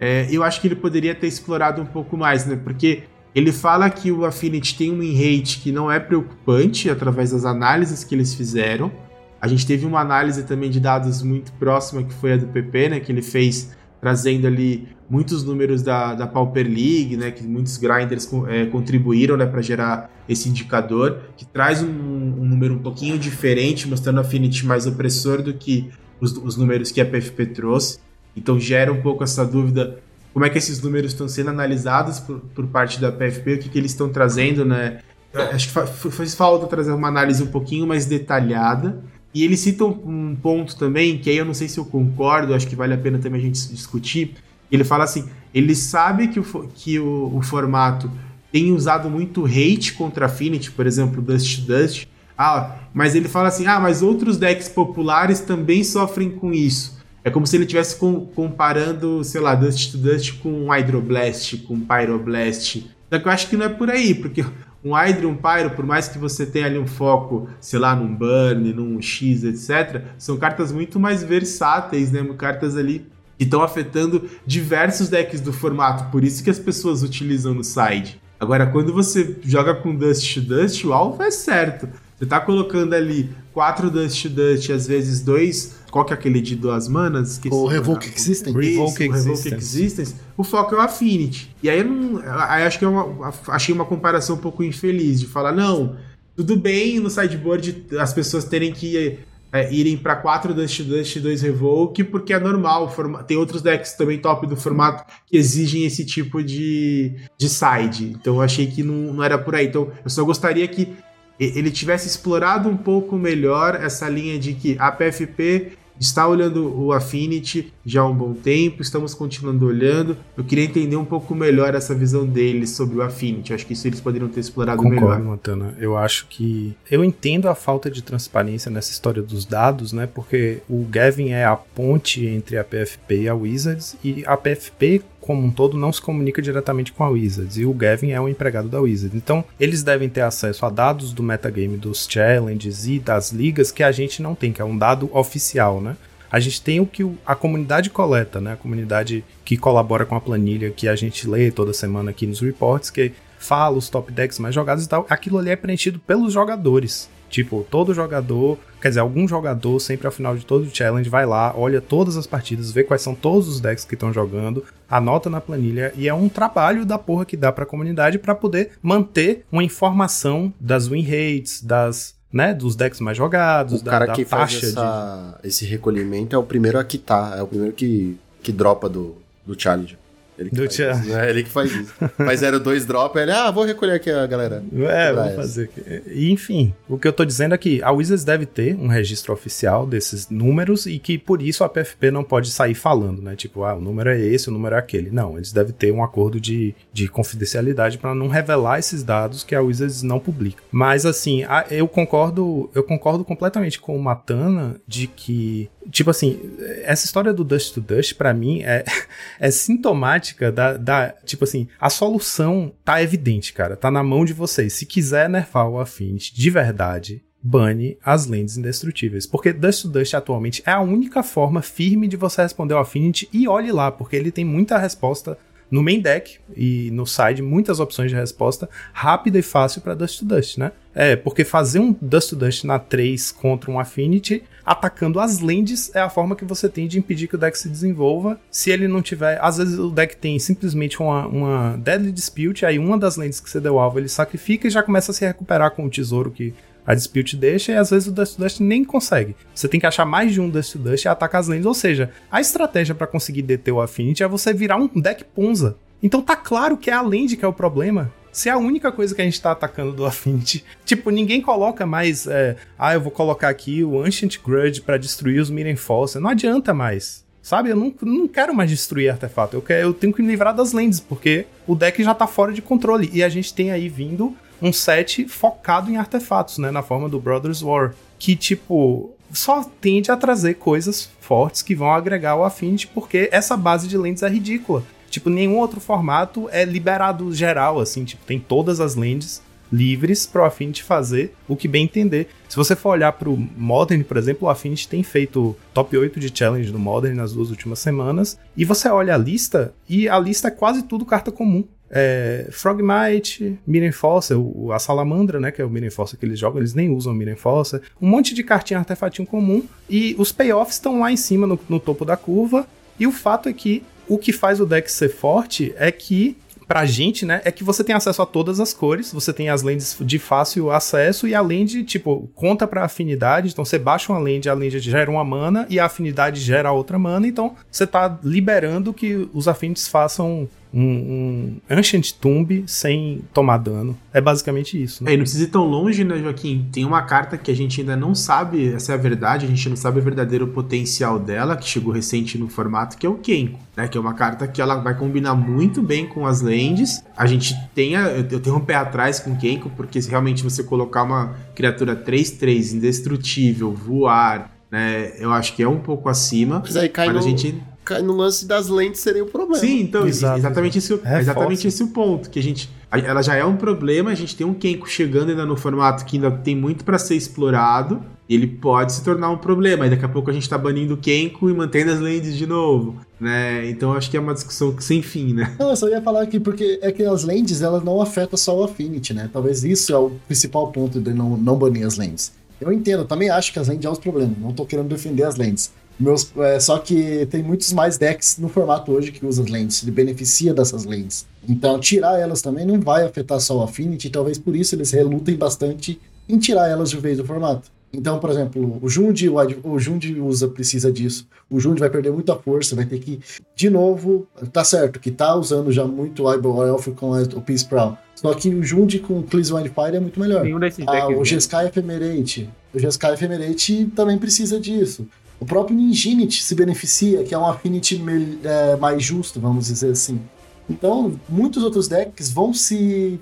É, eu acho que ele poderia ter explorado um pouco mais, né, porque ele fala que o Affinity tem um rate que não é preocupante através das análises que eles fizeram. A gente teve uma análise também de dados muito próxima que foi a do PP, né, que ele fez trazendo ali muitos números da, da Pauper League, né, que muitos grinders é, contribuíram né, para gerar esse indicador, que traz um, um número um pouquinho diferente, mostrando o Affinity mais opressor do que os, os números que a PFP trouxe. Então gera um pouco essa dúvida como é que esses números estão sendo analisados por, por parte da PFP, o que, que eles estão trazendo, né? Acho que faz falta trazer uma análise um pouquinho mais detalhada. E ele cita um, ponto também, que aí eu não sei se eu concordo, acho que vale a pena também a gente discutir. Ele fala assim: ele sabe que o, que o, o formato tem usado muito hate contra Affinity, por exemplo, Dust Dust. Ah, mas ele fala assim: ah, mas outros decks populares também sofrem com isso. É como se ele estivesse com- comparando, sei lá, Dust to Dust com Hydroblast, com Pyroblast. Só que eu acho que não é por aí, porque um Hydro e um Pyro, por mais que você tenha ali um foco, sei lá, num Burn, num X, etc., são cartas muito mais versáteis, né? Cartas ali que estão afetando diversos decks do formato, por isso que as pessoas utilizam no side. Agora, quando você joga com Dust to Dust, o alvo é certo. Você tá colocando ali quatro Dust to Dust, às vezes dois. Qual que é aquele de duas manas? Esqueci O. Revoke Existence. Revoke Existence. Existence. O foco é o Affinity. E aí eu não. Aí acho que é uma, achei uma comparação um pouco infeliz de falar, não, tudo bem no sideboard as pessoas terem que é, irem para 4 Dust Dust e 2 Revoke, porque é normal. Tem outros decks também top do formato que exigem esse tipo de, de side. Então eu achei que não, não era por aí. Então eu só gostaria que ele tivesse explorado um pouco melhor essa linha de que a PFP está olhando o Affinity já há um bom tempo, estamos continuando olhando. Eu queria entender um pouco melhor essa visão deles sobre o Affinity. Acho que isso eles poderiam ter explorado Concordo, melhor. Montana. Eu acho que. Eu entendo a falta de transparência nessa história dos dados, né? Porque o Gavin é a ponte entre a PFP e a Wizards, e a PFP como um todo não se comunica diretamente com a Wizards, e o Gavin é um empregado da Wizards. Então, eles devem ter acesso a dados do metagame dos challenges e das ligas que a gente não tem, que é um dado oficial, né? A gente tem o que a comunidade coleta, né? A comunidade que colabora com a planilha que a gente lê toda semana aqui nos reports, que fala os top decks mais jogados e tal. Aquilo ali é preenchido pelos jogadores. Tipo, todo jogador, quer dizer, algum jogador, sempre ao final de todo o challenge, vai lá, olha todas as partidas, vê quais são todos os decks que estão jogando, anota na planilha, e é um trabalho da porra que dá pra comunidade para poder manter uma informação das win rates, das. Né, dos decks mais jogados, o cara da, da que faz essa, de... esse recolhimento é o primeiro a quitar, é o primeiro que, que dropa do, do challenge. Ele que, Do faz isso, né? ele que faz isso. Faz 02 drop, ele, ah, vou recolher aqui a galera. É, essa. fazer aqui. E, Enfim, o que eu tô dizendo é que a Wizards deve ter um registro oficial desses números e que por isso a PFP não pode sair falando, né? Tipo, ah, o número é esse, o número é aquele. Não, eles devem ter um acordo de, de confidencialidade para não revelar esses dados que a Wizards não publica. Mas assim, a- eu concordo, eu concordo completamente com o Matana de que Tipo assim, essa história do Dust to Dust, pra mim, é, é sintomática da, da. Tipo assim, a solução tá evidente, cara. Tá na mão de vocês. Se quiser nerfar o Affinity de verdade, bane as lentes indestrutíveis. Porque Dust to Dust atualmente é a única forma firme de você responder o Affinity. E olhe lá, porque ele tem muita resposta no main deck e no side, muitas opções de resposta rápida e fácil para Dust to Dust, né? É, porque fazer um Dust to Dust na 3 contra um Affinity, atacando as lands, é a forma que você tem de impedir que o deck se desenvolva. Se ele não tiver. Às vezes o deck tem simplesmente uma, uma Deadly Dispute, aí uma das lands que você deu alvo ele sacrifica e já começa a se recuperar com o tesouro que a Dispute deixa, e às vezes o Dust to Dust nem consegue. Você tem que achar mais de um Dust to Dust e atacar as lands. Ou seja, a estratégia para conseguir deter o Affinity é você virar um deck Ponza. Então tá claro que é a land que é o problema. Se é a única coisa que a gente tá atacando do Affinity. Tipo, ninguém coloca mais. é, ah, eu vou colocar aqui o Ancient Grudge pra destruir os Miren False. Não adianta mais. Sabe? Eu não, não quero mais destruir artefato. Eu, quero, eu tenho que me livrar das lands, porque o deck já tá fora de controle. E a gente tem aí vindo um set focado em artefatos, né? Na forma do Brothers War. Que, tipo, só tende a trazer coisas fortes que vão agregar o Affinity, porque essa base de lentes é ridícula. Tipo, nenhum outro formato é liberado geral, assim, tipo, tem todas as lentes livres para o Affinity fazer o que bem entender. Se você for olhar para o Modern, por exemplo, o Affinity tem feito top 8 de challenge no Modern nas duas últimas semanas, e você olha a lista, e a lista é quase tudo carta comum. É, Frogmite, Miren Fossa, a Salamandra, né, que é o Miren Fossa que eles jogam, eles nem usam Miren Fossa, um monte de cartinha artefatinho comum, e os payoffs estão lá em cima, no, no topo da curva, e o fato é que o que faz o deck ser forte é que pra gente, né, é que você tem acesso a todas as cores, você tem as lentes de fácil acesso e a lente, tipo, conta pra afinidade, então você baixa uma lente, a lente gera uma mana e a afinidade gera outra mana, então você tá liberando que os affinities façam um, um Ancient Tomb sem tomar dano. É basicamente isso, né? É, e não precisa ir tão longe, né, Joaquim? Tem uma carta que a gente ainda não sabe, essa é a verdade, a gente não sabe o verdadeiro potencial dela, que chegou recente no formato, que é o Kenko, né? Que é uma carta que ela vai combinar muito bem com as lands. A gente tem, a- eu tenho um pé atrás com o Kenko, porque se realmente você colocar uma criatura 3-3 indestrutível, voar, né? Eu acho que é um pouco acima. Mas aí cai Mas no, a gente cai no lance das lentes seria o problema. Sim, então, Exato, exatamente, esse, Reforça. exatamente esse o ponto. Que a gente. a- Ela já é um problema, a gente tem um Kenko chegando ainda no formato que ainda tem muito pra ser explorado. E ele pode se tornar um problema. E daqui a pouco a gente tá banindo o Kenko e mantendo as lands de novo. Né? Então acho que é uma discussão sem fim, né? Não, eu só ia falar aqui porque é que as lentes elas não afetam só o Affinity, né? Talvez isso é o principal ponto de não, não banir as lentes. Eu entendo, eu também acho que as lentes é os problemas, não tô querendo defender as lentes. Meus, é, só que tem muitos mais decks no formato hoje que usam as lentes, ele beneficia dessas lentes. Então, tirar elas também não vai afetar só o Affinity, talvez por isso eles relutem bastante em tirar elas de vez do formato. Então, por exemplo, o Jund, o, Jund usa, precisa disso. O Jund vai perder muita força, vai ter que, de novo, tá certo, que tá usando já muito o Eyeball Elf com o Peace Prowl. Só que o Jund com o Please Wildfire é muito melhor. Nenhum desses Ah, decks. o? Jeskai Ephemerate. O Jeskai Ephemerate também precisa disso. O próprio Ninjinity se beneficia, que é um Affinity é, mais justo, vamos dizer assim. Então, muitos outros decks vão se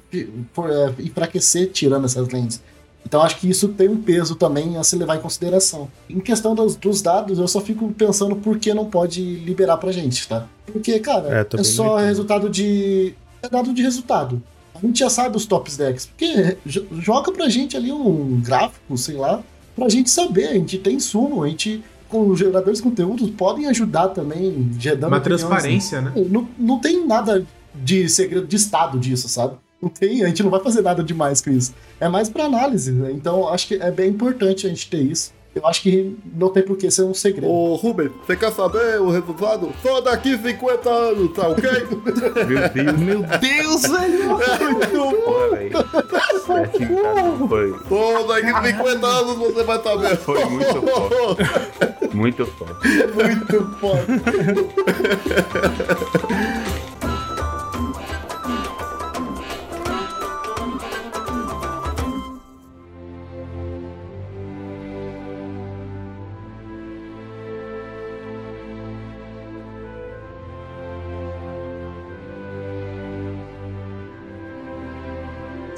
por, é, enfraquecer tirando essas lentes. Então, acho que isso tem um peso também a se levar em consideração. Em questão dos, dos dados, eu só fico pensando por que não pode liberar pra gente, tá? Porque, cara, é, é só resultado de. É dado de resultado. A gente já sabe os tops decks. Porque joga pra gente ali um gráfico, sei lá, pra gente saber. A gente tem sumo, a gente os geradores de conteúdo podem ajudar também, gerando Uma transparência, né? Não, não tem nada de segredo de estado disso, sabe? Não tem, a gente não vai fazer nada demais com isso. É mais para análise, né? Então acho que é bem importante a gente ter isso. Eu acho que não tem por que ser um segredo. Ô, Ruben, você quer saber o resultado? Só daqui 50 anos, tá ok? Meu Deus. Meu Deus, velho. Foi. Só daqui 50 anos você vai estar tá. Foi muito forte. Muito forte. Muito forte.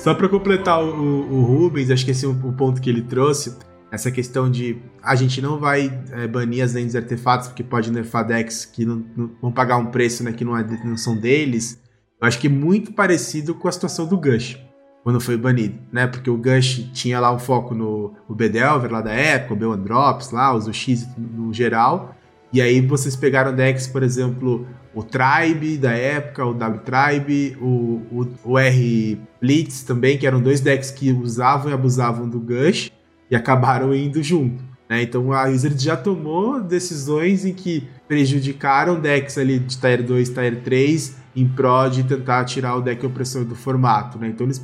Só para completar o, o, Rubens, acho que esse é o ponto que ele trouxe. Essa questão de a gente não vai é, banir as lentes artefatos porque pode nerfar decks que não, não, vão pagar um preço né, que não, é, não são deles. Eu acho que é muito parecido com a situação do Gush, quando foi banido, né? Porque o Gush tinha lá um foco no, no Bedelver lá da época, o Bell Drops lá, os UX no geral. E aí vocês pegaram decks, por exemplo, o Tribe da época, o W-Tribe, o, o, o, R Blitz também, que eram dois decks que usavam e abusavam do Gush e acabaram indo junto. Né? Então a Wizard já tomou decisões em que prejudicaram decks ali de Tier 2, Tier 3 em prol de tentar tirar o deck opressor do formato. Né? Então eles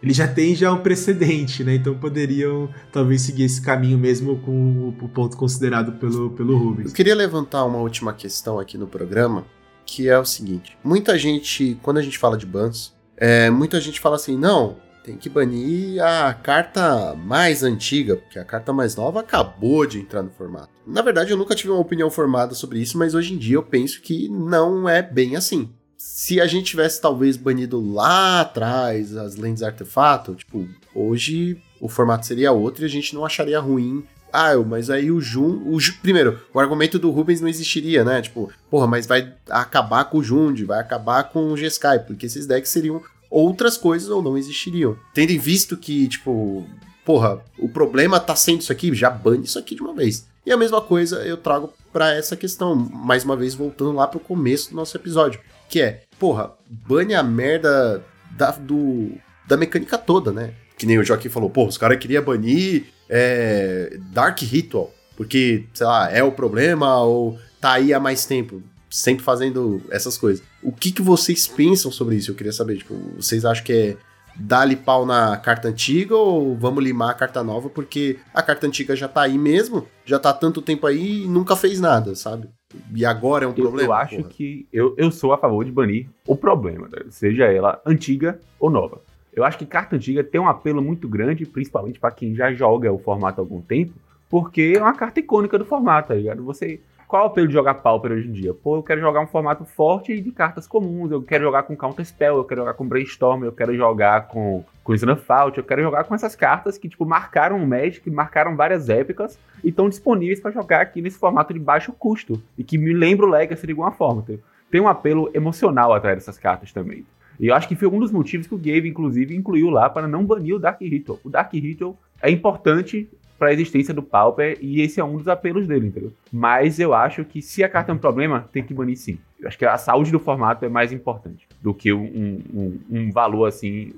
ele já tem já um precedente, né? Então poderiam talvez seguir esse caminho mesmo com o ponto considerado pelo, pelo Rubens. Eu queria levantar uma última questão aqui no programa, que é o seguinte: muita gente, quando a gente fala de bans, é, muita gente fala assim, não, tem que banir a carta mais antiga, porque a carta mais nova acabou de entrar no formato. Na verdade, eu nunca tive uma opinião formada sobre isso, mas hoje em dia eu penso que não é bem assim. Se a gente tivesse talvez banido lá atrás as lentes artefato, tipo, hoje o formato seria outro e a gente não acharia ruim ah, mas aí o Jun. O, primeiro, o argumento do Rubens não existiria, né? Tipo, porra, mas vai acabar com o Jund, vai acabar com o G-Sky, porque esses decks seriam outras coisas ou não existiriam. Tendo visto que, tipo, porra, o problema tá sendo isso aqui, já bane isso aqui de uma vez. E a mesma coisa eu trago para essa questão, mais uma vez voltando lá pro começo do nosso episódio, que é, porra, bane a merda da, do, da mecânica toda, né? Que nem o Joaquim falou, porra, os caras queriam banir é, Dark Ritual, porque, sei lá, é o problema ou tá aí há mais tempo, sempre fazendo essas coisas. O que, que vocês pensam sobre isso? Eu queria saber, tipo, vocês acham que é dar-lhe pau na carta antiga ou vamos limar a carta nova porque a carta antiga já tá aí mesmo, já tá tanto tempo aí e nunca fez nada, sabe? E agora é um eu, problema. Eu acho porra. que eu, eu sou a favor de banir o problema, né? seja ela antiga ou nova. Eu acho que carta antiga tem um apelo muito grande, principalmente para quem já joga o formato há algum tempo, porque é uma carta icônica do formato, tá ligado? Você. Qual é o apelo de jogar Pauper hoje em dia? Pô, eu quero jogar um formato forte de cartas comuns, eu quero jogar com Counter Spell, eu quero jogar com Brainstorm, eu quero jogar com, com Snuff eu quero jogar com essas cartas que, tipo, marcaram o Magic, marcaram várias épocas e estão disponíveis para jogar aqui nesse formato de baixo custo e que me lembra o Legacy de alguma forma. Tem um apelo emocional atrás dessas cartas também. E eu acho que foi um dos motivos que o Gabe, inclusive, incluiu lá para não banir o Dark Ritual. O Dark Ritual é importante para a existência do Pauper e esse é um dos apelos dele, entendeu? Mas eu acho que se a carta é um problema, tem que banir sim. Eu acho que a saúde do formato é mais importante do que um, um, um valor assim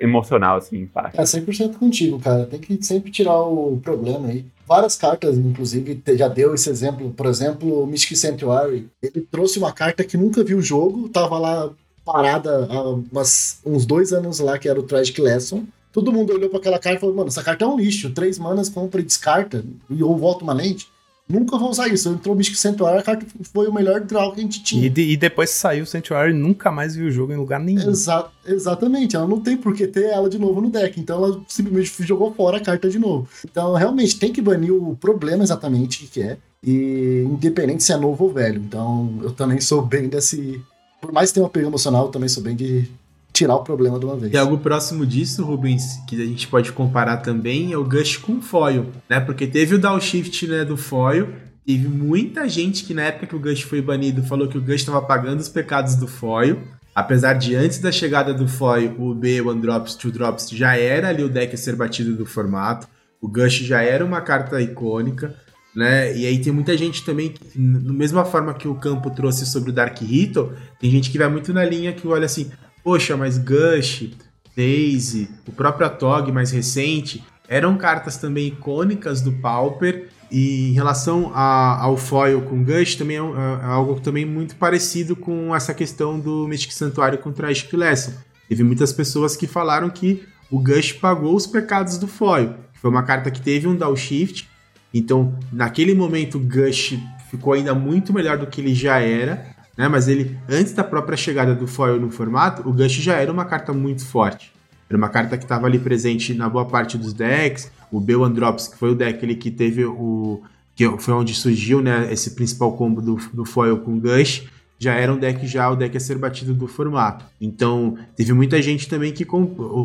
emocional, assim, em parte. É 100% contigo, cara. Tem que sempre tirar o problema aí. Várias cartas, inclusive, já deu esse exemplo. Por exemplo, o Mystic Sanctuary. Ele trouxe uma carta que nunca viu o jogo, tava lá parada há umas, uns dois anos lá, que era o Tragic Lesson. Todo mundo olhou para aquela carta e falou, mano, essa carta é um lixo. Três manas, compra e descarta. E ou volta uma lente. Nunca vou usar isso. Entrou o Mystic Sanctuary, a carta foi o melhor draw que a gente tinha. E, de, e depois saiu o Sanctuary nunca mais viu o jogo em lugar nenhum. Exa exatamente. Ela não tem por que ter ela de novo no deck. Então ela simplesmente jogou fora a carta de novo. Então realmente tem que banir o problema exatamente que é. E independente se é novo ou velho. Então eu também sou bem desse. Por mais que tenha um apego emocional, eu também sou bem de tirar o problema de uma vez. E algo próximo disso, Rubens, que a gente pode comparar também, é o Gush com o Foil, né? Porque teve o downshift né, do Foil, teve muita gente que na época que o Gush foi banido falou que o Gush estava pagando os pecados do Foil. Apesar de antes da chegada do Foil, o B, One Drops, Two Drops já era ali o deck a ser batido do formato. O Gush já era uma carta icônica. Né? E aí tem muita gente também, que, da mesma forma que o campo trouxe sobre o Dark Rito, tem gente que vai muito na linha que olha assim, poxa, mas Gush, Daisy, o próprio Atog mais recente, eram cartas também icônicas do Pauper. E em relação a, ao foil com Gush, também é, é, algo também muito parecido com essa questão do Mystic Santuário com Tragic Lesson. Teve muitas pessoas que falaram que o Gush pagou os pecados do foil. Foi uma carta que teve um downshift, então naquele momento o Gush ficou ainda muito melhor do que ele já era né? Mas ele, antes da própria chegada do foil no formato, o Gush já era uma carta muito forte. Era uma carta que estava ali presente na boa parte dos decks. O Bell Drops, que foi o deck ali que teve o. que foi onde surgiu né, esse principal combo do, do foil com Gush já era um deck já o deck a ser batido do formato. Então, teve muita gente também que,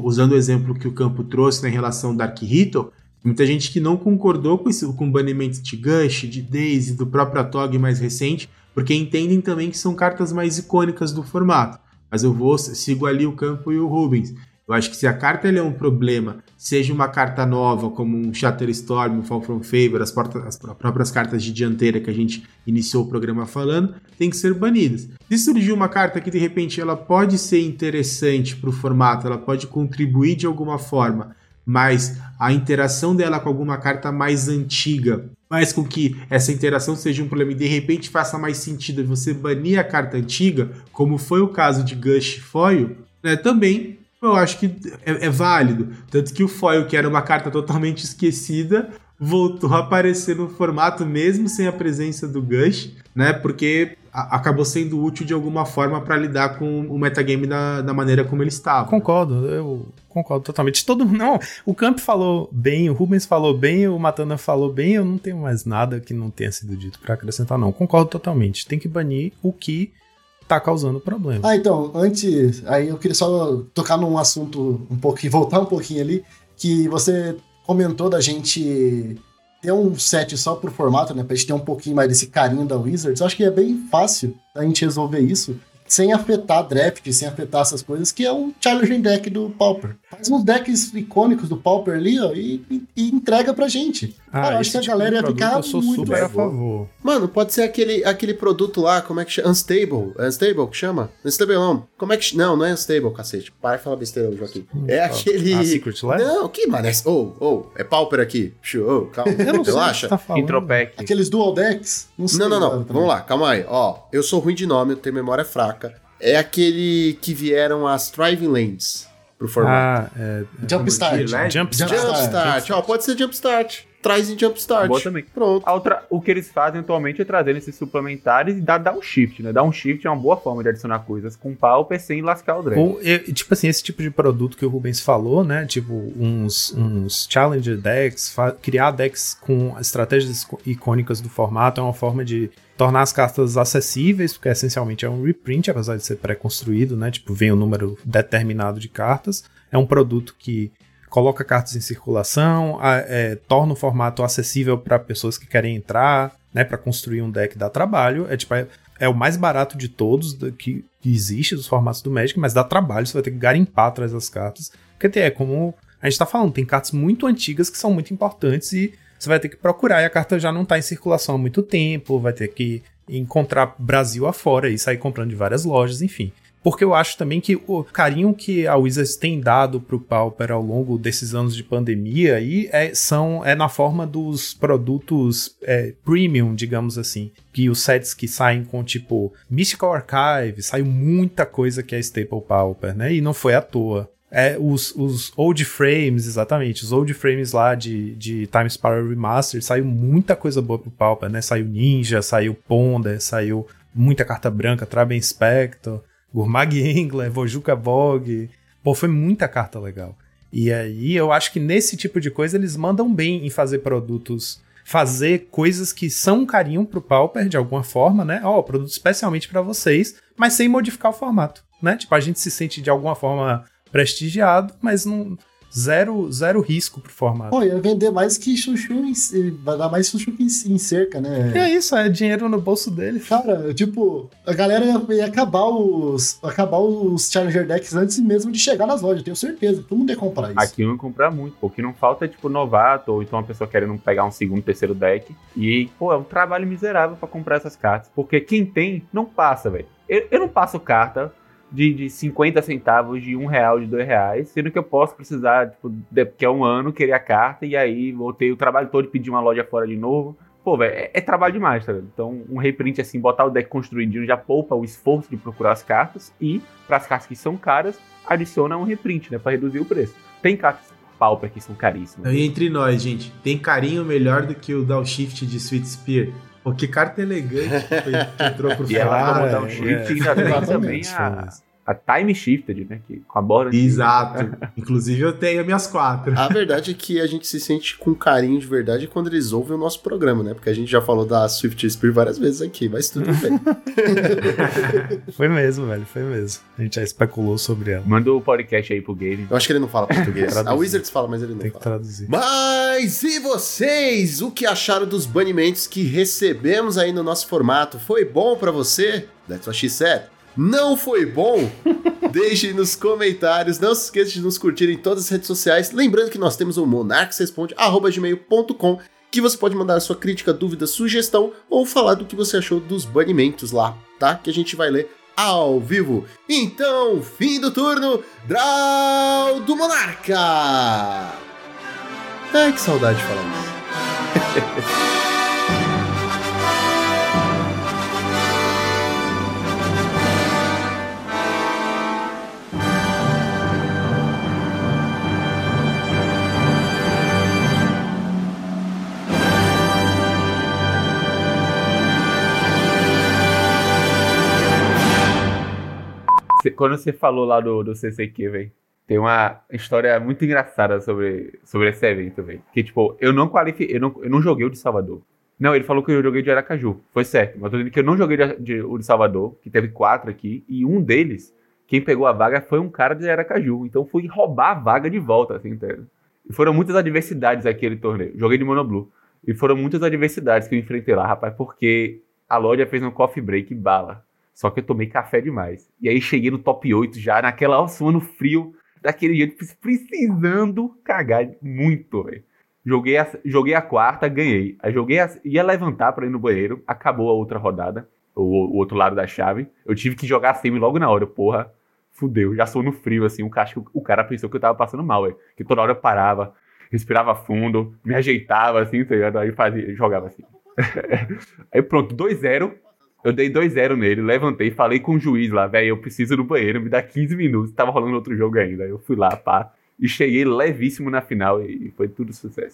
usando o exemplo que o campo trouxe né, relação Dark Rito, muita gente que não concordou com, esse, com o banimento de Gush, de Daisy, do próprio Atog mais recente, porque entendem também que são cartas mais icônicas do formato. Mas eu vou sigo ali o Campo e o Rubens. Eu acho que se a carta é um problema, seja uma carta nova, como um Shatterstorm, um Fall from Favor, as, portas, as próprias cartas de dianteira que a gente iniciou o programa falando, tem que ser banidas. Se surgir uma carta que de repente ela pode ser interessante para o formato, ela pode contribuir de alguma forma, mas a interação dela com alguma carta mais antiga faz com que essa interação seja um problema e de repente faça mais sentido você banir a carta antiga, como foi o caso de Gush Foil, né, também eu acho que é, é, válido. Tanto que o Foil, que era uma carta totalmente esquecida, voltou a aparecer no formato mesmo sem a presença do Gush, né? Porque acabou sendo útil de alguma forma para lidar com o metagame da, da maneira como ele estava. Concordo, eu concordo totalmente. Todo não, o Camp falou bem, o Rubens falou bem, o Matana falou bem, eu não tenho mais nada que não tenha sido dito para acrescentar não. Concordo totalmente. Tem que banir o que tá causando problema. Ah, então, antes, aí eu queria só tocar num assunto um pouquinho, voltar um pouquinho ali, que você comentou da gente ter um set só pro formato, né? Pra gente ter um pouquinho mais desse carinho da Wizards. Eu acho que é bem fácil a gente resolver isso sem afetar draft, sem afetar essas coisas, que é um challenging deck do Pauper. Faz uns decks icônicos do Pauper ali, ó, e, e, e entrega pra gente. Ah, Cara, acho que a tipo galera ia ficar eu sou muito super a favor. Mano, pode ser aquele, aquele produto lá, como é que chama? Unstable. É Unstable que chama? Unstable não. Como é que Não, não é Unstable, cacete. Para de falar besteira, Joaquim. Hum, é aquele. Ah, Secret Life? Não, que mano. Ô, oh, oh, é Pauper aqui. Oh, calma. Eu não Relaxa. Tá Intropec. Aqueles dual decks? Não, sei, não, não. não. Vamos lá, calma aí. Ó, eu sou ruim de nome, eu tenho memória fraca é aquele que vieram as Driving Lanes pro formato. Ah, é. Jumpstart. Jumpstart. Jumpstart. Ó, pode ser Jumpstart traz em Jumpstart. Boa também. Pronto. Outra, o que eles fazem atualmente é trazer esses suplementares e dar, dar um shift, né? Dar um shift é uma boa forma de adicionar coisas com Pauper sem lascar o. Ou, tipo assim, esse tipo de produto que o Rubens falou, né? Tipo, uns, uns Challenger decks, criar decks com estratégias icônicas do formato é uma forma de tornar as cartas acessíveis, porque essencialmente é um reprint, apesar de ser pré-construído, né? Tipo, vem um número determinado de cartas. É um produto que coloca cartas em circulação, é, torna o formato acessível para pessoas que querem entrar, né, para construir um deck dá trabalho. É tipo é, é o mais barato de todos que, que existe dos formatos do Magic, mas dá trabalho, você vai ter que garimpar atrás das cartas. Porque é como a gente está falando, tem cartas muito antigas que são muito importantes e você vai ter que procurar e a carta já não está em circulação há muito tempo, vai ter que encontrar Brasil afora e sair comprando de várias lojas, enfim porque eu acho também que o carinho que a Wizards tem dado pro Pauper ao longo desses anos de pandemia aí é, são, é na forma dos produtos é, premium, digamos assim. Que os sets que saem com tipo Mystical Archive, saiu muita coisa que é Staple Pauper, né? E não foi à toa. É, os, os old frames, exatamente, os old frames lá de, de Times Power Remaster, saiu muita coisa boa pro Pauper, né? Saiu Ninja, saiu Ponder, saiu muita carta branca, Traben Spectre. Gurmag Engler, Vojuka Bog. Pô, foi muita carta legal. E aí eu acho que nesse tipo de coisa eles mandam bem em fazer produtos fazer coisas que são um carinho pro Pauper de alguma forma, né? Ó, oh, produto especialmente para vocês, mas sem modificar o formato, né? Tipo, a gente se sente de alguma forma prestigiado, mas não zero, zero risco pro formato. Pô, ia vender mais que chuchu em, vai dar mais chuchu que em, em cerca, né? É isso, é dinheiro no bolso dele. Cara, tipo, a galera ia, ia, acabar os acabar os Challenger Decks antes mesmo de chegar nas lojas, tenho certeza. Todo mundo ia comprar isso. Aqui ia comprar muito, porque não falta, tipo, novato, ou então uma pessoa querendo pegar um segundo, terceiro deck. E, pô, é um trabalho miserável para comprar essas cartas. Porque quem tem, não passa, velho. Eu, eu não passo carta de, de 50 centavos, de um real, de dois reais, sendo que eu posso precisar, tipo, que é um ano, querer a carta, e aí voltei o trabalho todo de pedir uma loja fora de novo. Pô, velho, é, é, trabalho demais, tá ligado? Então, um reprint assim, botar o deck construidinho já poupa o esforço de procurar as cartas, e, para as cartas que são caras, adiciona um reprint, né, pra reduzir o preço. Tem cartas pauper que são caríssimas. E entre nós, gente, tem carinho melhor do que o Downshift de Sweet Spear? Pô, que carta elegante que, foi, que entrou pro E ela vai mudar um shift é, ainda tem também a, a Time Shifted, né? Que, com a borda. Exato. Inclusive eu tenho minhas quatro. A verdade é que a gente se sente com carinho de verdade quando eles ouvem o nosso programa, né? Porque a gente já falou da Swift Spear várias vezes aqui, mas tudo bem. foi mesmo, velho, foi mesmo. A gente já especulou sobre ela. Manda o podcast aí pro Game. Eu acho que ele não fala português. a Wizards fala, mas ele não Tem fala. que traduzir. Mas e vocês? O que acharam dos banimentos que recebemos aí no nosso formato? Foi bom para você? That's what she said não foi bom? Deixe nos comentários. Não se esqueça de nos curtir em todas as redes sociais. Lembrando que nós temos o monarquesresponde.gmail.com que você pode mandar sua crítica, dúvida, sugestão ou falar do que você achou dos banimentos lá, tá? Que a gente vai ler ao vivo. Então, fim do turno, Draw do Monarca! Ai, que saudade de falar isso. Quando você falou lá do, do CCQ, velho, tem uma história muito engraçada sobre, sobre esse evento, velho. Que, tipo, eu não qualifiquei, eu não, eu não joguei o de Salvador. Não, ele falou que eu joguei de Aracaju. Foi certo. Mas tô dizendo que eu não joguei de, de, o de Salvador, que teve quatro aqui, e um deles, quem pegou a vaga foi um cara de Aracaju. Então fui roubar a vaga de volta, assim, entendeu? E foram muitas adversidades aquele torneio. Joguei de Monoblue. E foram muitas adversidades que eu enfrentei lá, rapaz, porque a loja fez um coffee break bala. Só que eu tomei café demais. E aí cheguei no top 8 já, naquela ó, suando frio, daquele jeito, precisando cagar muito, velho. Joguei a, joguei a quarta, ganhei. Aí joguei a, ia levantar para ir no banheiro, acabou a outra rodada, o, o, outro lado da chave. Eu tive que jogar a semi logo na hora, porra. Fudeu, já sou no frio, assim. O, o, o cara pensou que eu tava passando mal, velho. Que toda hora eu parava, respirava fundo, me ajeitava, assim, tá? Aí fazia, jogava assim. aí pronto, 2-0. Eu dei 2-0 nele, levantei, falei com o juiz lá, velho, eu preciso ir no banheiro, me dá 15 minutos. Tava rolando outro jogo ainda. Eu fui lá, pá, e cheguei levíssimo na final e foi tudo sucesso.